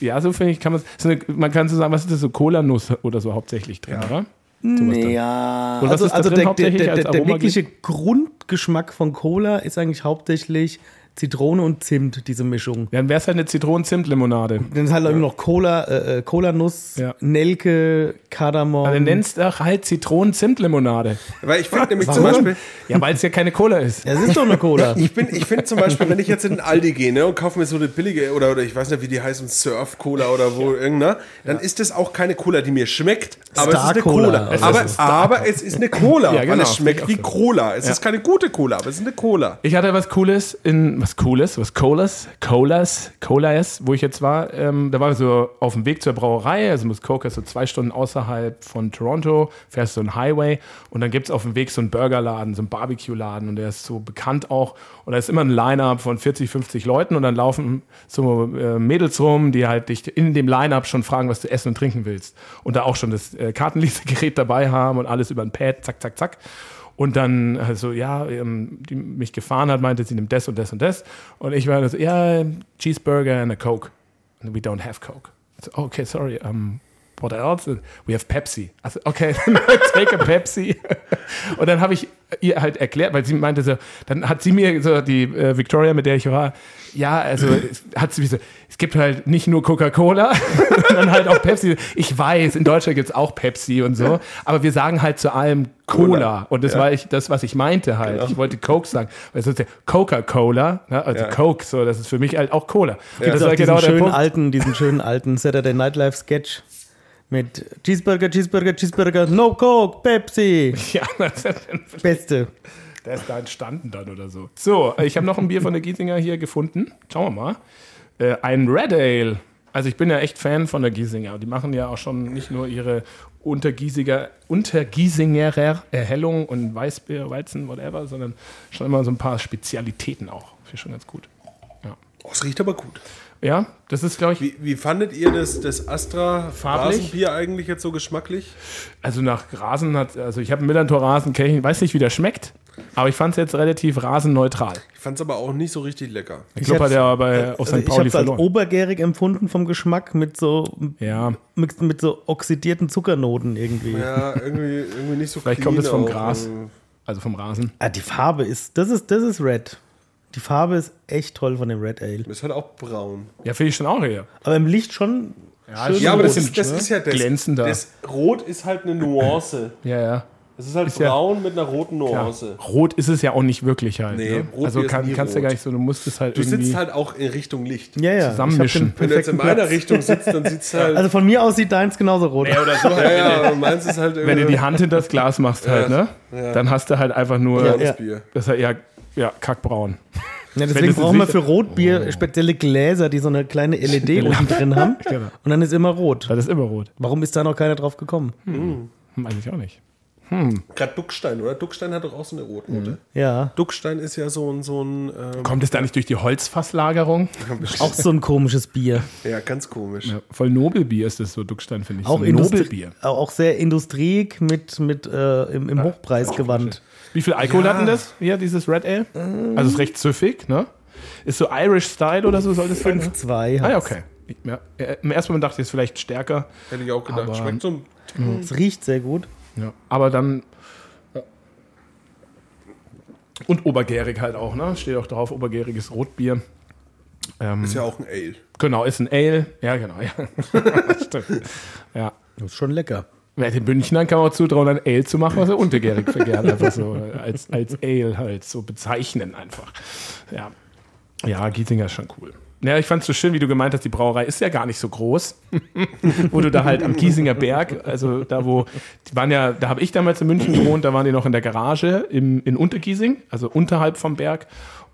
ja, so finde ich, kann man so eine, Man kann so sagen, was ist das so? Cola-Nuss oder so hauptsächlich drin, oder? Ja, Und was also, also der, der, der, der, wirkliche Grundgeschmack von Cola ist eigentlich hauptsächlich Zitrone und Zimt, diese Mischung. Dann wäre es halt eine Zitronen-Zimt-Limonade. Dann ist halt auch noch Cola, äh, äh, Cola-Nuss, Ja. Nelke, Kardamom. Aber dann nennst doch halt Zitronen-Zimt-Limonade. Weil ich finde nämlich zum Warum? Beispiel, Ja, weil es ja keine Cola ist. Ja, es ist doch eine Cola. Ich, bin, ich finde zum Beispiel, wenn ich jetzt in den Aldi gehe ne, und kaufe mir so eine billige, oder, oder ich weiß nicht, wie die heißen, Surf-Cola oder wo irgendeiner, dann ist das auch keine Cola, die mir schmeckt, aber es ist eine. Cola. Es aber, ist aber es ist eine Cola, Ja, genau, weil es finde schmeckt wie. Cola. Es Ja. ist keine gute Cola, aber es ist eine Cola. Ich hatte was Cooles in, was Cooles, was Colas, Colas, Colas, wo ich jetzt war. Ähm, da war ich so auf dem Weg zur Brauerei, also Muskoka ist so zwei Stunden außerhalb von Toronto, fährst so einen Highway und dann gibt es auf dem Weg so einen Burgerladen, so einen Barbecue-Laden und der ist so bekannt auch. Und da ist immer ein Line-Up von 40, 50 Leuten und dann laufen so äh, Mädels rum, die halt dich in dem Line-Up schon fragen, was du essen und trinken willst. Und da auch schon das äh, Kartenlesegerät dabei haben und alles über ein Pad, zack, zack, zack. Und dann also ja, ähm, die mich gefahren hat, meinte, sie nimmt das und das und das. Und ich war so, ja, Cheeseburger and a Coke. And we don't have Coke. So, okay, sorry. Um, what else? We have Pepsi. Also, okay, take a Pepsi. Und dann habe ich ihr halt erklärt, weil sie meinte so, dann hat sie mir so, die äh, Victoria, mit der ich war, ja, also hat sie so, es gibt halt nicht nur Coca-Cola, sondern halt auch Pepsi. Ich weiß, in Deutschland gibt es auch Pepsi und so, aber wir sagen halt zu allem Cola. Cola. Und das war ich, das, was ich meinte halt. Ich wollte Coke sagen. Weil es ist ja Coca-Cola, ne? also Ja. Coke, so, das ist für mich halt auch Cola. Und Das war diesen genau der schönen Punkt. alten, diesen schönen alten Saturday Night Live Sketch mit Cheeseburger, Cheeseburger, Cheeseburger, No Coke, Pepsi. Ja, das Beste. Der ist da entstanden dann oder so. So, ich habe noch ein Bier von der Giesinger hier gefunden. Schauen wir mal. Äh, ein Red Ale. Also ich bin ja echt Fan von der Giesinger. Die machen ja auch schon nicht nur ihre Untergiesiger, Untergiesingerer Erhellung und Weißbier, Weizen, whatever, sondern schon immer so ein paar Spezialitäten auch. Finde ich schon ganz gut. Oh, es riecht aber gut. Ja, das ist, glaube ich, Wie, wie fandet ihr das, das Astra Farblich? Rasenbier eigentlich jetzt so geschmacklich? also nach Rasen hat, also ich habe einen Millantor Rasen, ich weiß nicht, wie der schmeckt, aber ich fand es jetzt relativ rasenneutral. Ich fand es aber auch nicht so richtig lecker. Ich glaube, hat hab's- er bei auf Also St. ich Pauli habe es als verloren. obergärig empfunden vom Geschmack mit so, Ja, mit, mit so oxidierten Zuckernoten irgendwie. Ja, irgendwie, irgendwie nicht so Vielleicht kommt es vom auch. Gras. Ähm, also vom Rasen. Ah, die Farbe ist, das ist, das ist Red. Die Farbe ist echt toll von dem Red Ale. Ist halt auch braun. Ja, finde ich schon auch eher. Aber im Licht schon. Ja, schön Ja, aber das ist, das ist ja das. Glänzender. Das Rot ist halt eine Nuance. Ja, ja. Es ist halt Ist ja- braun mit einer roten Ja. Nuance. Rot ist es ja auch nicht wirklich halt. Nee, ne? Also ist kann, nie kannst du ja gar nicht so, du musst es halt Du irgendwie. sitzt halt auch in Richtung Licht. Ja, ja. Zusammenmischen. Wenn du jetzt in meiner Platz. Richtung sitzt, dann sitzt halt. Also von mir aus sieht deins genauso rot aus. oder so ja, ja, aber meins ist halt Wenn du die Hand hinter das Glas machst halt, ne? Ja. Dann hast du halt einfach nur, Ja, ja. Bier. das ist halt ja, ja, kackbraun. Ja, deswegen brauchen wir für Rotbier spezielle Gläser, die so eine kleine LED unten drin haben. Genau. Und dann ist immer rot. Das ist immer rot. Warum ist da noch keiner drauf gekommen? Hm, Weiß ich auch nicht. Gerade Duckstein, oder? Duckstein hat doch auch so eine Rotnote. Ja. Duckstein ist ja so ein, so ein ähm, Kommt es da nicht durch die Holzfasslagerung? Auch so ein komisches Bier. ja, ganz komisch. Ja, voll Nobelbier ist das so, Duckstein, finde ich. Auch, so Nobelbier. auch sehr Industriek mit, mit äh, im, im Hochpreisgewand. Wie viel Alkohol Ja. hat denn das hier, dieses Red Ale? Also ist recht süffig, ne? Ist so Irish Style oder so soll das sein? ne? 5,2. Ah ja, okay. Ja, äh, Im ersten Moment dachte ich, es ist vielleicht stärker. Hätte ich auch gedacht. Aber- Schmeckt so. Es riecht sehr gut. Ja. Aber dann. ja. Und obergärig halt auch, ne? Steht auch drauf, obergäriges Rotbier. Ähm, Ist ja auch ein Ale. Genau, ist ein Ale. Ja, genau, ja. Stimmt. Ja. Das ist schon lecker. Wer den Münchnern kann man auch zutrauen, ein Ale zu machen, was er untergärig vergärt. Einfach so als, als Ale halt so bezeichnen einfach. Ja. Ja, Giesinger ist schon cool. Ja, ich fand es so schön, wie du gemeint hast, die Brauerei ist ja gar nicht so groß. wo du da halt am Giesinger Berg, also da wo, die waren ja, da habe ich damals in München gewohnt, da waren die noch in der Garage im, in Untergiesing, also unterhalb vom Berg.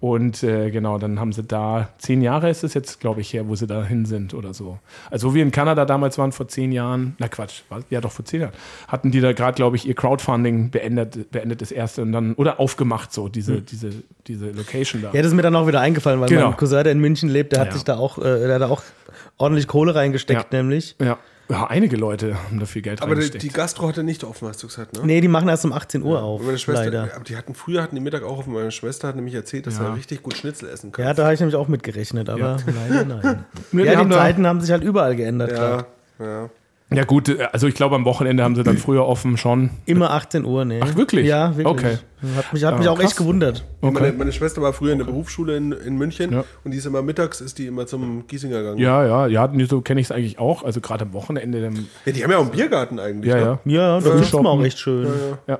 Und äh, genau, dann haben sie da, zehn Jahre ist es jetzt, glaube ich, her, wo sie da hin sind oder so. Also wo wir in Kanada damals waren vor zehn Jahren, na Quatsch, was? ja doch vor zehn Jahren, hatten die da gerade, glaube ich, ihr Crowdfunding beendet, beendet das erste und dann, oder aufgemacht so, diese, diese, diese Location da. Ja, das ist mir dann auch wieder eingefallen, weil Genau. mein Cousin, der in München lebt, der hat Ja. sich da auch, äh, der hat da auch ordentlich Kohle reingesteckt, Ja. nämlich. Ja. Ja, einige Leute haben da viel Geld Aber die, die Gastro hatte nicht offen, hast du gesagt, ne? Nee, die machen erst um 18 Uhr auf, Und Meine Schwester, leider. aber die hatten früher hatten die Mittag auch offen. Meine Schwester hat nämlich erzählt, dass Ja. er richtig gut Schnitzel essen kann. Ja, da habe ich nämlich auch mitgerechnet, aber leider nein. Die ja, haben die Zeiten haben sich halt überall geändert. klar. ja, ja. Ja, gut, äh, also ich glaube, am Wochenende haben sie dann früher offen schon. Immer 18 Uhr, nee. Ach, wirklich? Ja, wirklich. Okay. Hat mich, hat mich Ja, auch echt gewundert. Okay. Meine, meine Schwester war früher in der Berufsschule in, in München Ja. und die ist immer mittags, ist die immer zum Giesinger gegangen. Ja, ja, ja, so kenne ich es eigentlich auch. Also gerade am Wochenende. Dann, Ja, die haben ja auch einen Biergarten eigentlich. ja, ne? ja. Ja, das ist shoppen. auch echt schön. Ja.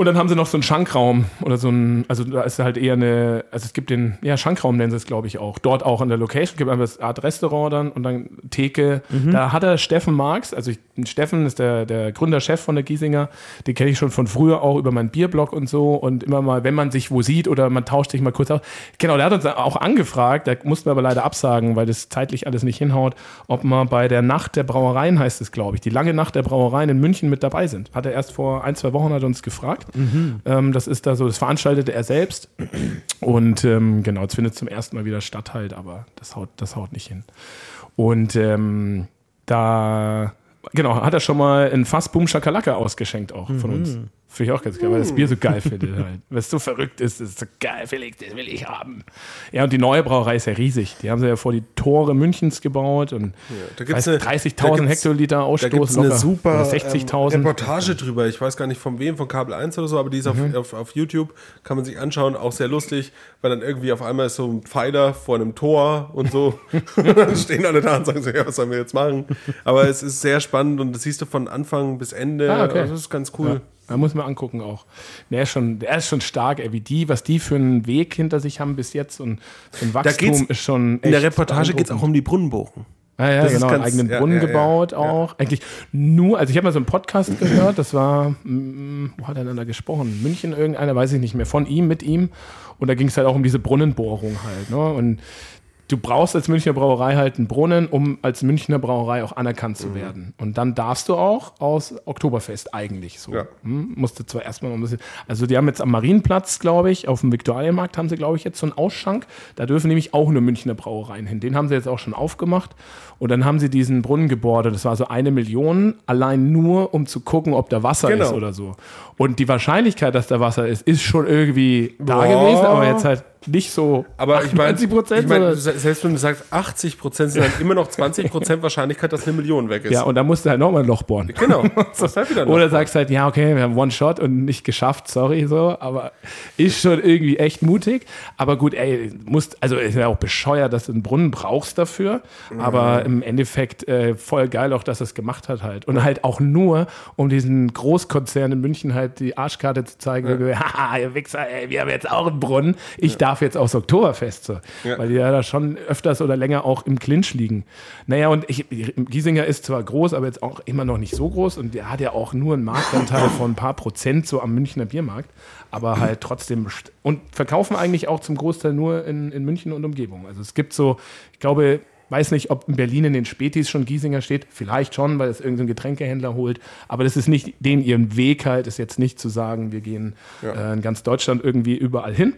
Und dann haben sie noch so einen Schankraum oder so ein, also da ist halt eher eine, also es gibt den, ja, Schankraum nennen sie es, glaube ich, auch. Dort auch in der Location gibt einfach das Art Restaurant dann und dann Theke. Da hat er Steffen Marx, also ich, Steffen ist der, der Gründerchef von der Giesinger, den kenne ich schon von früher auch über meinen Bierblog und so und immer mal, wenn man sich wo sieht oder man tauscht sich mal kurz aus. Genau, der hat uns auch angefragt, da mussten wir aber leider absagen, weil das zeitlich alles nicht hinhaut, ob man bei der Nacht der Brauereien, heißt es, glaube ich, die lange Nacht der Brauereien in München mit dabei sind. Hat er erst vor ein, zwei Wochen hat er uns gefragt. Ähm, das ist da so, das veranstaltete er selbst. Und ähm, genau, es findet zum ersten Mal wieder statt halt, aber das haut, das haut nicht hin. Und ähm, da, genau, hat er schon mal ein Fass Boom Shakalaka ausgeschenkt auch von uns. Finde ich auch ganz geil, weil das Bier so geil finde halt. Es so verrückt ist, ist so geil, Felix, das will ich haben. Ja, und die neue Brauerei ist ja riesig. Die haben sie ja vor die Tore Münchens gebaut und da eine- 30.000 da gibt's- Hektoliter Da Ausstoß. gibt es eine super Oder ähm, 60.000. Reportage drüber. Ich weiß gar nicht von wem, von Kabel 1 oder so, aber die ist auf, Mhm. auf, auf YouTube, kann man sich anschauen. Auch sehr lustig, weil dann irgendwie auf einmal ist so ein Pfeiler vor einem Tor und so. und dann stehen alle da und sagen so, ja, was sollen wir jetzt machen? Aber es ist sehr spannend und das siehst du von Anfang bis Ende. Ah, okay. Also das ist ganz cool. Ja, da muss man angucken auch. Der ist schon, der ist schon stark, ey, wie die, was die für einen Weg hinter sich haben bis jetzt und für ein Wachstum ist schon. In der echt Reportage geht es auch um die Brunnenbogen. Ja, ja, Das genau, einen eigenen ja, Brunnen ja, ja, gebaut ja. auch. Eigentlich nur, also ich habe mal so einen Podcast gehört, das war, mm, wo hat er denn da gesprochen? München irgendeiner, weiß ich nicht mehr, von ihm, mit ihm. Und da ging es halt auch um diese Brunnenbohrung halt. Ne? Und du brauchst als Münchner Brauerei halt einen Brunnen, um als Münchner Brauerei auch anerkannt Mhm. zu werden. Und dann darfst du auch aus Oktoberfest eigentlich so. Ja. Hm, musste zwar erstmal noch ein bisschen, also die haben jetzt am Marienplatz, glaube ich, auf dem Viktualienmarkt haben sie, glaube ich, jetzt so einen Ausschank. Da dürfen nämlich auch nur Münchner Brauereien hin. Den haben sie jetzt auch schon aufgemacht. Und dann haben sie diesen Brunnen gebohrt. Und das war so eine Million, allein nur, um zu gucken, ob da Wasser Genau. ist oder so. Und die Wahrscheinlichkeit, dass da Wasser ist, ist schon irgendwie da Boah. gewesen. Aber jetzt halt, nicht so Aber ich meine, 20 Prozent. ich mein, sondern- se- selbst wenn du sagst 80 Prozent, sind dann immer noch 20 Prozent Wahrscheinlichkeit, dass eine Million weg ist. ja, und dann musst du halt nochmal ein Loch bohren. genau. Ist halt wieder. Oder sagst halt, ja, okay, wir haben One-Shot und nicht geschafft, sorry, so, aber ist schon irgendwie echt mutig. Aber gut, ey, musst, also ist ja auch bescheuert, dass du einen Brunnen brauchst dafür. Aber im Endeffekt äh, voll geil auch, dass er es gemacht hat halt. Und halt auch nur, um diesen Großkonzern in München halt die Arschkarte zu zeigen, haha, ihr Wichser, ey, wir haben jetzt auch einen Brunnen. Ich darf jetzt aufs Oktoberfest so. Ja. Weil die ja da schon öfters oder länger auch im Clinch liegen. Naja, und ich, Giesinger ist zwar groß, aber jetzt auch immer noch nicht so groß und der hat ja auch nur einen Marktanteil von ein paar Prozent so am Münchner Biermarkt, aber halt trotzdem und verkaufen eigentlich auch zum Großteil nur in, in München und Umgebung. Also es gibt so, ich glaube, weiß nicht, ob in Berlin in den Spätis schon Giesinger steht, vielleicht schon, weil es irgendein Getränkehändler holt, aber das ist nicht den ihren Weg halt, ist jetzt nicht zu sagen, wir gehen äh, in ganz Deutschland irgendwie überall hin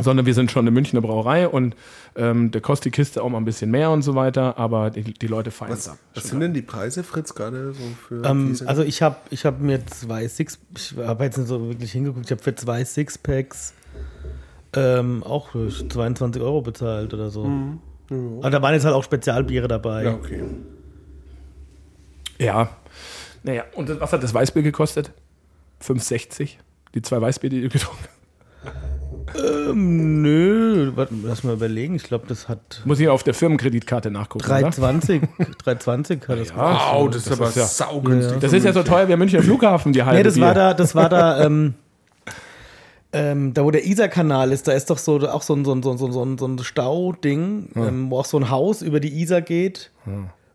sondern wir sind schon eine Münchner Brauerei und ähm, der kostet die Kiste auch mal ein bisschen mehr und so weiter, aber die, die Leute feiern es was, ab. was sind denn die Preise, Fritz, gerade so für Ähm, diese? also ich habe ich hab mir zwei Six, ich habe jetzt nicht so wirklich hingeguckt, ich habe für zwei Sixpacks ähm, auch 22 Euro bezahlt oder so. Aber da waren jetzt halt auch Spezialbiere dabei. ja, okay. Ja, naja, und was hat das Weißbier gekostet? 5,60? Die zwei Weißbier, die du getrunken hast. Ähm, nö, warte, lass mal überlegen. Ich glaube, das hat Muss ich auf der Firmenkreditkarte nachgucken, oder? 320, 320 hat das gekostet. Wow, das, das ist aber ja- saugünstig. Das ist ja so teuer wie der Münchner Flughafen, die halbe Nee, das Bier. war da, das war da, ähm, ähm, da wo der Isar-Kanal ist, da ist doch so auch so ein, so ein, so ein, so ein, so ein Stauding, ähm, wo auch so ein Haus über die Isar geht.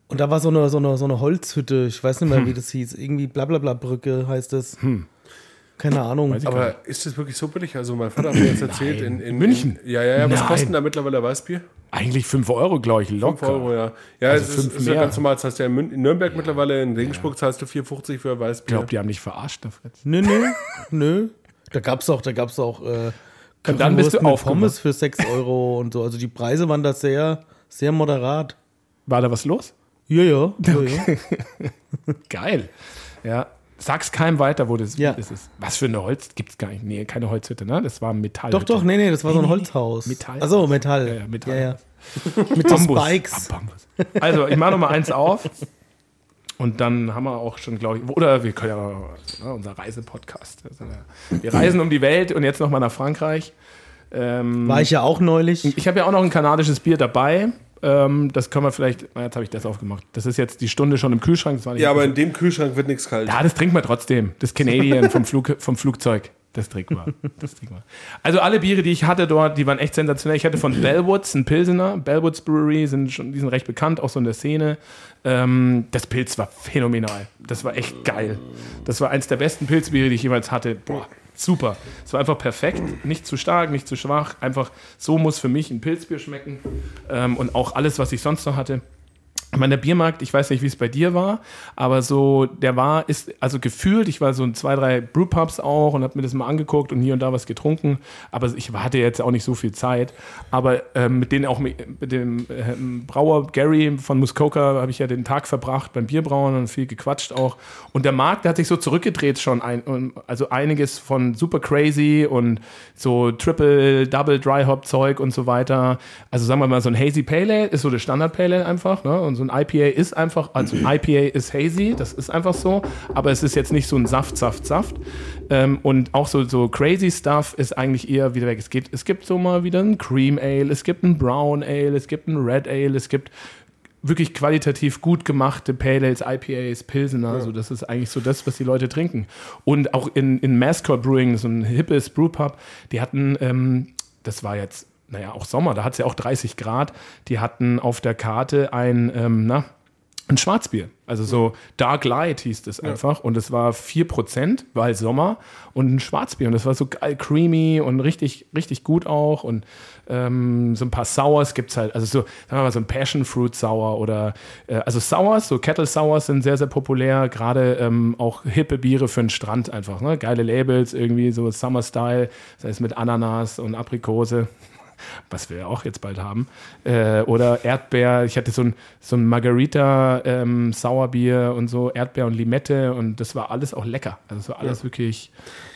Und da war so eine, so, eine, so eine Holzhütte, ich weiß nicht mehr, wie das hieß, irgendwie blablabla Brücke heißt das. Keine Ahnung. Ich aber ist das wirklich so billig? Also mein Vater hat mir jetzt erzählt, in, in München? In, ja, ja, ja. Was Nein. kostet da mittlerweile Weißbier? Eigentlich 5 Euro, glaube ich, 5 locker. Euro, ja. Ja, Also es fünf ist, ist ja ganz normal. Das heißt ja in, Mün- in Nürnberg mittlerweile, in Regensburg zahlst du 4,50 für Ich Weißbier. glaube, die haben dich verarscht, der Fritz. Nö, nö, nö. Da gab's auch, da gab's auch äh, Und dann bist du aufgewacht. Pommes für 6 Euro und so. Also die Preise waren da sehr, sehr moderat. War da was los? Ja, ja. ja, ja. Geil. Ja. Sag's keinem weiter, wo das, Ja. ist. Was für eine Holz? Gibt's gar nicht. Nee, keine Holzhütte, ne? Das war Metall. Doch, doch, nee, nee, das war so ein Holzhaus. Metall. Achso, Metall. Ja, ja, Metall. Ja, ja. Mit Bambus. Spikes. Ah, Bambus. Also, ich mache noch mal eins auf. Und dann haben wir auch schon, glaube ich, oder wir können ja ne, unser Reisepodcast. Also, Wir reisen um die Welt und jetzt noch mal nach Frankreich. Ähm, War ich ja auch neulich. ich habe ja auch noch ein kanadisches Bier dabei. Ähm, das können wir vielleicht. na, Jetzt habe ich das aufgemacht. Das ist jetzt die Stunde schon im Kühlschrank. Ja, aber in dem Kühlschrank wird nichts kalt. ja, das trinken wir trotzdem. Das Canadian vom, Flug, vom Flugzeug. Das trinken wir. Das trinken wir. Also alle Biere, die ich hatte dort, die waren echt sensationell. Ich hatte von Bellwoods einen Pilsener. Bellwoods Brewery sind schon, die sind recht bekannt, auch so in der Szene. Ähm, das Pilz war phänomenal. Das war echt geil. Das war eins der besten Pilzbiere, die ich jemals hatte. Boah, super. Es war einfach perfekt. Nicht zu stark, nicht zu schwach. Einfach so muss für mich ein Pilzbier schmecken. Ähm, und auch alles, was ich sonst noch hatte. Ich meine, der Biermarkt, ich weiß nicht, wie es bei dir war, aber so, der war, ist, also gefühlt, ich war so in zwei, drei Brewpubs auch und habe mir das mal angeguckt und hier und da was getrunken, aber ich hatte jetzt auch nicht so viel Zeit. Aber ähm, mit denen auch mit, dem ähm, Brauer Gary von Muskoka habe ich ja den Tag verbracht beim Bierbrauen und viel gequatscht auch. Und der Markt, der hat sich so zurückgedreht schon, ein, also einiges von super crazy und so Triple, Double Dry Hop Zeug und so weiter. Also sagen wir mal, so ein Hazy Pale Ale ist so der Standard Pale Ale einfach, ne? Und so ein IPA ist einfach, also ein IPA ist hazy, das ist einfach so, aber es ist jetzt nicht so ein Saft, Saft, Saft. Ähm, und auch so, so crazy Stuff ist eigentlich eher wieder weg. Es, geht, es gibt so mal wieder ein Cream Ale, es gibt ein Brown Ale, es gibt ein Red Ale, es gibt wirklich qualitativ gut gemachte Pale Ales, IPAs, Pilsener, also das ist eigentlich so das, was die Leute trinken. Und auch in, in Mascot Brewing, so ein hippes Brewpub, die hatten, ähm, das war jetzt, naja, auch Sommer, da hat es ja auch 30 Grad, die hatten auf der Karte ein, ähm, na, ein Schwarzbier. Also so Dark Light hieß das einfach. Und es war 4%, weil Sommer und ein Schwarzbier. Und das war so geil creamy und richtig, richtig gut auch. Und ähm, so ein paar Sours gibt es halt. Also so, sagen wir mal, so ein Passion Fruit Sour oder äh, also Sours, so Kettle Sours sind sehr, sehr populär. Gerade ähm, auch hippe Biere für den Strand einfach. Ne? Geile Labels, irgendwie so Summer Style, das heißt mit Ananas und Aprikose was wir ja auch jetzt bald haben. Äh, oder Erdbeer. Ich hatte so ein, so ein Margarita ähm, Sauerbier und so, Erdbeer und Limette und das war alles auch lecker. Also es war alles wirklich.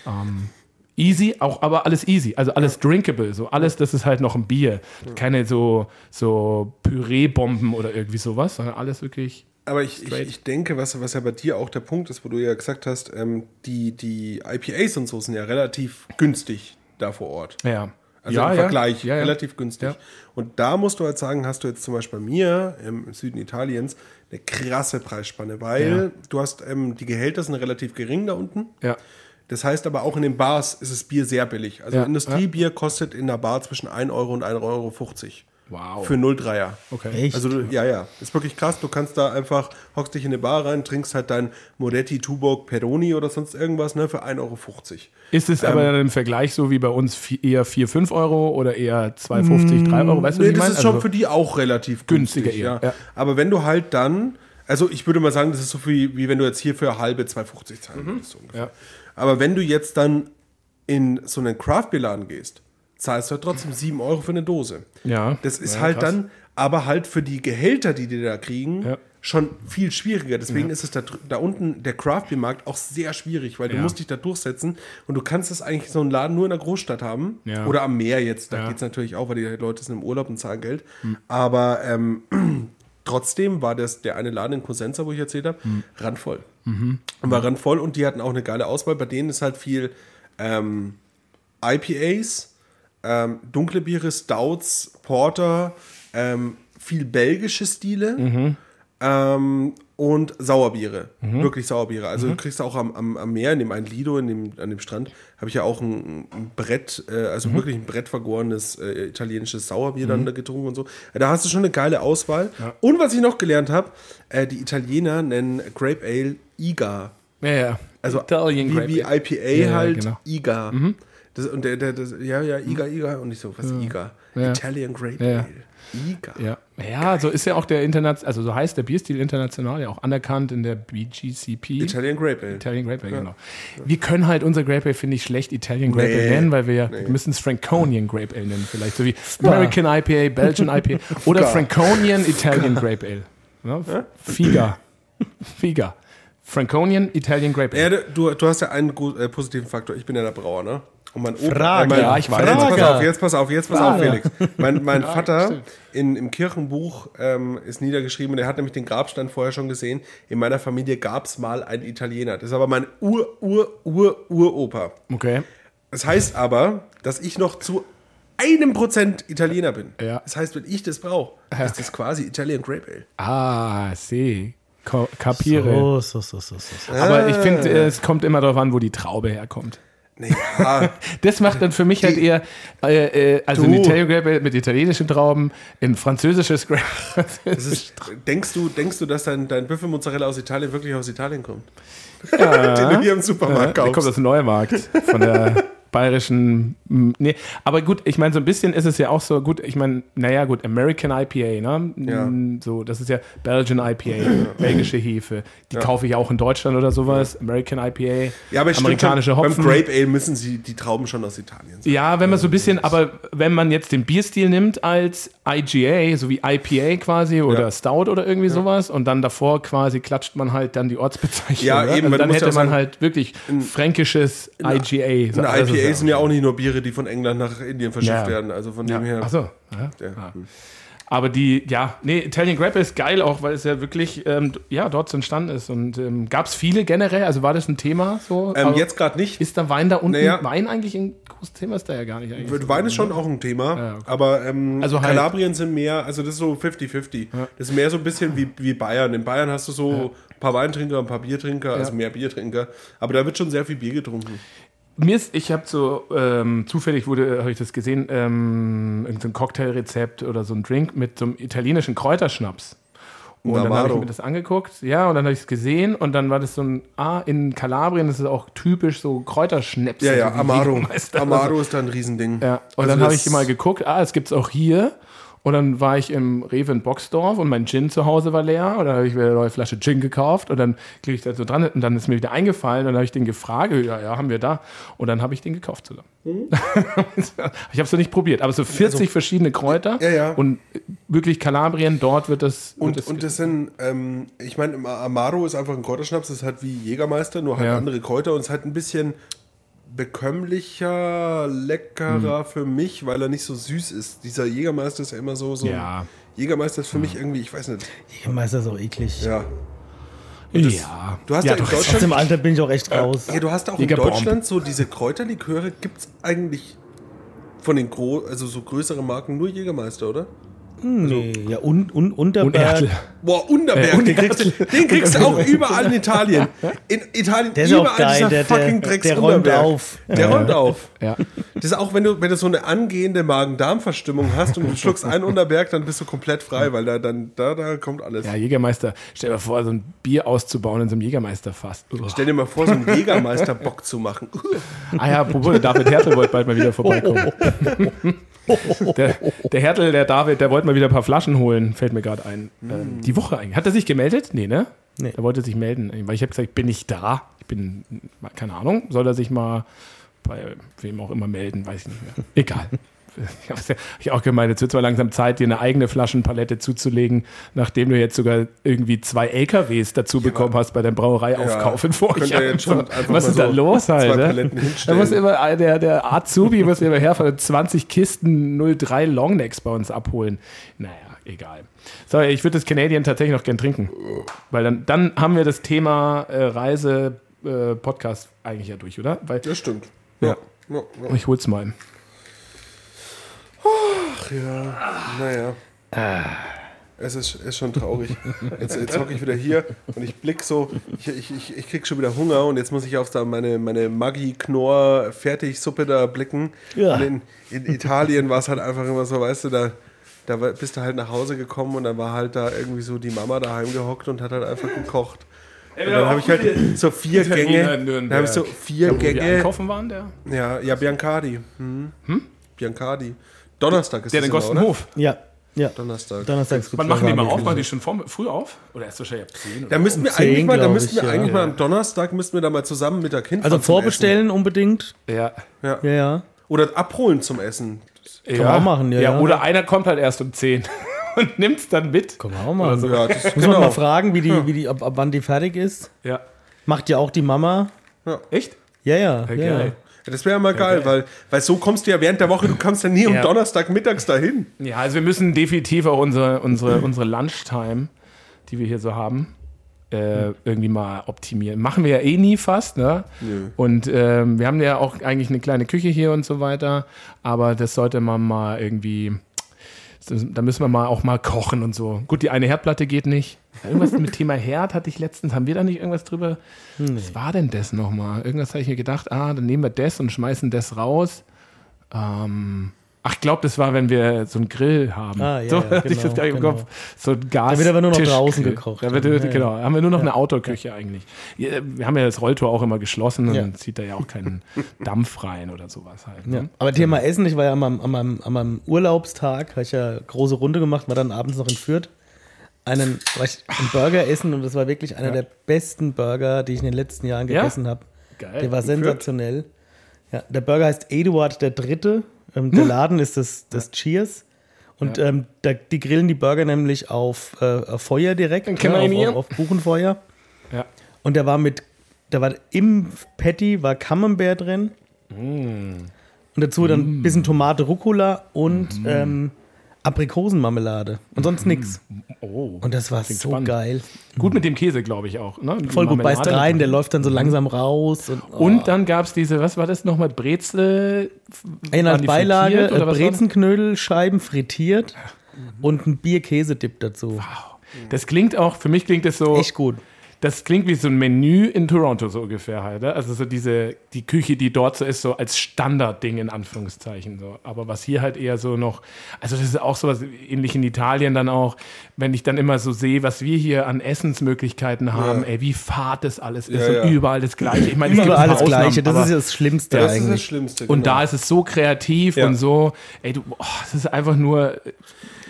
Ähm, easy, auch aber alles easy, also alles drinkable, so alles, das ist halt noch ein Bier. Keine so, so Püree-Bomben oder irgendwie sowas, sondern alles wirklich. Aber ich, ich, ich denke, was, was ja bei dir auch der Punkt ist, wo du ja gesagt hast, ähm, die, die IPAs und so sind ja relativ günstig da vor Ort. Ja. Also ja, im. Vergleich Ja, ja. relativ günstig. Und da musst du halt sagen, hast du jetzt zum Beispiel bei mir im Süden Italiens eine krasse Preisspanne, weil du hast ähm, die Gehälter sind relativ gering da unten. Ja. Das heißt aber auch in den Bars ist das Bier sehr billig. Also Industriebier kostet in der Bar zwischen 1 Euro und 1,50 Euro. Wow. Für 0,3er. Okay. Echt? Also du, ja, ja, ist wirklich krass. Du kannst da einfach, hockst dich in eine Bar rein, trinkst halt dein Moretti, Tuborg, Peroni oder sonst irgendwas ne, für 1,50 Euro. Ist es aber dann im Vergleich so wie bei uns eher 4, 5 Euro oder eher 2,50, 3 Euro? Weißt du, was Nee, ich das meine? ist schon Also- für die auch relativ günstig. Günstiger eher, ja. ja. Aber wenn du halt dann, also ich würde mal sagen, das ist so viel, wie wenn du jetzt hier für halbe 2,50 zahlen würdest. So ungefähr. Mhm. Ja. Aber wenn du jetzt dann in so einen Craft-Bier-Laden gehst, zahlst du halt trotzdem 7 Euro für eine Dose. Ja. Das ist Ja, halt krass. dann, aber halt für die Gehälter, die die da kriegen, Ja. schon viel schwieriger. Deswegen ist es da, da unten, der Craft-Bier-Markt, auch sehr schwierig, weil du Ja. musst dich da durchsetzen und du kannst das eigentlich so einen Laden nur in der Großstadt haben. Ja. Oder am Meer jetzt. Da Ja. Hm. geht es natürlich auch, weil die Leute sind im Urlaub und zahlen Geld. Aber ähm, trotzdem war das der eine Laden in Cosenza, wo ich erzählt habe, Hm. randvoll. Mhm. Und war randvoll und die hatten auch eine geile Auswahl. Bei denen ist halt viel ähm, IPAs, ähm, dunkle Biere, Stouts, Porter, ähm, viel belgische Stile Mhm. ähm, und Sauerbiere. Wirklich Sauerbiere. Also du kriegst auch am, am, am Meer, in dem einen Lido, in dem, an dem Strand, habe ich ja auch ein, ein Brett, äh, also Mhm. wirklich ein Brett vergorenes äh, italienisches Sauerbier dann da getrunken und so. Da hast du schon eine geile Auswahl. Und was ich noch gelernt habe, äh, die Italiener nennen Grape Ale Iga. Ja, ja. Also Italian wie, Grape wie. IPA Ja, ja, halt genau. IGA. Das, und der, der, das, ja, ja, IGA, IGA. Und ich so, was IGA? Ja. Italian Grape Ja, ja. Ale. IGA. Ja. ja, so ist ja auch der international, also so heißt der Bierstil international ja auch anerkannt in der BGCP. Italian Grape Ale. Italian Grape Ale, genau. Wir können halt unser Grape Ale, finde ich, schlecht Italian Grape Ale Nee. nennen, weil wir, ja- Nee. müssen es Franconian Grape Ale nennen, vielleicht so wie American IPA, Belgian IPA oder Franconian Italian Grape Ale. Ja? Figa. Figa. Franconian Italian Grape Ale. Ja, du, du hast ja einen äh, positiven Faktor. Ich bin ja der Brauer, ne? Und mein Opa, Frage. mein, Ja, ich weiß. Jetzt pass Frage. auf, jetzt pass auf, jetzt pass auf, Felix. Mein, mein Vater stimmt. in, im Kirchenbuch ähm, ist niedergeschrieben und er hat nämlich den Grabstein vorher schon gesehen. In meiner Familie gab es mal einen Italiener. Das ist aber mein Ur, Ur, Ur, Uropa. Okay. Das heißt aber, dass ich noch zu einem Prozent Italiener bin. Ja. Das heißt, wenn ich das brauche, ist das quasi Italian Grape Ale. Ah, see. Kapiere. So, so, so, so. so. Aber ich finde, äh, es kommt immer darauf an, wo die Traube herkommt. Naja, Das macht dann für mich halt eher, äh, äh, also ein Du. Italian Grape Ale mit italienischen Trauben, ein französisches Grape. ist, denkst, du, denkst du, dass dein, dein Büffelmozzarella aus Italien wirklich aus Italien kommt? Ja. Den du hier im Supermarkt Der kommt kaufst. aus dem Neumarkt von der bayerischen. Nee, aber gut, ich meine, so ein bisschen ist es ja auch so, gut, ich meine, naja, gut, American IPA, ne? Ja. M, So, das ist ja Belgian IPA, belgische Hefe. Die kaufe ich auch in Deutschland oder sowas. American IPA, Ja, aber stimmt amerikanische schon, Hopfen. Beim Grape Ale müssen sie die Trauben schon aus Italien sein. Ja, wenn man so ein bisschen, aber wenn man jetzt den Bierstil nimmt als IGA, so wie IPA quasi oder Ja. Stout oder irgendwie sowas und dann davor quasi klatscht man halt dann die Ortsbezeichnung. Ja, ne? eben, also dann ja hätte man halt wirklich fränkisches IGA. Eine alles ist IPA ja- sind ja auch nicht nur Biere, die von England nach Indien verschifft Ja. werden. Also von Ja. dem her. Ach so. Ja. Ja. Ah. Aber die, ja, nee, Italian Grape ist geil, auch weil es ja wirklich, ähm, ja, dort so entstanden ist. Und ähm, gab es viele generell? Also war das ein Thema so? Ähm, jetzt gerade nicht. ist da Wein da unten? Naja. Wein eigentlich ein großes Thema? Ist da ja gar nicht eigentlich. Wein ist schon auch ein Thema, Ja, okay. aber ähm, Also halt- Kalabrien sind mehr, also das ist so 50-50. Das ist mehr so ein bisschen wie, wie Bayern. In Bayern hast du so ein paar Weintrinker, ein paar Biertrinker, also mehr Biertrinker. Aber da wird schon sehr viel Bier getrunken. Mir ist, ich habe so, ähm, zufällig wurde, habe ich das gesehen, ähm, irgendein Cocktailrezept oder so ein Drink mit so einem italienischen Kräuterschnaps. Und dann habe ich mir das angeguckt, ja, und dann habe ich es gesehen und dann war das so ein, ah, in Kalabrien ist es auch typisch so Kräuterschnäpse. Ja, ja, so Amaro. Amaro ist da ein Riesending. Ja, und Also dann habe ich mal geguckt, ah, es gibt es auch hier. Und dann war ich im Rewe in Boxdorf und mein Gin zu Hause war leer. Und dann habe ich wieder eine neue Flasche Gin gekauft. Und dann klicke ich da so dran und dann ist mir wieder eingefallen. Und dann habe ich den gefragt, ja, ja, haben wir da. Und dann habe ich den gekauft sogar. Mhm. ich habe es noch nicht probiert, aber so 40 verschiedene Kräuter. Also Ja, ja. Und wirklich Kalabrien, dort wird das. wird Und, das und das sind, ähm, ich meine, Amaro ist einfach ein Kräuterschnaps, das ist halt wie Jägermeister, nur halt Ja. andere Kräuter und es halt ein bisschen bekömmlicher, leckerer für mich, weil er nicht so süß ist. Dieser Jägermeister ist ja immer so. so Ja. Jägermeister ist für mich irgendwie, ich weiß nicht. Jägermeister ist auch eklig. Ja. ja. Du hast ja, ja, in doch, Aus Deutschland. dem Alter bin ich auch echt raus. Ja, du hast auch Jägerbomb. in Deutschland so diese Kräuterliköre, gibt es eigentlich von den gro also so größeren Marken nur Jägermeister, oder? Nee, ja, und, und, Unterberg. Und. Boah, Unterberg, Äh, den kriegst, du, den kriegst du auch überall in Italien. In Italien Der ist auch überall geil, dieser der- fucking der- Drecks der räumt Unterberg. auf. Der räumt auf. Ja. Das ist auch, wenn du, wenn du so eine angehende Magen-Darm-Verstimmung hast und du schluckst einen Unterberg, dann bist du komplett frei, weil da dann da, da kommt alles. ja, Jägermeister. Stell dir mal vor, so ein Bier auszubauen in so einem Jägermeisterfass. Uah. Stell dir mal vor, so einen Jägermeister-Bock zu machen. Ah ja, apropos, der David Hertel wollte bald mal wieder vorbeikommen. Der, der Hertel, der David, der wollte mal wieder ein paar Flaschen holen, fällt mir gerade ein. Ähm, die Woche eigentlich. Hat er sich gemeldet? Nee, ne? Nee. Er wollte sich melden, weil ich habe gesagt, ich bin nicht da. Ich bin, keine Ahnung, soll er sich mal bei wem auch immer melden, weiß ich nicht mehr. Egal. Ich habe ja, hab ich auch gemeint, es wird zwar langsam Zeit, dir eine eigene Flaschenpalette zuzulegen, nachdem du jetzt sogar irgendwie zwei LKWs dazu bekommen hast bei deinem Brauereiaufkauf jetzt schon Vorjahr. einfach Was ist da so los zwei halt? Ne? Da muss immer der, der Azubi muss immer herfahren und 20 Kisten 03 Longnecks bei uns abholen. Naja, egal. So, ich würde das Canadian tatsächlich noch gern trinken. Weil dann, dann haben wir das Thema äh, Reise äh, Podcast eigentlich ja durch, oder? Weil Das stimmt. Ja. Ja, ja. ich hol's mal. Ach ja, naja. Es ist, ist schon traurig. Jetzt, jetzt hocke ich wieder hier und ich blick so, ich, ich, ich, ich krieg schon wieder Hunger und jetzt muss ich auf da meine, meine Maggi-Knorr-Fertigsuppe da blicken. Ja. Und in, in Italien war es halt einfach immer so, weißt du, da, da bist du halt nach Hause gekommen und dann war halt da irgendwie so die Mama daheim gehockt und hat halt einfach gekocht. Und dann habe ich halt so vier Gänge, dann habe ich so vier Ja, wo wir Gänge. einkaufen waren, der? Ja, ja, Biancardi. Hm? Biancardi. Donnerstag ist Der das den immer, oder? Gostenhof. Ja, ja. Donnerstag. Donnerstags gibt's Wann machen die mal auf? Machen die schon vor, früh auf? Oder erst wahrscheinlich ab 10? Da Oder? müssten wir Um 10, eigentlich mal, da müssten wir ja. eigentlich mal am Donnerstag müssten wir da mal zusammen Mittag hinfahren. Also zum vorbestellen unbedingt. Ja. Essen. Ja. Ja, ja. Oder abholen zum Essen. Kann man auch machen, ja, ja. Oder einer kommt halt erst um 10 und nimmt es dann mit. Können wir auch mal. Oder so. Ja, das Muss man mal genau. fragen, wie die, wie die, ab, ab wann die fertig ist. Ja. Macht ja auch die Mama. Echt? Ja, ja. Ja, ja, ja. geil. Ja, das wäre ja mal geil, weil, weil so kommst du ja während der Woche, du kommst ja nie um Ja. Donnerstag mittags dahin. Ja, also wir müssen definitiv auch unsere, unsere, unsere Lunchtime, die wir hier so haben, äh, irgendwie mal optimieren. Machen wir ja eh nie fast, ne? Und ähm, wir haben ja auch eigentlich eine kleine Küche hier und so weiter, aber das sollte man mal irgendwie, da müssen wir mal auch mal kochen und so. Gut, die eine Herdplatte geht nicht. Irgendwas mit Thema Herd hatte ich letztens, haben wir da nicht irgendwas drüber? Was war denn das nochmal? Irgendwas habe ich mir gedacht, ah, dann nehmen wir das und schmeißen das raus. Ähm, ach, ich glaube, das war, wenn wir so einen Grill haben. Ah, ja, so ja, das genau, nicht im genau. Kopf. So ein Gas. Da wird aber nur noch draußen gekocht Da wird, ja, genau, ja. haben wir nur noch eine Outdoor-Küche eigentlich. Ja, wir haben ja das Rolltor auch immer geschlossen und Ja. dann zieht da ja auch keinen Dampf rein oder sowas halt. Ne? Ja. Aber Thema Essen, ich war ja an meinem, an meinem, an meinem Urlaubstag, habe ich ja große Runde gemacht, war dann abends noch in Fürth. Einen, war ich einen Burger essen und das war wirklich einer der besten Burger, die ich in den letzten Jahren Ja? gegessen habe. Geil. Der war sensationell. Ja, der Burger heißt Eduard der Dritte. Ähm, der Laden ist das, das Cheers. Und ähm, da, die grillen die Burger nämlich auf, äh, auf Feuer direkt, ihn auf, auf, auf Kuchenfeuer. Ja. Und der war mit, da war im Patty war Camembert drin. Mm. Und dazu dann ein bisschen Tomate, Rucola und ähm, Aprikosenmarmelade. Und sonst nix. Oh. Und das war so spannend. geil. Gut mit dem Käse, glaube ich auch. Ne? Voll gut, beißt rein, der läuft dann so langsam raus. Und, oh. Und dann gab es diese, was war das nochmal? Brezel? Als die Beilage äh, das? Brezenknödelscheiben frittiert und ein Bier-Käsedip dazu. Das klingt auch, für mich klingt das so. Echt gut. Das klingt wie so ein Menü in Toronto so ungefähr halt. Ne? Also so diese, die Küche, die dort so ist, so als Standardding in Anführungszeichen. So. Aber was hier halt eher so noch, also das ist auch sowas ähnlich in Italien dann auch, wenn ich dann immer so sehe, was wir hier an Essensmöglichkeiten haben, ey, wie fad das alles ist Ja, und ja. überall das Gleiche. Ich meine, es gibt paar das Gleiche. Ausnahmen, Das ist ja das Schlimmste Das ist das eigentlich. Schlimmste. und genau. da ist es so kreativ Ja. und so, ey, du, oh, es ist einfach nur,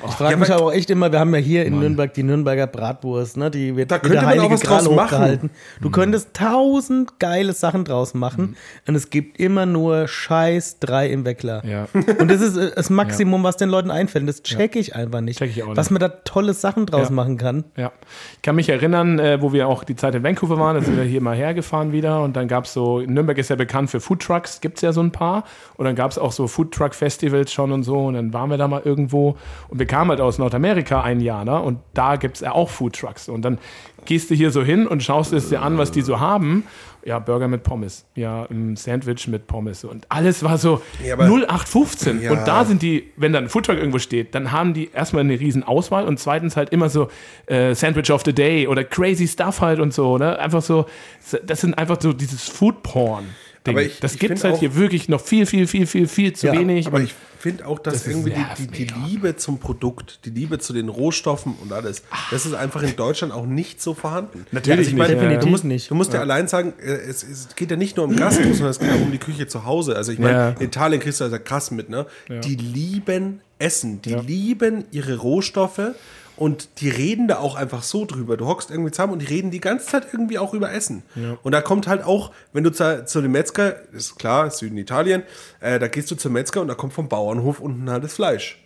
Ich frage Ja, mich aber- auch echt immer, wir haben ja hier in Nürnberg die Nürnberger Bratwurst, ne? Die wird Da könnte man auch Heilige was draus Gral machen. hochgehalten. Du könntest tausend geile Sachen draus machen und es gibt immer nur Scheiß drei im Weckler. Ja. Und das ist äh, das Maximum, was den Leuten einfällt. Das checke ich einfach nicht. Check ich auch Was nicht. man da tolle Sachen draus Ja. machen kann. Ja, ich kann mich erinnern, äh, wo wir auch die Zeit in Vancouver waren, da sind wir hier mal hergefahren wieder und dann gab es so, Nürnberg ist ja bekannt für Foodtrucks, gibt es ja so ein paar und dann gab es auch so Foodtruck-Festivals schon und so und dann waren wir da mal irgendwo und wir kamen halt aus Nordamerika ein Jahr ne? und da gibt es ja auch Foodtrucks und dann gehst du hier so hin und schaust es dir an, was die so haben. Ja, Burger mit Pommes, ja, ein Sandwich mit Pommes und alles war so Ja, aber- 0815 Ja. und da sind die, wenn dann ein Foodtruck irgendwo steht, dann haben die erstmal eine riesen Auswahl und zweitens halt immer so äh, Sandwich of the Day oder crazy Stuff halt und so, ne? Einfach so, das sind einfach so dieses Food Porn. Ding. Aber ich- das ich gibt's find halt auch- hier wirklich noch viel, viel, viel, viel, viel zu Ja, wenig. Aber ich finde auch, dass Das irgendwie die, die, die. Liebe zum Produkt, die Liebe zu den Rohstoffen und alles, das ist einfach in Deutschland auch nicht so vorhanden. Natürlich ich nicht, ja. du Definitiv musst, nicht. Du musst ja, allein sagen, äh, es, es geht ja nicht nur um Gastro, sondern es geht auch um die Küche zu Hause. Also ich meine, Ja. in Italien kriegst du das ja krass mit, ne? Die lieben Essen, die Ja. lieben ihre Rohstoffe und die reden da auch einfach so drüber. Du hockst irgendwie zusammen und die reden die ganze Zeit irgendwie auch über Essen. Und da kommt halt auch, wenn du zu, zu dem Metzger, ist klar, Süden Italien, äh, da gehst du zum Metzger und da kommt vom Bauernhof unten halt das Fleisch.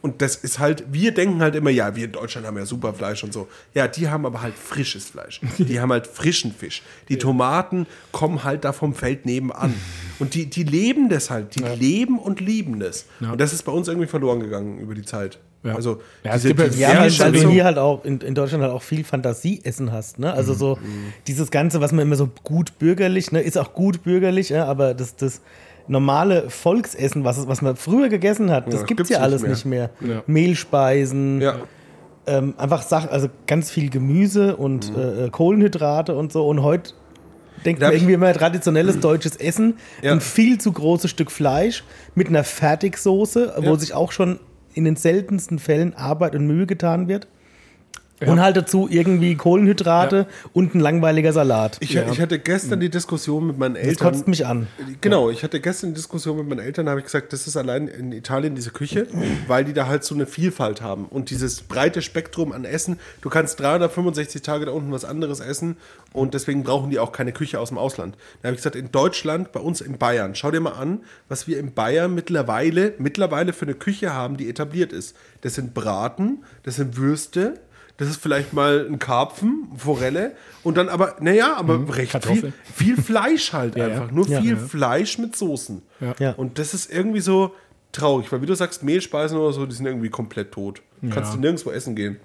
Und das ist halt, wir denken halt immer, ja, wir in Deutschland haben ja super Fleisch und so. Ja, die haben aber halt frisches Fleisch. Die haben halt frischen Fisch. Die Tomaten kommen halt da vom Feld nebenan. Und die, die leben das halt. Die leben und lieben das. Und das ist bei uns irgendwie verloren gegangen über die Zeit. Ja. Also, Ja, es gibt halt diese Ja, weil, weil du hier halt auch in, in Deutschland halt auch viel Fantasieessen hast. Ne? Also so dieses Ganze, was man immer so gut bürgerlich, ne, ist auch gut bürgerlich, ja, aber das, das normale Volksessen, was, was man früher gegessen hat, das Ja, gibt es gibt's ja nicht alles mehr. nicht mehr. Ja. Mehlspeisen, ja. ähm, einfach Sachen, also ganz viel Gemüse und äh, Kohlenhydrate und so. Und heute denkt man irgendwie immer traditionelles deutsches Essen, Ja. ein viel zu großes Stück Fleisch mit einer Fertigsoße, wo Ja. sich auch schon in den seltensten Fällen Arbeit und Mühe getan wird. Und halt dazu irgendwie Kohlenhydrate und ein langweiliger Salat. Ich, ich hatte gestern die Diskussion mit meinen Das Eltern. kotzt mich an. Genau, ich hatte gestern die Diskussion mit meinen Eltern, da habe ich gesagt, das ist allein in Italien diese Küche, weil die da halt so eine Vielfalt haben und dieses breite Spektrum an Essen. Du kannst 365 Tage da unten was anderes essen und deswegen brauchen die auch keine Küche aus dem Ausland. Da habe ich gesagt, in Deutschland, bei uns in Bayern, schau dir mal an, was wir in Bayern mittlerweile, mittlerweile für eine Küche haben, die etabliert ist. Das sind Braten, das sind Würste, das ist vielleicht mal ein Karpfen, Forelle und dann aber, naja, aber recht viel, Kartoffeln. viel Fleisch halt Ja, einfach. Nur Ja. viel Ja. Fleisch mit Soßen. Ja. Und das ist irgendwie so traurig, weil wie du sagst, Mehlspeisen oder so, die sind irgendwie komplett tot. Kannst du nirgendwo essen gehen.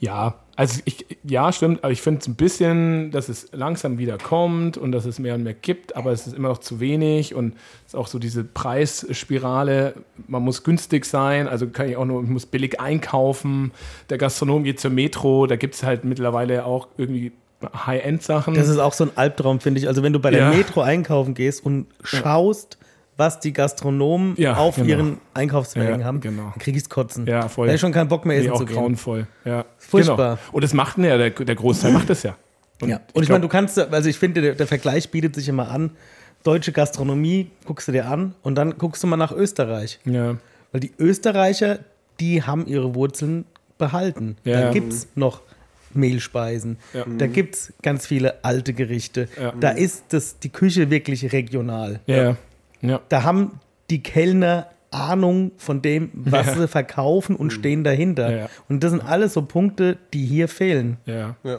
Ja, also ich, ja, stimmt, aber ich finde es ein bisschen, dass es langsam wieder kommt und dass es mehr und mehr gibt, aber es ist immer noch zu wenig und es ist auch so diese Preisspirale, man muss günstig sein, also kann ich auch nur, ich muss billig einkaufen, der Gastronom geht zur Metro, da gibt es halt mittlerweile auch irgendwie High-End-Sachen. Das ist auch so ein Albtraum, finde ich. Also wenn du bei der Ja. Metro einkaufen gehst und schaust, was die Gastronomen Ja, auf genau. ihren Einkaufswagen Ja, haben, genau. dann krieg ich's kotzen. Ja, voll. Da ich schon keinen Bock mehr Nee, essen auch zu gehen. grauenvoll. Ja. Furchtbar. Genau. Und das macht ja, der, der Großteil macht das ja. Ja. Und ich, glaub- meine, du kannst, also ich finde, der, der Vergleich bietet sich immer an. Deutsche Gastronomie guckst du dir an und dann guckst du mal nach Österreich. Ja. Weil die Österreicher, die haben ihre Wurzeln behalten. Ja. Da gibt es noch Mehlspeisen. Ja. Da gibt es ganz viele alte Gerichte. Ja. Da ist das, die Küche wirklich regional. Ja. Ja. Da haben die Kellner Ahnung von dem, was Ja. sie verkaufen und stehen dahinter. Ja. Und das sind alles so Punkte, die hier fehlen. Ja. Ja.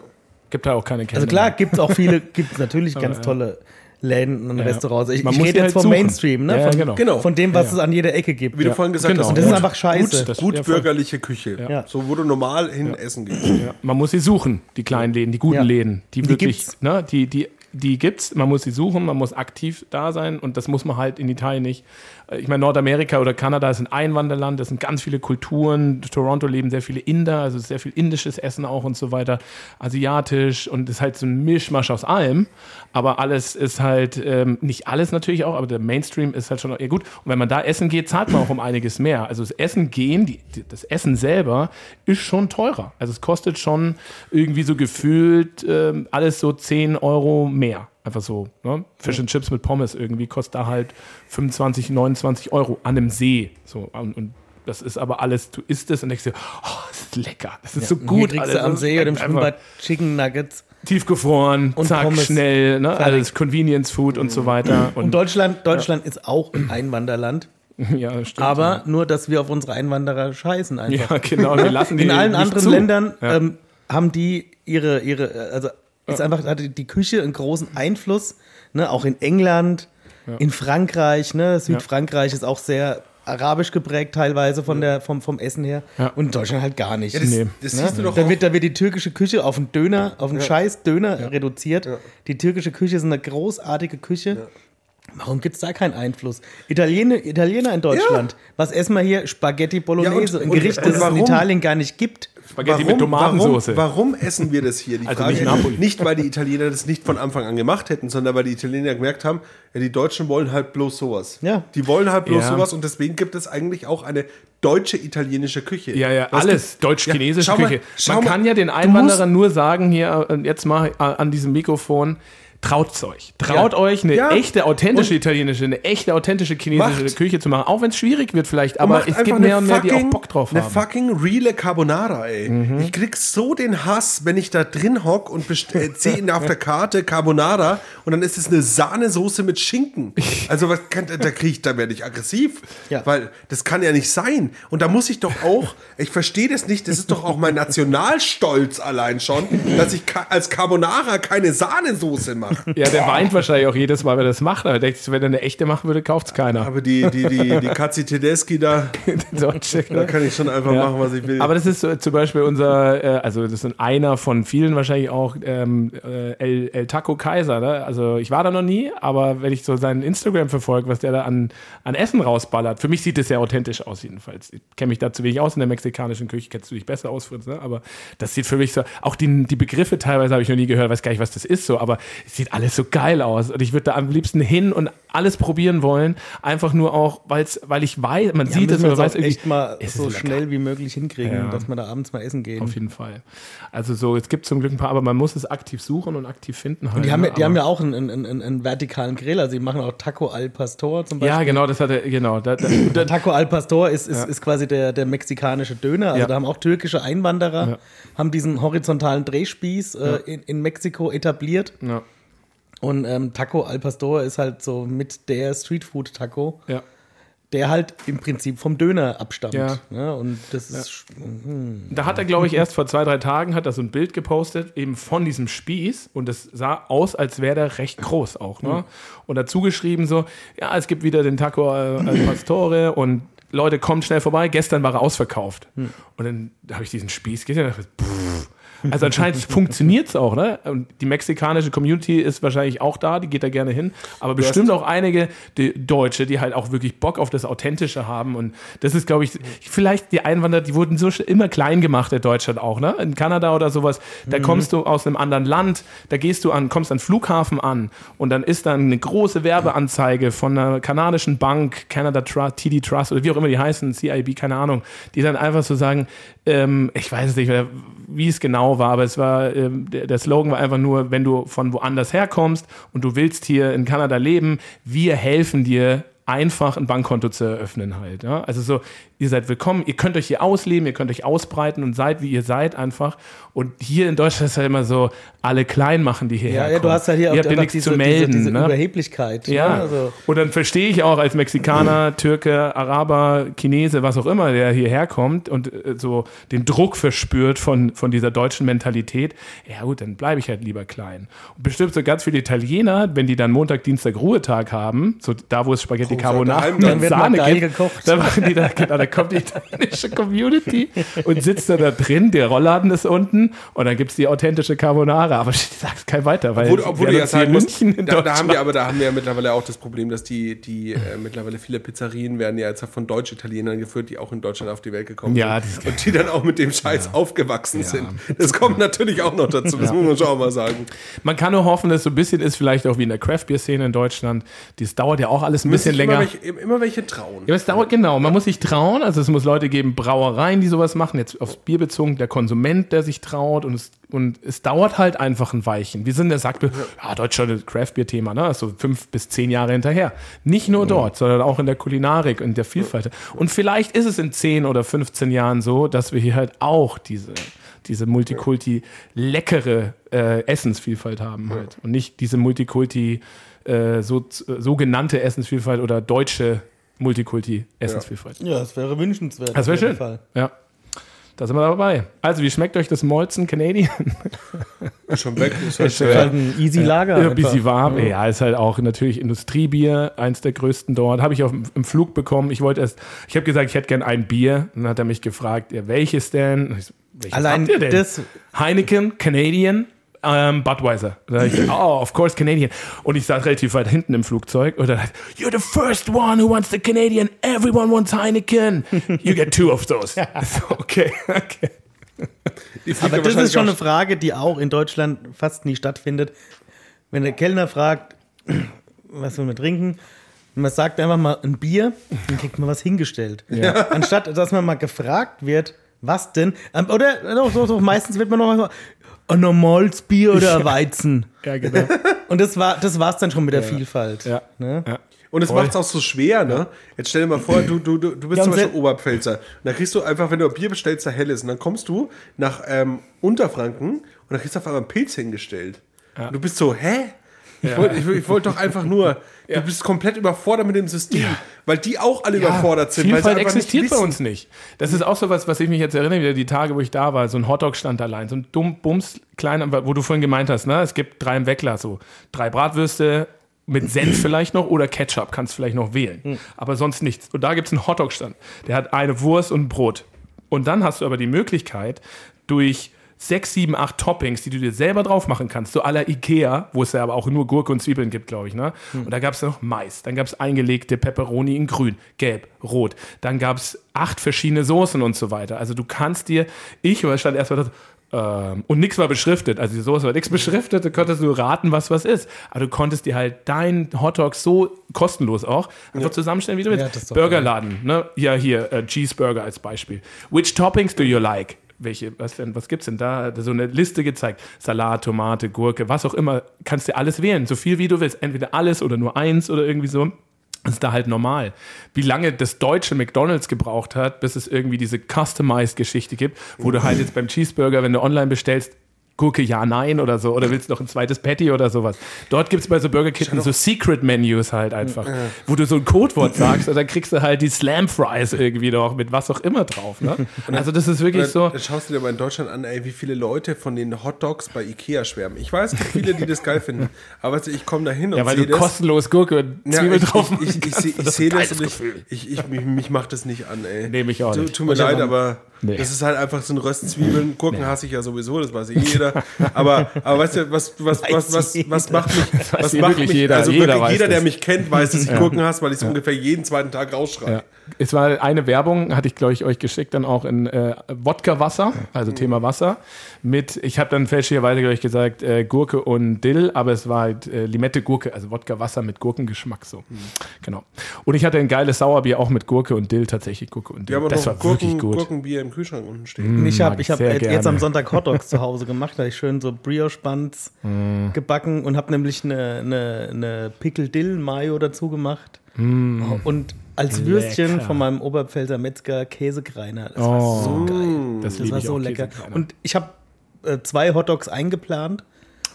Gibt da auch keine Kellner. Also klar, gibt es auch viele, gibt es natürlich Aber ganz ja. tolle Läden und Ja. Restaurants. Ich, Man ich rede jetzt halt vom suchen. Mainstream, ne? Ja, von, genau. Genau. von dem, was es an jeder Ecke gibt. Wie du Ja. vorhin gesagt Genau. hast, Und das ist gut- einfach scheiße. Das- Gut ja, voll. bürgerliche Küche. Ja. So, wo du normal hin essen gehst. Ja, man muss sie suchen, die kleinen Läden, die guten Ja. Läden, die, Die wirklich, ne, die, die, die gibt's, man muss sie suchen, man muss aktiv da sein und das muss man halt in Italien nicht. Äh, Ich meine, Nordamerika oder Kanada ist ein Einwanderland, das sind ganz viele Kulturen. Toronto leben sehr viele Inder, also sehr viel indisches Essen auch und so weiter, asiatisch und es ist halt so ein Mischmasch aus allem. Aber alles ist halt, ähm, nicht alles natürlich auch, aber der Mainstream ist halt schon, ja gut. Und wenn man da essen geht, zahlt man auch um einiges mehr. Also das Essen gehen, die, das Essen selber ist schon teurer. Also es kostet schon irgendwie so gefühlt ähm, alles so 10 Euro mehr. Einfach so, ne? Fish and Chips mit Pommes irgendwie kostet da halt 25, 29 Euro an einem See. So, und, und das ist aber alles, du isst es und denkst dir, oh, das ist lecker, das ist Ja, so und gut. Hier kriegst alles. du am See oder im Schwimmbad Chicken Nuggets. Tiefgefroren, Und zack, Pommes. schnell, ne? Fertig. alles Convenience Food und so weiter. Und Deutschland, Deutschland ist auch ein Einwanderland. ja, stimmt. Aber nur, dass wir auf unsere Einwanderer scheißen einfach. ja, genau, wir lassen die In allen anderen zu. Ländern Ja. ähm, haben die ihre, ihre, also ist einfach, hatte die Küche einen großen Einfluss, ne? auch in England, in Frankreich, ne? Südfrankreich ist auch sehr arabisch geprägt teilweise von der, vom, vom Essen her. Ja. Und in Deutschland halt gar nicht. Ja, das, Nee. das Ne? siehst du doch da, wird, da wird die türkische Küche auf einen Döner, auf einen scheiß Döner reduziert. Die türkische Küche ist eine großartige Küche. Warum gibt es da keinen Einfluss? Italiener, Italiener in Deutschland. Was essen wir hier? Spaghetti Bolognese. und- ein und- Gericht, und das es in? Italien gar nicht gibt. Spaghetti mit Tomatensauce. Warum, warum essen wir das hier? Die Also Frage nicht Napoli. nicht, weil die Italiener das nicht von Anfang an gemacht hätten, sondern weil die Italiener gemerkt haben, ja, die Deutschen wollen halt bloß sowas. Ja. Die wollen halt bloß Ja. sowas und deswegen gibt es eigentlich auch eine deutsche italienische Küche. Ja, ja, Was alles. Deutsch-chinesische Ja, schau mal, Küche. schau Man mal, kann ja den Einwanderern nur sagen, hier, äh, jetzt mal äh, an diesem Mikrofon, traut euch. Traut Ja. euch, eine Ja. echte, authentische italienische, eine echte, authentische chinesische Macht- Küche zu machen. Auch wenn es schwierig wird vielleicht, Und aber es gibt eine mehr und mehr, die auch fucking- Bock drauf eine haben. Mhm. fucking reale Carbonara, ey. Ich krieg so den Hass, wenn ich da drin hock und äh, sehe ihn auf der Karte Carbonara und dann ist es eine Sahnesoße mit Schinken. Also was kann, da krieg ich, da werde ich aggressiv, Ja. weil das kann ja nicht sein. Und da muss ich doch auch, ich verstehe das nicht, das ist doch auch mein Nationalstolz allein schon, dass ich als Carbonara keine Sahnesoße mache. Ja, der weint wahrscheinlich auch jedes Mal, wenn er das macht. Aber er denkt, wenn er eine echte machen würde, kauft es keiner. Aber die, die, die, die Katzi Tedeschi da, Deutsche, da kann ich schon einfach Ja. machen, was ich will. Aber das ist so, zum Beispiel unser, äh, also das ist einer von vielen wahrscheinlich auch ähm, äh, El, El Taco Kaiser. Ne? Also ich war da noch nie, aber wenn ich so seinen Instagram verfolge, was der da an, an Essen rausballert, für mich sieht es sehr authentisch aus jedenfalls. Ich kenne mich da zu wenig aus in der mexikanischen Küche, kennst du dich besser aus, Fritz, ne? aber das sieht für mich so, auch die, die Begriffe teilweise habe ich noch nie gehört, weiß gar nicht, was das ist so, aber es sieht alles so geil aus und ich würde da am liebsten hin und alles probieren wollen, einfach nur auch, weil's, weil ich weiß, man sieht es, man weiß irgendwie, echt mal so schnell wie möglich hinkriegen, Ja. dass wir da abends mal essen gehen. Auf jeden Fall. Also so, es gibt zum Glück ein paar, aber man muss es aktiv suchen und aktiv finden. Halt, Und die haben, ja- ne? die haben ja auch einen, einen, einen, einen vertikalen Grill, also die machen auch Taco al Pastor zum Beispiel. ja, genau, das hatte, genau. Da, da, da, Der Taco al Pastor ist, ist, ist quasi der, der mexikanische Döner. Also Ja. da haben auch türkische Einwanderer, Ja. haben diesen horizontalen Drehspieß äh, in, in Mexiko etabliert. ja, Und ähm, Taco al Pastor ist halt so mit der Streetfood-Taco, ja. der halt im Prinzip vom Döner abstammt. Ja. Ja, und das ist Da hat er, glaube ich, erst vor zwei, drei Tagen hat er so ein Bild gepostet, eben von diesem Spieß. Und das sah aus, als wäre der recht groß auch. Ne? Und dazu geschrieben so, ja, es gibt wieder den Taco al al Pastore und Leute, kommt schnell vorbei. Gestern war er ausverkauft. Und dann habe ich diesen Spieß gesehen und dachte, pff. Also anscheinend funktioniert es auch, ne? Und die mexikanische Community ist wahrscheinlich auch da, die geht da gerne hin. Aber bestimmt auch einige die Deutsche, die halt auch wirklich Bock auf das Authentische haben. Und das ist, glaube ich, vielleicht die Einwanderer, die wurden so immer klein gemacht, der Deutschland auch, ne? In Kanada oder sowas, da kommst du aus einem anderen Land, da gehst du an, kommst an Flughafen an und dann ist dann eine große Werbeanzeige von einer kanadischen Bank, Canada Trust, TD Trust oder wie auch immer die heißen, CIB, keine Ahnung, die dann einfach so sagen, ähm, ich weiß es nicht wie es genau war, aber es war, ähm, der, der Slogan war einfach nur, wenn du von woanders herkommst und du willst hier in Kanada leben, wir helfen dir einfach ein Bankkonto zu eröffnen halt. Ja? Also so, ihr seid willkommen, ihr könnt euch hier ausleben, ihr könnt euch ausbreiten und seid, wie ihr seid einfach. Und hier in Deutschland ist halt immer so, alle klein machen, die hierher ja, ja, du hast halt hier ihr auch habt ja nichts diese, zu melden. diese, diese ne? Überheblichkeit. Ja, Ne? Also, und dann verstehe ich auch als Mexikaner, Türke, Araber, Chinese, was auch immer, der hierher kommt und äh, so den Druck verspürt von, von dieser deutschen Mentalität. Ja gut, dann bleibe ich halt lieber klein. Und bestimmt so ganz viele Italiener, wenn die dann Montag, Dienstag Ruhetag haben, so da, wo es Spaghetti Carbonara und dann Sahne gibt, gekocht. da machen die da, genau, da kommt die italienische Community und sitzt da, da drin, der Rollladen ist unten und dann gibt es die authentische Carbonara. Aber ich sag's kein weiter, weil Obwohl, obwohl ja sagen musst, München in da, da haben wir aber da haben wir ja mittlerweile auch das Problem, dass die, die äh, mittlerweile viele Pizzerien werden ja jetzt von Deutsch-Italienern geführt, die auch in Deutschland auf die Welt gekommen Ja, sind. Und die dann auch mit dem Scheiß aufgewachsen sind. Das kommt natürlich auch noch dazu, das muss man schon auch mal sagen. Man kann nur hoffen, dass es so ein bisschen ist, vielleicht auch wie in der Craft-Beer-Szene in Deutschland. Das dauert ja auch alles ein bisschen Müssen sich länger. Immer welche, immer welche trauen. Ja, es dauert, genau. Man muss sich trauen trauen. Also es muss Leute geben, Brauereien, die sowas machen, jetzt aufs Bier bezogen, der Konsument, der sich traut und es, und es dauert halt einfach ein Weichen. Wir sind, der sagt, ja, Deutschland Craft-Bier-Thema, ne? Also fünf bis zehn Jahre hinterher. Nicht nur dort, sondern auch in der Kulinarik und der Vielfalt. Und vielleicht ist es in zehn oder 15 Jahren so, dass wir hier halt auch diese, diese Multikulti leckere äh, Essensvielfalt haben halt. Und nicht diese Multikulti äh, so, sogenannte Essensvielfalt oder deutsche Multikulti-Essensvielfalt. Ja, das wäre wünschenswert. Das wäre auf jeden schön. Fall. Ja. Da sind wir dabei. Also, wie schmeckt euch das Molzen Canadian? Schon weg. Ist halt Ist. Halt ein easy Lager. Ja, ein bisschen warm. Ja, ist halt auch natürlich Industriebier, eins der größten dort. Habe ich auf, im Flug bekommen. Ich wollte erst, ich habe gesagt, ich hätte gern ein Bier. Und dann hat er mich gefragt, ja, welches denn? Ich welches Allein habt ihr denn? das- Heineken, Canadian, ähm, Budweiser. Ich, oh, of course Canadian. Und ich saß relativ weit hinten im Flugzeug und dann you're the first one who wants the Canadian. Everyone wants Heineken. You get two of those. so, okay, okay. Aber ja das ist schon eine Frage, die auch in Deutschland fast nie stattfindet. Wenn der Kellner fragt, was will man trinken, und man sagt einfach mal ein Bier, dann kriegt man was hingestellt. Anstatt, dass man mal gefragt wird, was denn? Ähm, Oder doch, doch, doch, meistens wird man noch mal ein normales Bier oder Weizen. Ja, genau. Und das war das war's dann schon mit der Vielfalt. Ja. Ne? ja. Und es macht es auch so schwer, ne? Jetzt stell dir mal vor, du, du, du du bist Ja, zum Beispiel Oberpfälzer. Und dann kriegst du einfach, wenn du ein Bier bestellst, der hell ist, und dann kommst du nach ähm, Unterfranken und dann kriegst du auf einmal einen Pilz hingestellt. Und du bist so, hä? Ich wollte wollt doch einfach nur, du bist komplett überfordert mit dem System, weil die auch alle überfordert sind. Vielfalt existiert bei uns nicht. Das ist auch so was, was ich mich jetzt erinnere, wieder die Tage, wo ich da war, so ein Hotdog stand allein, so ein dumm, bums, kleiner, wo du vorhin gemeint hast, ne? Es gibt drei im Weckler, so drei Bratwürste mit Senf vielleicht noch oder Ketchup, kannst du vielleicht noch wählen. Aber sonst nichts. Und da gibt es einen Hotdog-Stand, der hat eine Wurst und ein Brot. Und dann hast du aber die Möglichkeit, durch sechs, sieben, acht Toppings, die du dir selber drauf machen kannst, so aller Ikea, wo es ja aber auch nur Gurke und Zwiebeln gibt, glaube ich. Ne? Und da gab es noch Mais, dann gab es eingelegte Peperoni in grün, gelb, rot. Dann gab es acht verschiedene Soßen und so weiter. Also du kannst dir, ich oder stand erstmal das, ähm, und nichts war beschriftet, also die Soße war nichts beschriftet, da konntest du raten, was was ist. Aber du konntest dir halt deinen Hotdog so kostenlos auch einfach zusammenstellen, wie du willst. Ja, Burgerladen, ne? Ja, hier, äh, Cheeseburger als Beispiel. Which toppings do you like? Welche, was denn, was gibt's denn da? So eine Liste gezeigt. Salat, Tomate, Gurke, was auch immer. Kannst dir alles wählen, so viel wie du willst. Entweder alles oder nur eins oder irgendwie so. Das ist da halt normal. Wie lange das deutsche McDonalds gebraucht hat, bis es irgendwie diese Customized-Geschichte gibt, wo du halt jetzt beim Cheeseburger, wenn du online bestellst, Gurke ja, nein oder so. Oder willst du noch ein zweites Patty oder sowas. Dort gibt es bei so Burgerketten so Secret-Menus halt einfach, wo du so ein Codewort sagst und dann kriegst du halt die Slam-Fries irgendwie noch mit was auch immer drauf. Ne? Also das ist wirklich Dann, so. dann schaust du dir mal in Deutschland an, ey, wie viele Leute von den Hotdogs bei Ikea schwärmen. Ich weiß, es gibt viele, die das geil finden. Aber ich komme da hin und Ja, weil sehe du das. kostenlos Gurke und Ja, Zwiebel ich, drauf ich, ich, ich, sehe- ich Das sehe und ich, ich, ich, mich, mich macht das nicht an, ey. Nee, mich auch nicht. Tut mir leid, aber Nee. das ist halt einfach so ein Röstzwiebeln. Gurken hasse ich ja sowieso, das weiß eh jeder. Aber, aber weißt du, was, was, was, was, was macht mich, was macht mich, jeder. also Jeder jeder, der mich kennt, weiß, dass ich Gurken hasse, weil ich es ungefähr jeden zweiten Tag rausschreie. Ja. Es war eine Werbung, hatte ich, glaube ich, euch geschickt, dann auch in äh, Wodka-Wasser, also Mhm. Thema Wasser. Mit, ich habe dann fälschlicherweise, glaube ich, gesagt, äh, Gurke und Dill, aber es war halt äh, Limette-Gurke, also Wodka-Wasser mit Gurkengeschmack so. Mhm. Genau. Und ich hatte ein geiles Sauerbier auch mit Gurke und Dill, tatsächlich Gurke und Dill. Wir haben auch das noch war Gurken, wirklich gut. Gurkenbier im Kühlschrank unten stehen. Und ich habe ich hab sehr jetzt gerne. am Sonntag Hotdogs zu Hause gemacht, da habe ich schön so Brioche-Buns gebacken und habe nämlich eine, eine, eine Pickle-Dill-Mayo dazu gemacht. Und als Würstchen Lecker. von meinem Oberpfälzer Metzger Käsekreiner. Das Oh, war so geil. Das, Das war so lecker. Und ich habe äh, zwei Hotdogs eingeplant.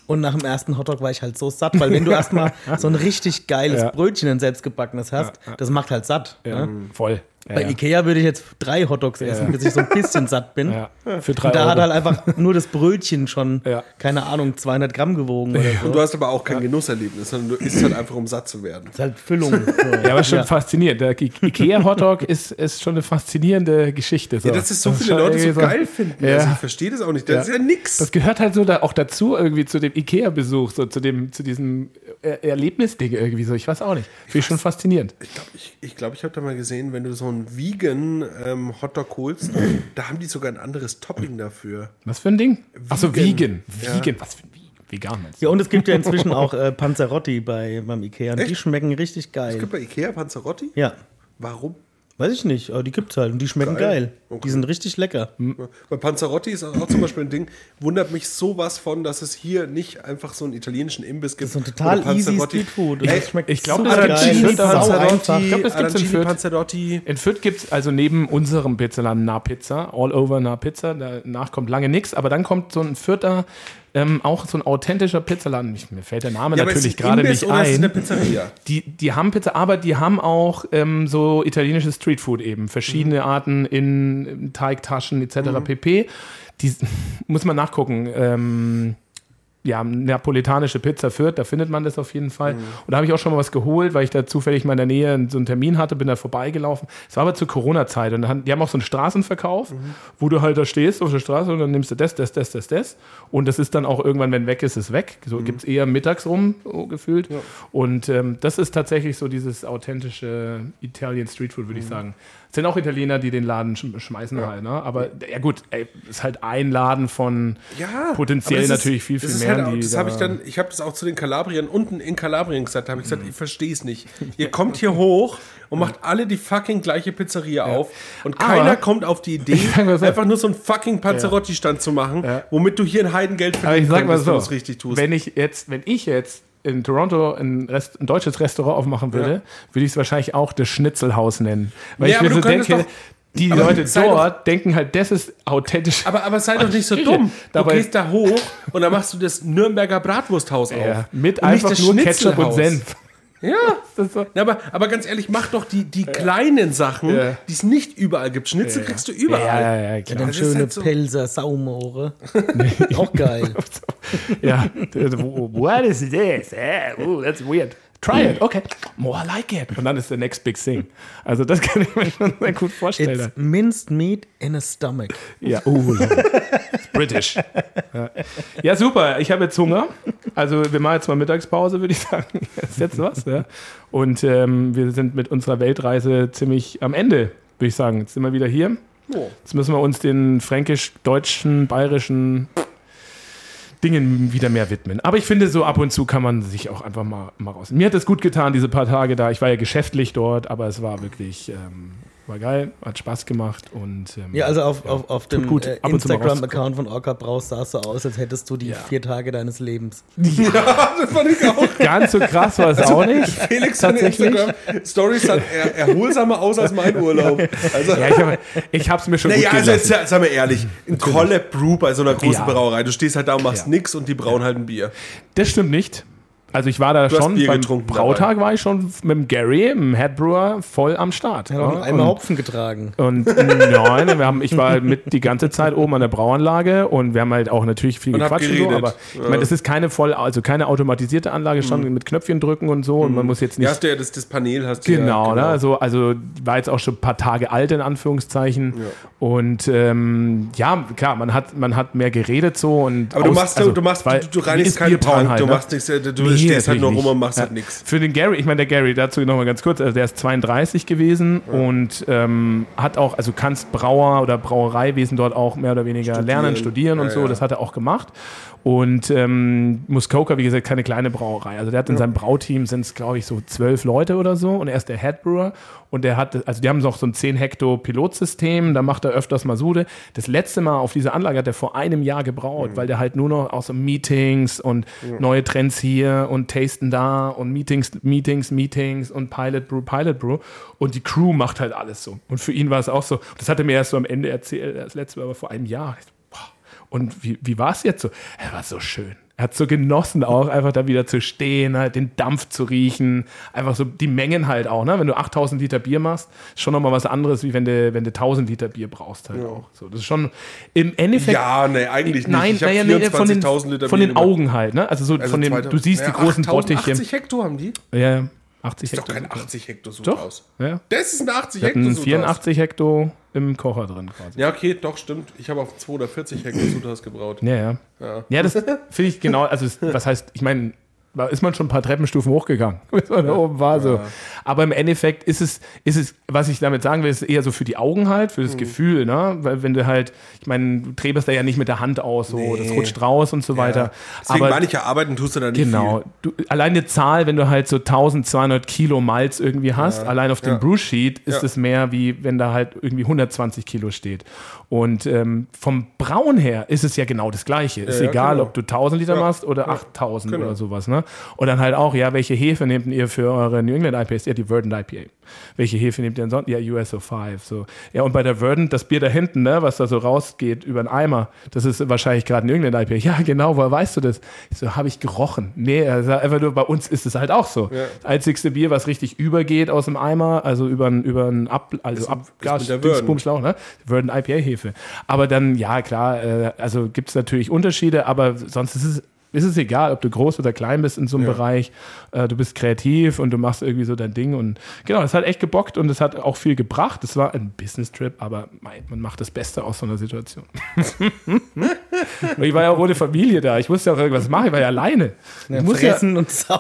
Und nach dem ersten Hotdog war ich halt so satt, weil wenn du erstmal so ein richtig geiles Ja. Brötchen, ein selbstgebackenes hast, das macht halt satt. ja, Ne? voll. Ja, Bei ja. Ikea würde ich jetzt drei Hotdogs essen, Ja. bis ich so ein bisschen satt bin. Ja, für drei Und da Euro. hat halt einfach nur das Brötchen schon, Ja. keine Ahnung, 200 Gramm gewogen oder so. Und du hast aber auch kein Genusserlebnis, sondern du isst halt einfach, um satt zu werden. Das ist halt Füllung. So. ja, aber schon faszinierend. Der Ikea-Hotdog ist, ist schon eine faszinierende Geschichte. So. Ja, dass es so viele ist schon Leute so geil finden. Ja. Also ich verstehe das auch nicht. Das ist ja nix. Das gehört halt so da auch dazu, irgendwie zu dem Ikea-Besuch, so zu dem, zu diesem er Erlebnisding irgendwie so. Ich weiß auch nicht. Finde ich schon faszinierend. Ich glaube, ich, ich, glaub, ich habe da mal gesehen, wenn du so einen vegan ähm, Hotdog holst, da haben die sogar ein anderes Topping dafür. Was für ein Ding? Achso, Vegan. vegan. Vegan, was für ein Vegan? Vegan meinst du? Ja, und es gibt ja inzwischen auch äh, Panzerotti bei, beim Ikea. Und die Echt? schmecken richtig Es geil. gibt bei Ikea Panzerotti. Ja, Warum? Weiß ich nicht, aber die gibt's halt und die schmecken geil. Geil. Okay. Die sind richtig lecker. Bei Panzerotti ist auch zum Beispiel ein Ding, wundert mich sowas von, dass es hier nicht einfach so einen italienischen Imbiss gibt. Das ist so ein total easy. Streetfood. Ey, Das schmeckt ich glaub, so das gibt gibt's in Fürth. Panzerotti. In Fürth gibt es also neben unserem Pizzaladen Na Pizza, all over Na Pizza, danach kommt lange nichts, aber dann kommt so ein Fürther, ähm, auch so ein authentischer Pizzaladen. Mir fällt der Name Ja, natürlich gerade nicht oder ist eine ein. Pizzeria? Die, die haben Pizza, aber die haben auch ähm, so italienisches Streetfood eben. Verschiedene Mhm. Arten in Teigtaschen etc. pp. Die muss man nachgucken. Ähm, ja, napolitanische Pizza Fürth, da findet man das auf jeden Fall. Mhm. Und da habe ich auch schon mal was geholt, weil ich da zufällig mal in der Nähe so einen Termin hatte, bin da vorbeigelaufen. Es war aber zur Corona-Zeit und die haben auch so einen Straßenverkauf, Mhm. wo du halt da stehst auf der Straße und dann nimmst du das, das, das, das, das. Und das ist dann auch irgendwann, wenn weg ist, ist weg. So Mhm. gibt es eher mittags rum, so gefühlt. Und ähm, das ist tatsächlich so dieses authentische Italian Streetfood, Mhm. würde ich sagen. Es sind auch Italiener, die den Laden sch schmeißen halt, ne? Aber ja gut, ey, ist halt ein Laden von Ja, potenziell ist- natürlich viel, viel mehr. Halt auch, das da- habe ich dann, ich habe das auch zu den Kalabriern unten in Kalabrien gesagt, da habe ich gesagt, ich verstehe es nicht. Ihr kommt hier hoch und macht alle die fucking gleiche Pizzeria auf und keiner Aber- kommt auf die Idee, einfach nur so einen fucking Panzerotti-Stand zu machen, womit du hier ein Heidengeld könntest, wenn so, du es richtig tust. wenn ich jetzt, wenn ich jetzt in Toronto ein, Rest, ein deutsches Restaurant aufmachen würde, Ja. würde ich es wahrscheinlich auch das Schnitzelhaus nennen. Weil Ja, ich mir so denke, doch- die Leute dort denken halt, das ist authentisch. aber, aber sei doch nicht so dumm. Du gehst da hoch und dann machst du das Nürnberger Bratwursthaus ja, auf. mit Und einfach nur Ketchup und. Senf. Ja. So. Ja, aber, aber ganz ehrlich, mach doch die, die kleinen Sachen, Ja. die es nicht überall gibt. Schnitzel kriegst du überall. Ja, ja, ja, Ja, klar. dann schöne halt so- Pelzer, Saumohre. Auch geil. ja. What is this? Oh, that's weird. Try it. Okay. More I like it. Und dann ist der next big thing. Also das kann ich mir schon sehr gut vorstellen. It's minced meat in a stomach. Ja, oh, British. Ja. ja, super. Ich habe jetzt Hunger. Also wir machen jetzt mal Mittagspause, würde ich sagen. Das ist jetzt was. Ja. Und ähm, wir sind mit unserer Weltreise ziemlich am Ende, würde ich sagen. Jetzt sind wir wieder hier. Oh. Jetzt müssen wir uns den fränkisch-deutschen, bayerischen Dingen wieder mehr widmen. Aber ich finde, so ab und zu kann man sich auch einfach mal, mal raus. Mir hat es gut getan, diese paar Tage da. Ich war ja geschäftlich dort, aber es war wirklich, ähm, war geil, hat Spaß gemacht und ähm, Ja, also auf, auf, auf dem gut, äh, Instagram-Account von Orca Braus sah es so aus, als hättest du die vier Tage deines Lebens. Ja, das fand ich auch. ganz so krass war es auch nicht. Felix seine. Instagram-Stories sahen er, erholsamer aus als mein Urlaub. Also, Ja, ich habe ich hab's mir schon naja, gut also jetzt sei mal ehrlich, ein Collab Brew bei so einer großen Ja. Brauerei. Du stehst halt da und machst Ja. nix und die brauen halt ein Bier. Das stimmt nicht. Also ich war da hast schon, beim getrunken Brautag war ich schon mit dem Gary, dem Headbrewer, voll am Start. Er hat auch Ja, einmal Hopfen getragen. Und nein, wir haben, ich war halt mit die ganze Zeit oben an der Brauanlage und wir haben halt auch natürlich viel Und gequatscht und so, geredet. aber ich meine, das ist keine voll, also keine automatisierte Anlage, schon mit Knöpfchen drücken und so und man muss jetzt Mhm. Ja, nicht hast du ja das, das Panel hast du Genau, ja, ne? Also, also war jetzt auch schon ein paar Tage alt, in Anführungszeichen. Und ähm, ja, klar, man hat, man hat mehr geredet so und. Aber du aus- machst, also, du machst, weil du, du reinigst keinen Tank, du ne? machst nichts, äh, du Nee, stehst halt nur rum und machst Ja. halt nichts. Für den Gary, ich meine, der Gary, dazu nochmal ganz kurz, also der ist 32 gewesen und ähm, hat auch, also kannst Brauer oder Brauereiwesen dort auch mehr oder weniger lernen, studieren und Ja, so, ja. das hat er auch gemacht. Und ähm, Muskoka, wie gesagt, keine kleine Brauerei. Also der hat in seinem Brauteam sind es, glaube ich, so zwölf Leute oder so und er ist der Head Brewer und der hat, also die haben noch so ein 10 Hektar Pilotsystem, da macht er öfters mal Sude. Das letzte Mal auf dieser Anlage hat er vor einem Jahr gebraut, weil der halt nur noch aus so Meetings und neue Trends hier und Tasten da und Meetings, Meetings, Meetings und Pilot Brew, Pilot Brew und die Crew macht halt alles so. Und für ihn war es auch so, das hat er mir erst so am Ende erzählt, das letzte Mal aber vor einem Jahr. Und wie, wie war es jetzt so? Er war so schön. Er hat so genossen, auch einfach da wieder zu stehen, halt den Dampf zu riechen, einfach so die Mengen halt auch, ne? Wenn du 8000 Liter Bier machst, ist schon nochmal was anderes, wie wenn du, wenn du 1000 Liter Bier brauchst halt auch. So, das ist schon im Endeffekt. Ja, nee, eigentlich nicht. Nein, ich naja, nee, von den, 24.000 Liter von Bier den. Augen halt, ne? Also so Also von 2000 du siehst die Ja, großen 8000, Bottiche. 80 Hektar haben die? Ja, 80 Ist doch Hektar. kein 80 Hektar Doch, Sudhaus. ja. Das ist ein 80 Wir Hektar Sudhaus. 84 Hektar im Kocher drin quasi. Ja, okay, doch, stimmt. Ich habe auf 240 Hektar Sudhaus gebraut. Ja, ja. Ja, das finde ich genau, also was heißt, ich meine, da ist man schon ein paar Treppenstufen hochgegangen, bis man da oben war. So. Aber im Endeffekt ist es, ist es, was ich damit sagen will, ist eher so für die Augen halt, für das Mhm. Gefühl, ne? Weil wenn du halt, ich meine, du träberst da ja nicht mit der Hand aus, so, Nee. das rutscht raus und so weiter. Deswegen Aber meine ich ja, arbeiten tust du da nicht Genau. Du, allein eine Zahl, wenn du halt so 1200 Kilo Malz irgendwie hast, allein auf dem Ja. Brew Sheet ist Ja. es mehr, wie wenn da halt irgendwie 120 Kilo steht. Und ähm, vom Brauen her ist es ja genau das Gleiche. Ist Ja, egal, genau. ob du 1000 Liter Ja. machst oder Ja. 8000 Genau. oder sowas. Ne? Und dann halt auch, ja, welche Hefe nehmt ihr für eure New England IPAs? Ja, die Verdant IPA. Welche Hefe nehmt ihr denn sonst? Ja, USO5. So. Ja, und bei der Verdant, das Bier da hinten, ne, was da so rausgeht über den Eimer, das ist wahrscheinlich gerade New England IPA. Ja, genau, woher weißt du das? Ich so, habe ich gerochen. Nee, sagt einfach nur, bei uns ist es halt auch so. Das einzigste Bier, was richtig übergeht aus dem Eimer, also über einen über Ab, also Abgas. Dingsbumschlauch, ne? Verdant IPA-Hefe. Aber dann, ja, klar, äh, also gibt es natürlich Unterschiede, aber sonst ist es ist es egal, ob du groß oder klein bist in so einem Ja. Bereich. Äh, du bist kreativ und du machst irgendwie so dein Ding. Und genau, es hat echt gebockt und es hat auch viel gebracht. Es war ein Business-Trip, aber man macht das Beste aus so einer Situation. Ich war ja auch ohne Familie da. Ich musste ja auch irgendwas machen. Ich war ja alleine. Ich muss ja,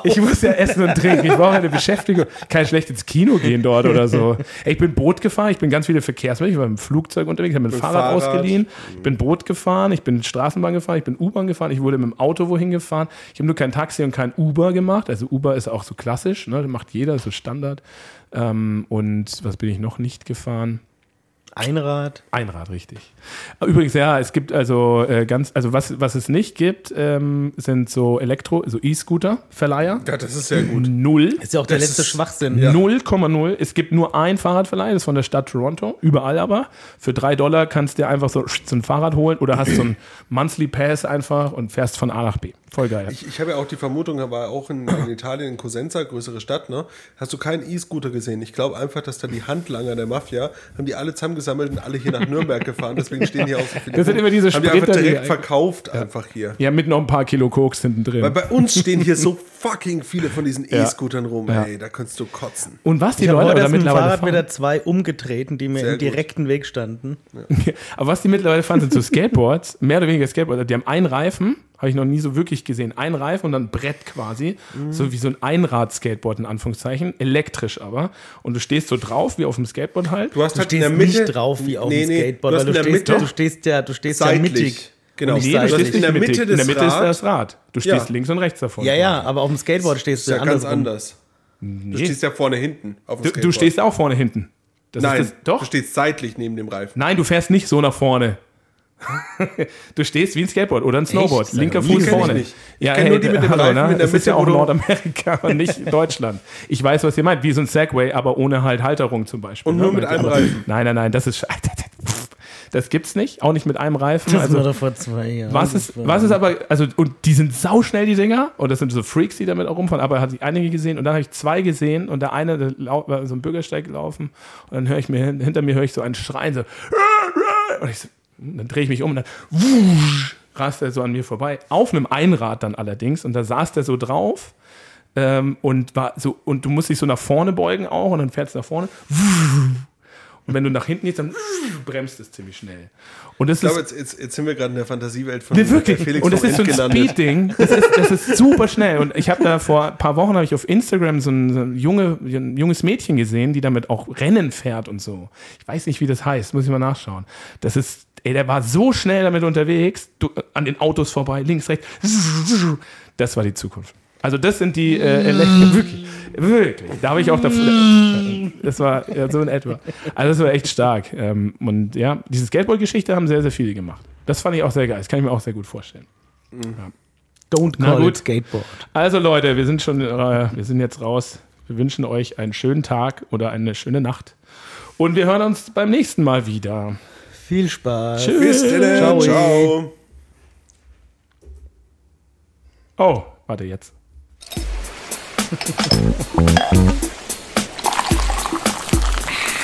ich muss ja essen und trinken. Ich brauche eine Beschäftigung. Kann schlecht ins Kino gehen dort oder so. Ich bin Boot gefahren. Ich bin ganz viele Verkehrsmittel. Ich war im Flugzeug unterwegs. Ich habe mir ein Mit Fahrrad, Fahrrad. ausgeliehen. Ich bin Boot gefahren. Ich bin Straßenbahn gefahren. Ich bin U-Bahn gefahren. Ich wurde mit dem Auto wohin gefahren. Ich habe nur kein Taxi und kein Uber gemacht. Also Uber ist auch so klassisch. Ne? Macht jeder, so Standard. Ähm, und was bin ich noch nicht gefahren? Einrad. Einrad, richtig. Übrigens, ja, es gibt also äh, ganz, also was, was es nicht gibt, ähm, sind so Elektro, so E-Scooter-Verleiher. Ja, das ist sehr gut. Null. Ist ja auch der Das letzte ist- Schwachsinn. Ja. 0,0. Es gibt nur ein Fahrradverleih, das ist von der Stadt Toronto, überall aber. Für drei Dollar kannst du dir einfach so, so ein Fahrrad holen oder hast so ein Monthly Pass einfach und fährst von A nach B. Voll geil. Ich, ich habe ja auch die Vermutung, aber auch in, in Italien, in Cosenza, größere Stadt, ne, hast du keinen E-Scooter gesehen. Ich glaube einfach, dass da die Handlanger der Mafia haben die alle zusammengesammelt und alle hier nach Nürnberg gefahren. Deswegen stehen hier auch so viele. Das sind immer diese Haben die einfach Sprinter, die- direkt verkauft, einfach hier. ja, mit noch ein paar Kilo Koks hinten drin. Weil bei uns stehen hier so fucking viele von diesen Ja. E-Scootern rum, Ja. ey, da kannst du kotzen. und was die Ich habe Leute dem mittlerweile Fahrrad fahren, wieder zwei umgetreten, die mir Sehr im gut. direkten Weg standen. Aber was die mittlerweile fahren, sind so Skateboards, mehr oder weniger Skateboards. Die haben einen Reifen, habe ich noch nie so wirklich gesehen. Ein Reifen und dann ein Brett quasi. Mhm. So wie so ein Einrad-Skateboard in Anführungszeichen. Elektrisch aber. Und du stehst so drauf, wie auf dem Skateboard halt. Du hast Du halt in stehst der Mitte nicht drauf wie auf Nee, dem nee, Skateboard, du hast weil in du stehst, Mitte du stehst ja, du stehst ja seitlich. mittig. Genau. Nee, du stehst in der Mitte mittig. In der des Mitte ist Rad- das Rad. Du stehst Ja. links und rechts davon. Ja, ja, aber auf dem Skateboard stehst Das du ist ja ganz anders. Du stehst ja vorne hinten auf dem Du, Skateboard. du stehst auch vorne hinten. Das Nein, ist das, doch. du stehst seitlich neben dem Reifen. Nein, du fährst nicht so nach vorne. du stehst wie ein Skateboard oder ein Snowboard. Sag Linker Fuß ich vorne. nicht. Ich kenn nur die mit dem hallo, Reifen ne? in der Das ist ja auch Nordamerika und nicht Deutschland. Ich weiß, was ihr meint. Wie so ein Segway, aber ohne halt Halterung zum Beispiel. Und nur ne? mit einem aber, Reifen. Nein, nein, nein, das ist. Das gibt's nicht. Auch nicht mit einem Reifen. Das Also, war doch vor zwei Jahren. was ist, was ist aber, also, und die sind sauschnell, die Dinger, und das sind so Freaks, die damit auch rumfahren, aber hat sich einige gesehen, und dann habe ich zwei gesehen, und der eine der war so ein Bürgersteig gelaufen, und dann höre ich mir, hinter mir höre ich so einen Schreien, so, und ich so, dann drehe ich mich um, und dann, wusch, rast er so an mir vorbei, auf einem Einrad dann allerdings, und da saß der so drauf, ähm, und war so, und du musst dich so nach vorne beugen auch, und dann fährst du nach vorne, und wenn du nach hinten gehst, dann bremst es ziemlich schnell. Und das Ich glaube, ist jetzt, jetzt, jetzt sind wir gerade in der Fantasiewelt von Nee, wirklich. Felix und das ist so ein. Speed-Ding. Das ist, das ist super schnell. Und ich habe da vor ein paar Wochen habe ich auf Instagram so ein, so ein, junge, ein junges Mädchen gesehen, die damit auch Rennen fährt und so. Ich weiß nicht, wie das heißt. Muss ich mal nachschauen. Das ist, ey, der war so schnell damit unterwegs, du, an den Autos vorbei, links, rechts. Das war die Zukunft. Also das sind die äh, Elektro wirklich, wirklich. Da habe ich auch davor. Das war ja, so in etwa. Also das war echt stark. Ähm, und ja, diese Skateboard-Geschichte haben sehr, sehr viele gemacht. Das fand ich auch sehr geil. Das kann ich mir auch sehr gut vorstellen. Don't Na call gut. it Skateboard. Also Leute, wir sind schon, äh, wir sind jetzt raus. Wir wünschen euch einen schönen Tag oder eine schöne Nacht. Und wir hören uns beim nächsten Mal wieder. Viel Spaß. Tschüss. Bis dann. Ciao. Ciao. Oh, warte jetzt.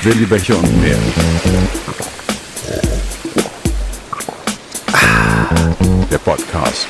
Willi Becher und mehr. Der Podcast.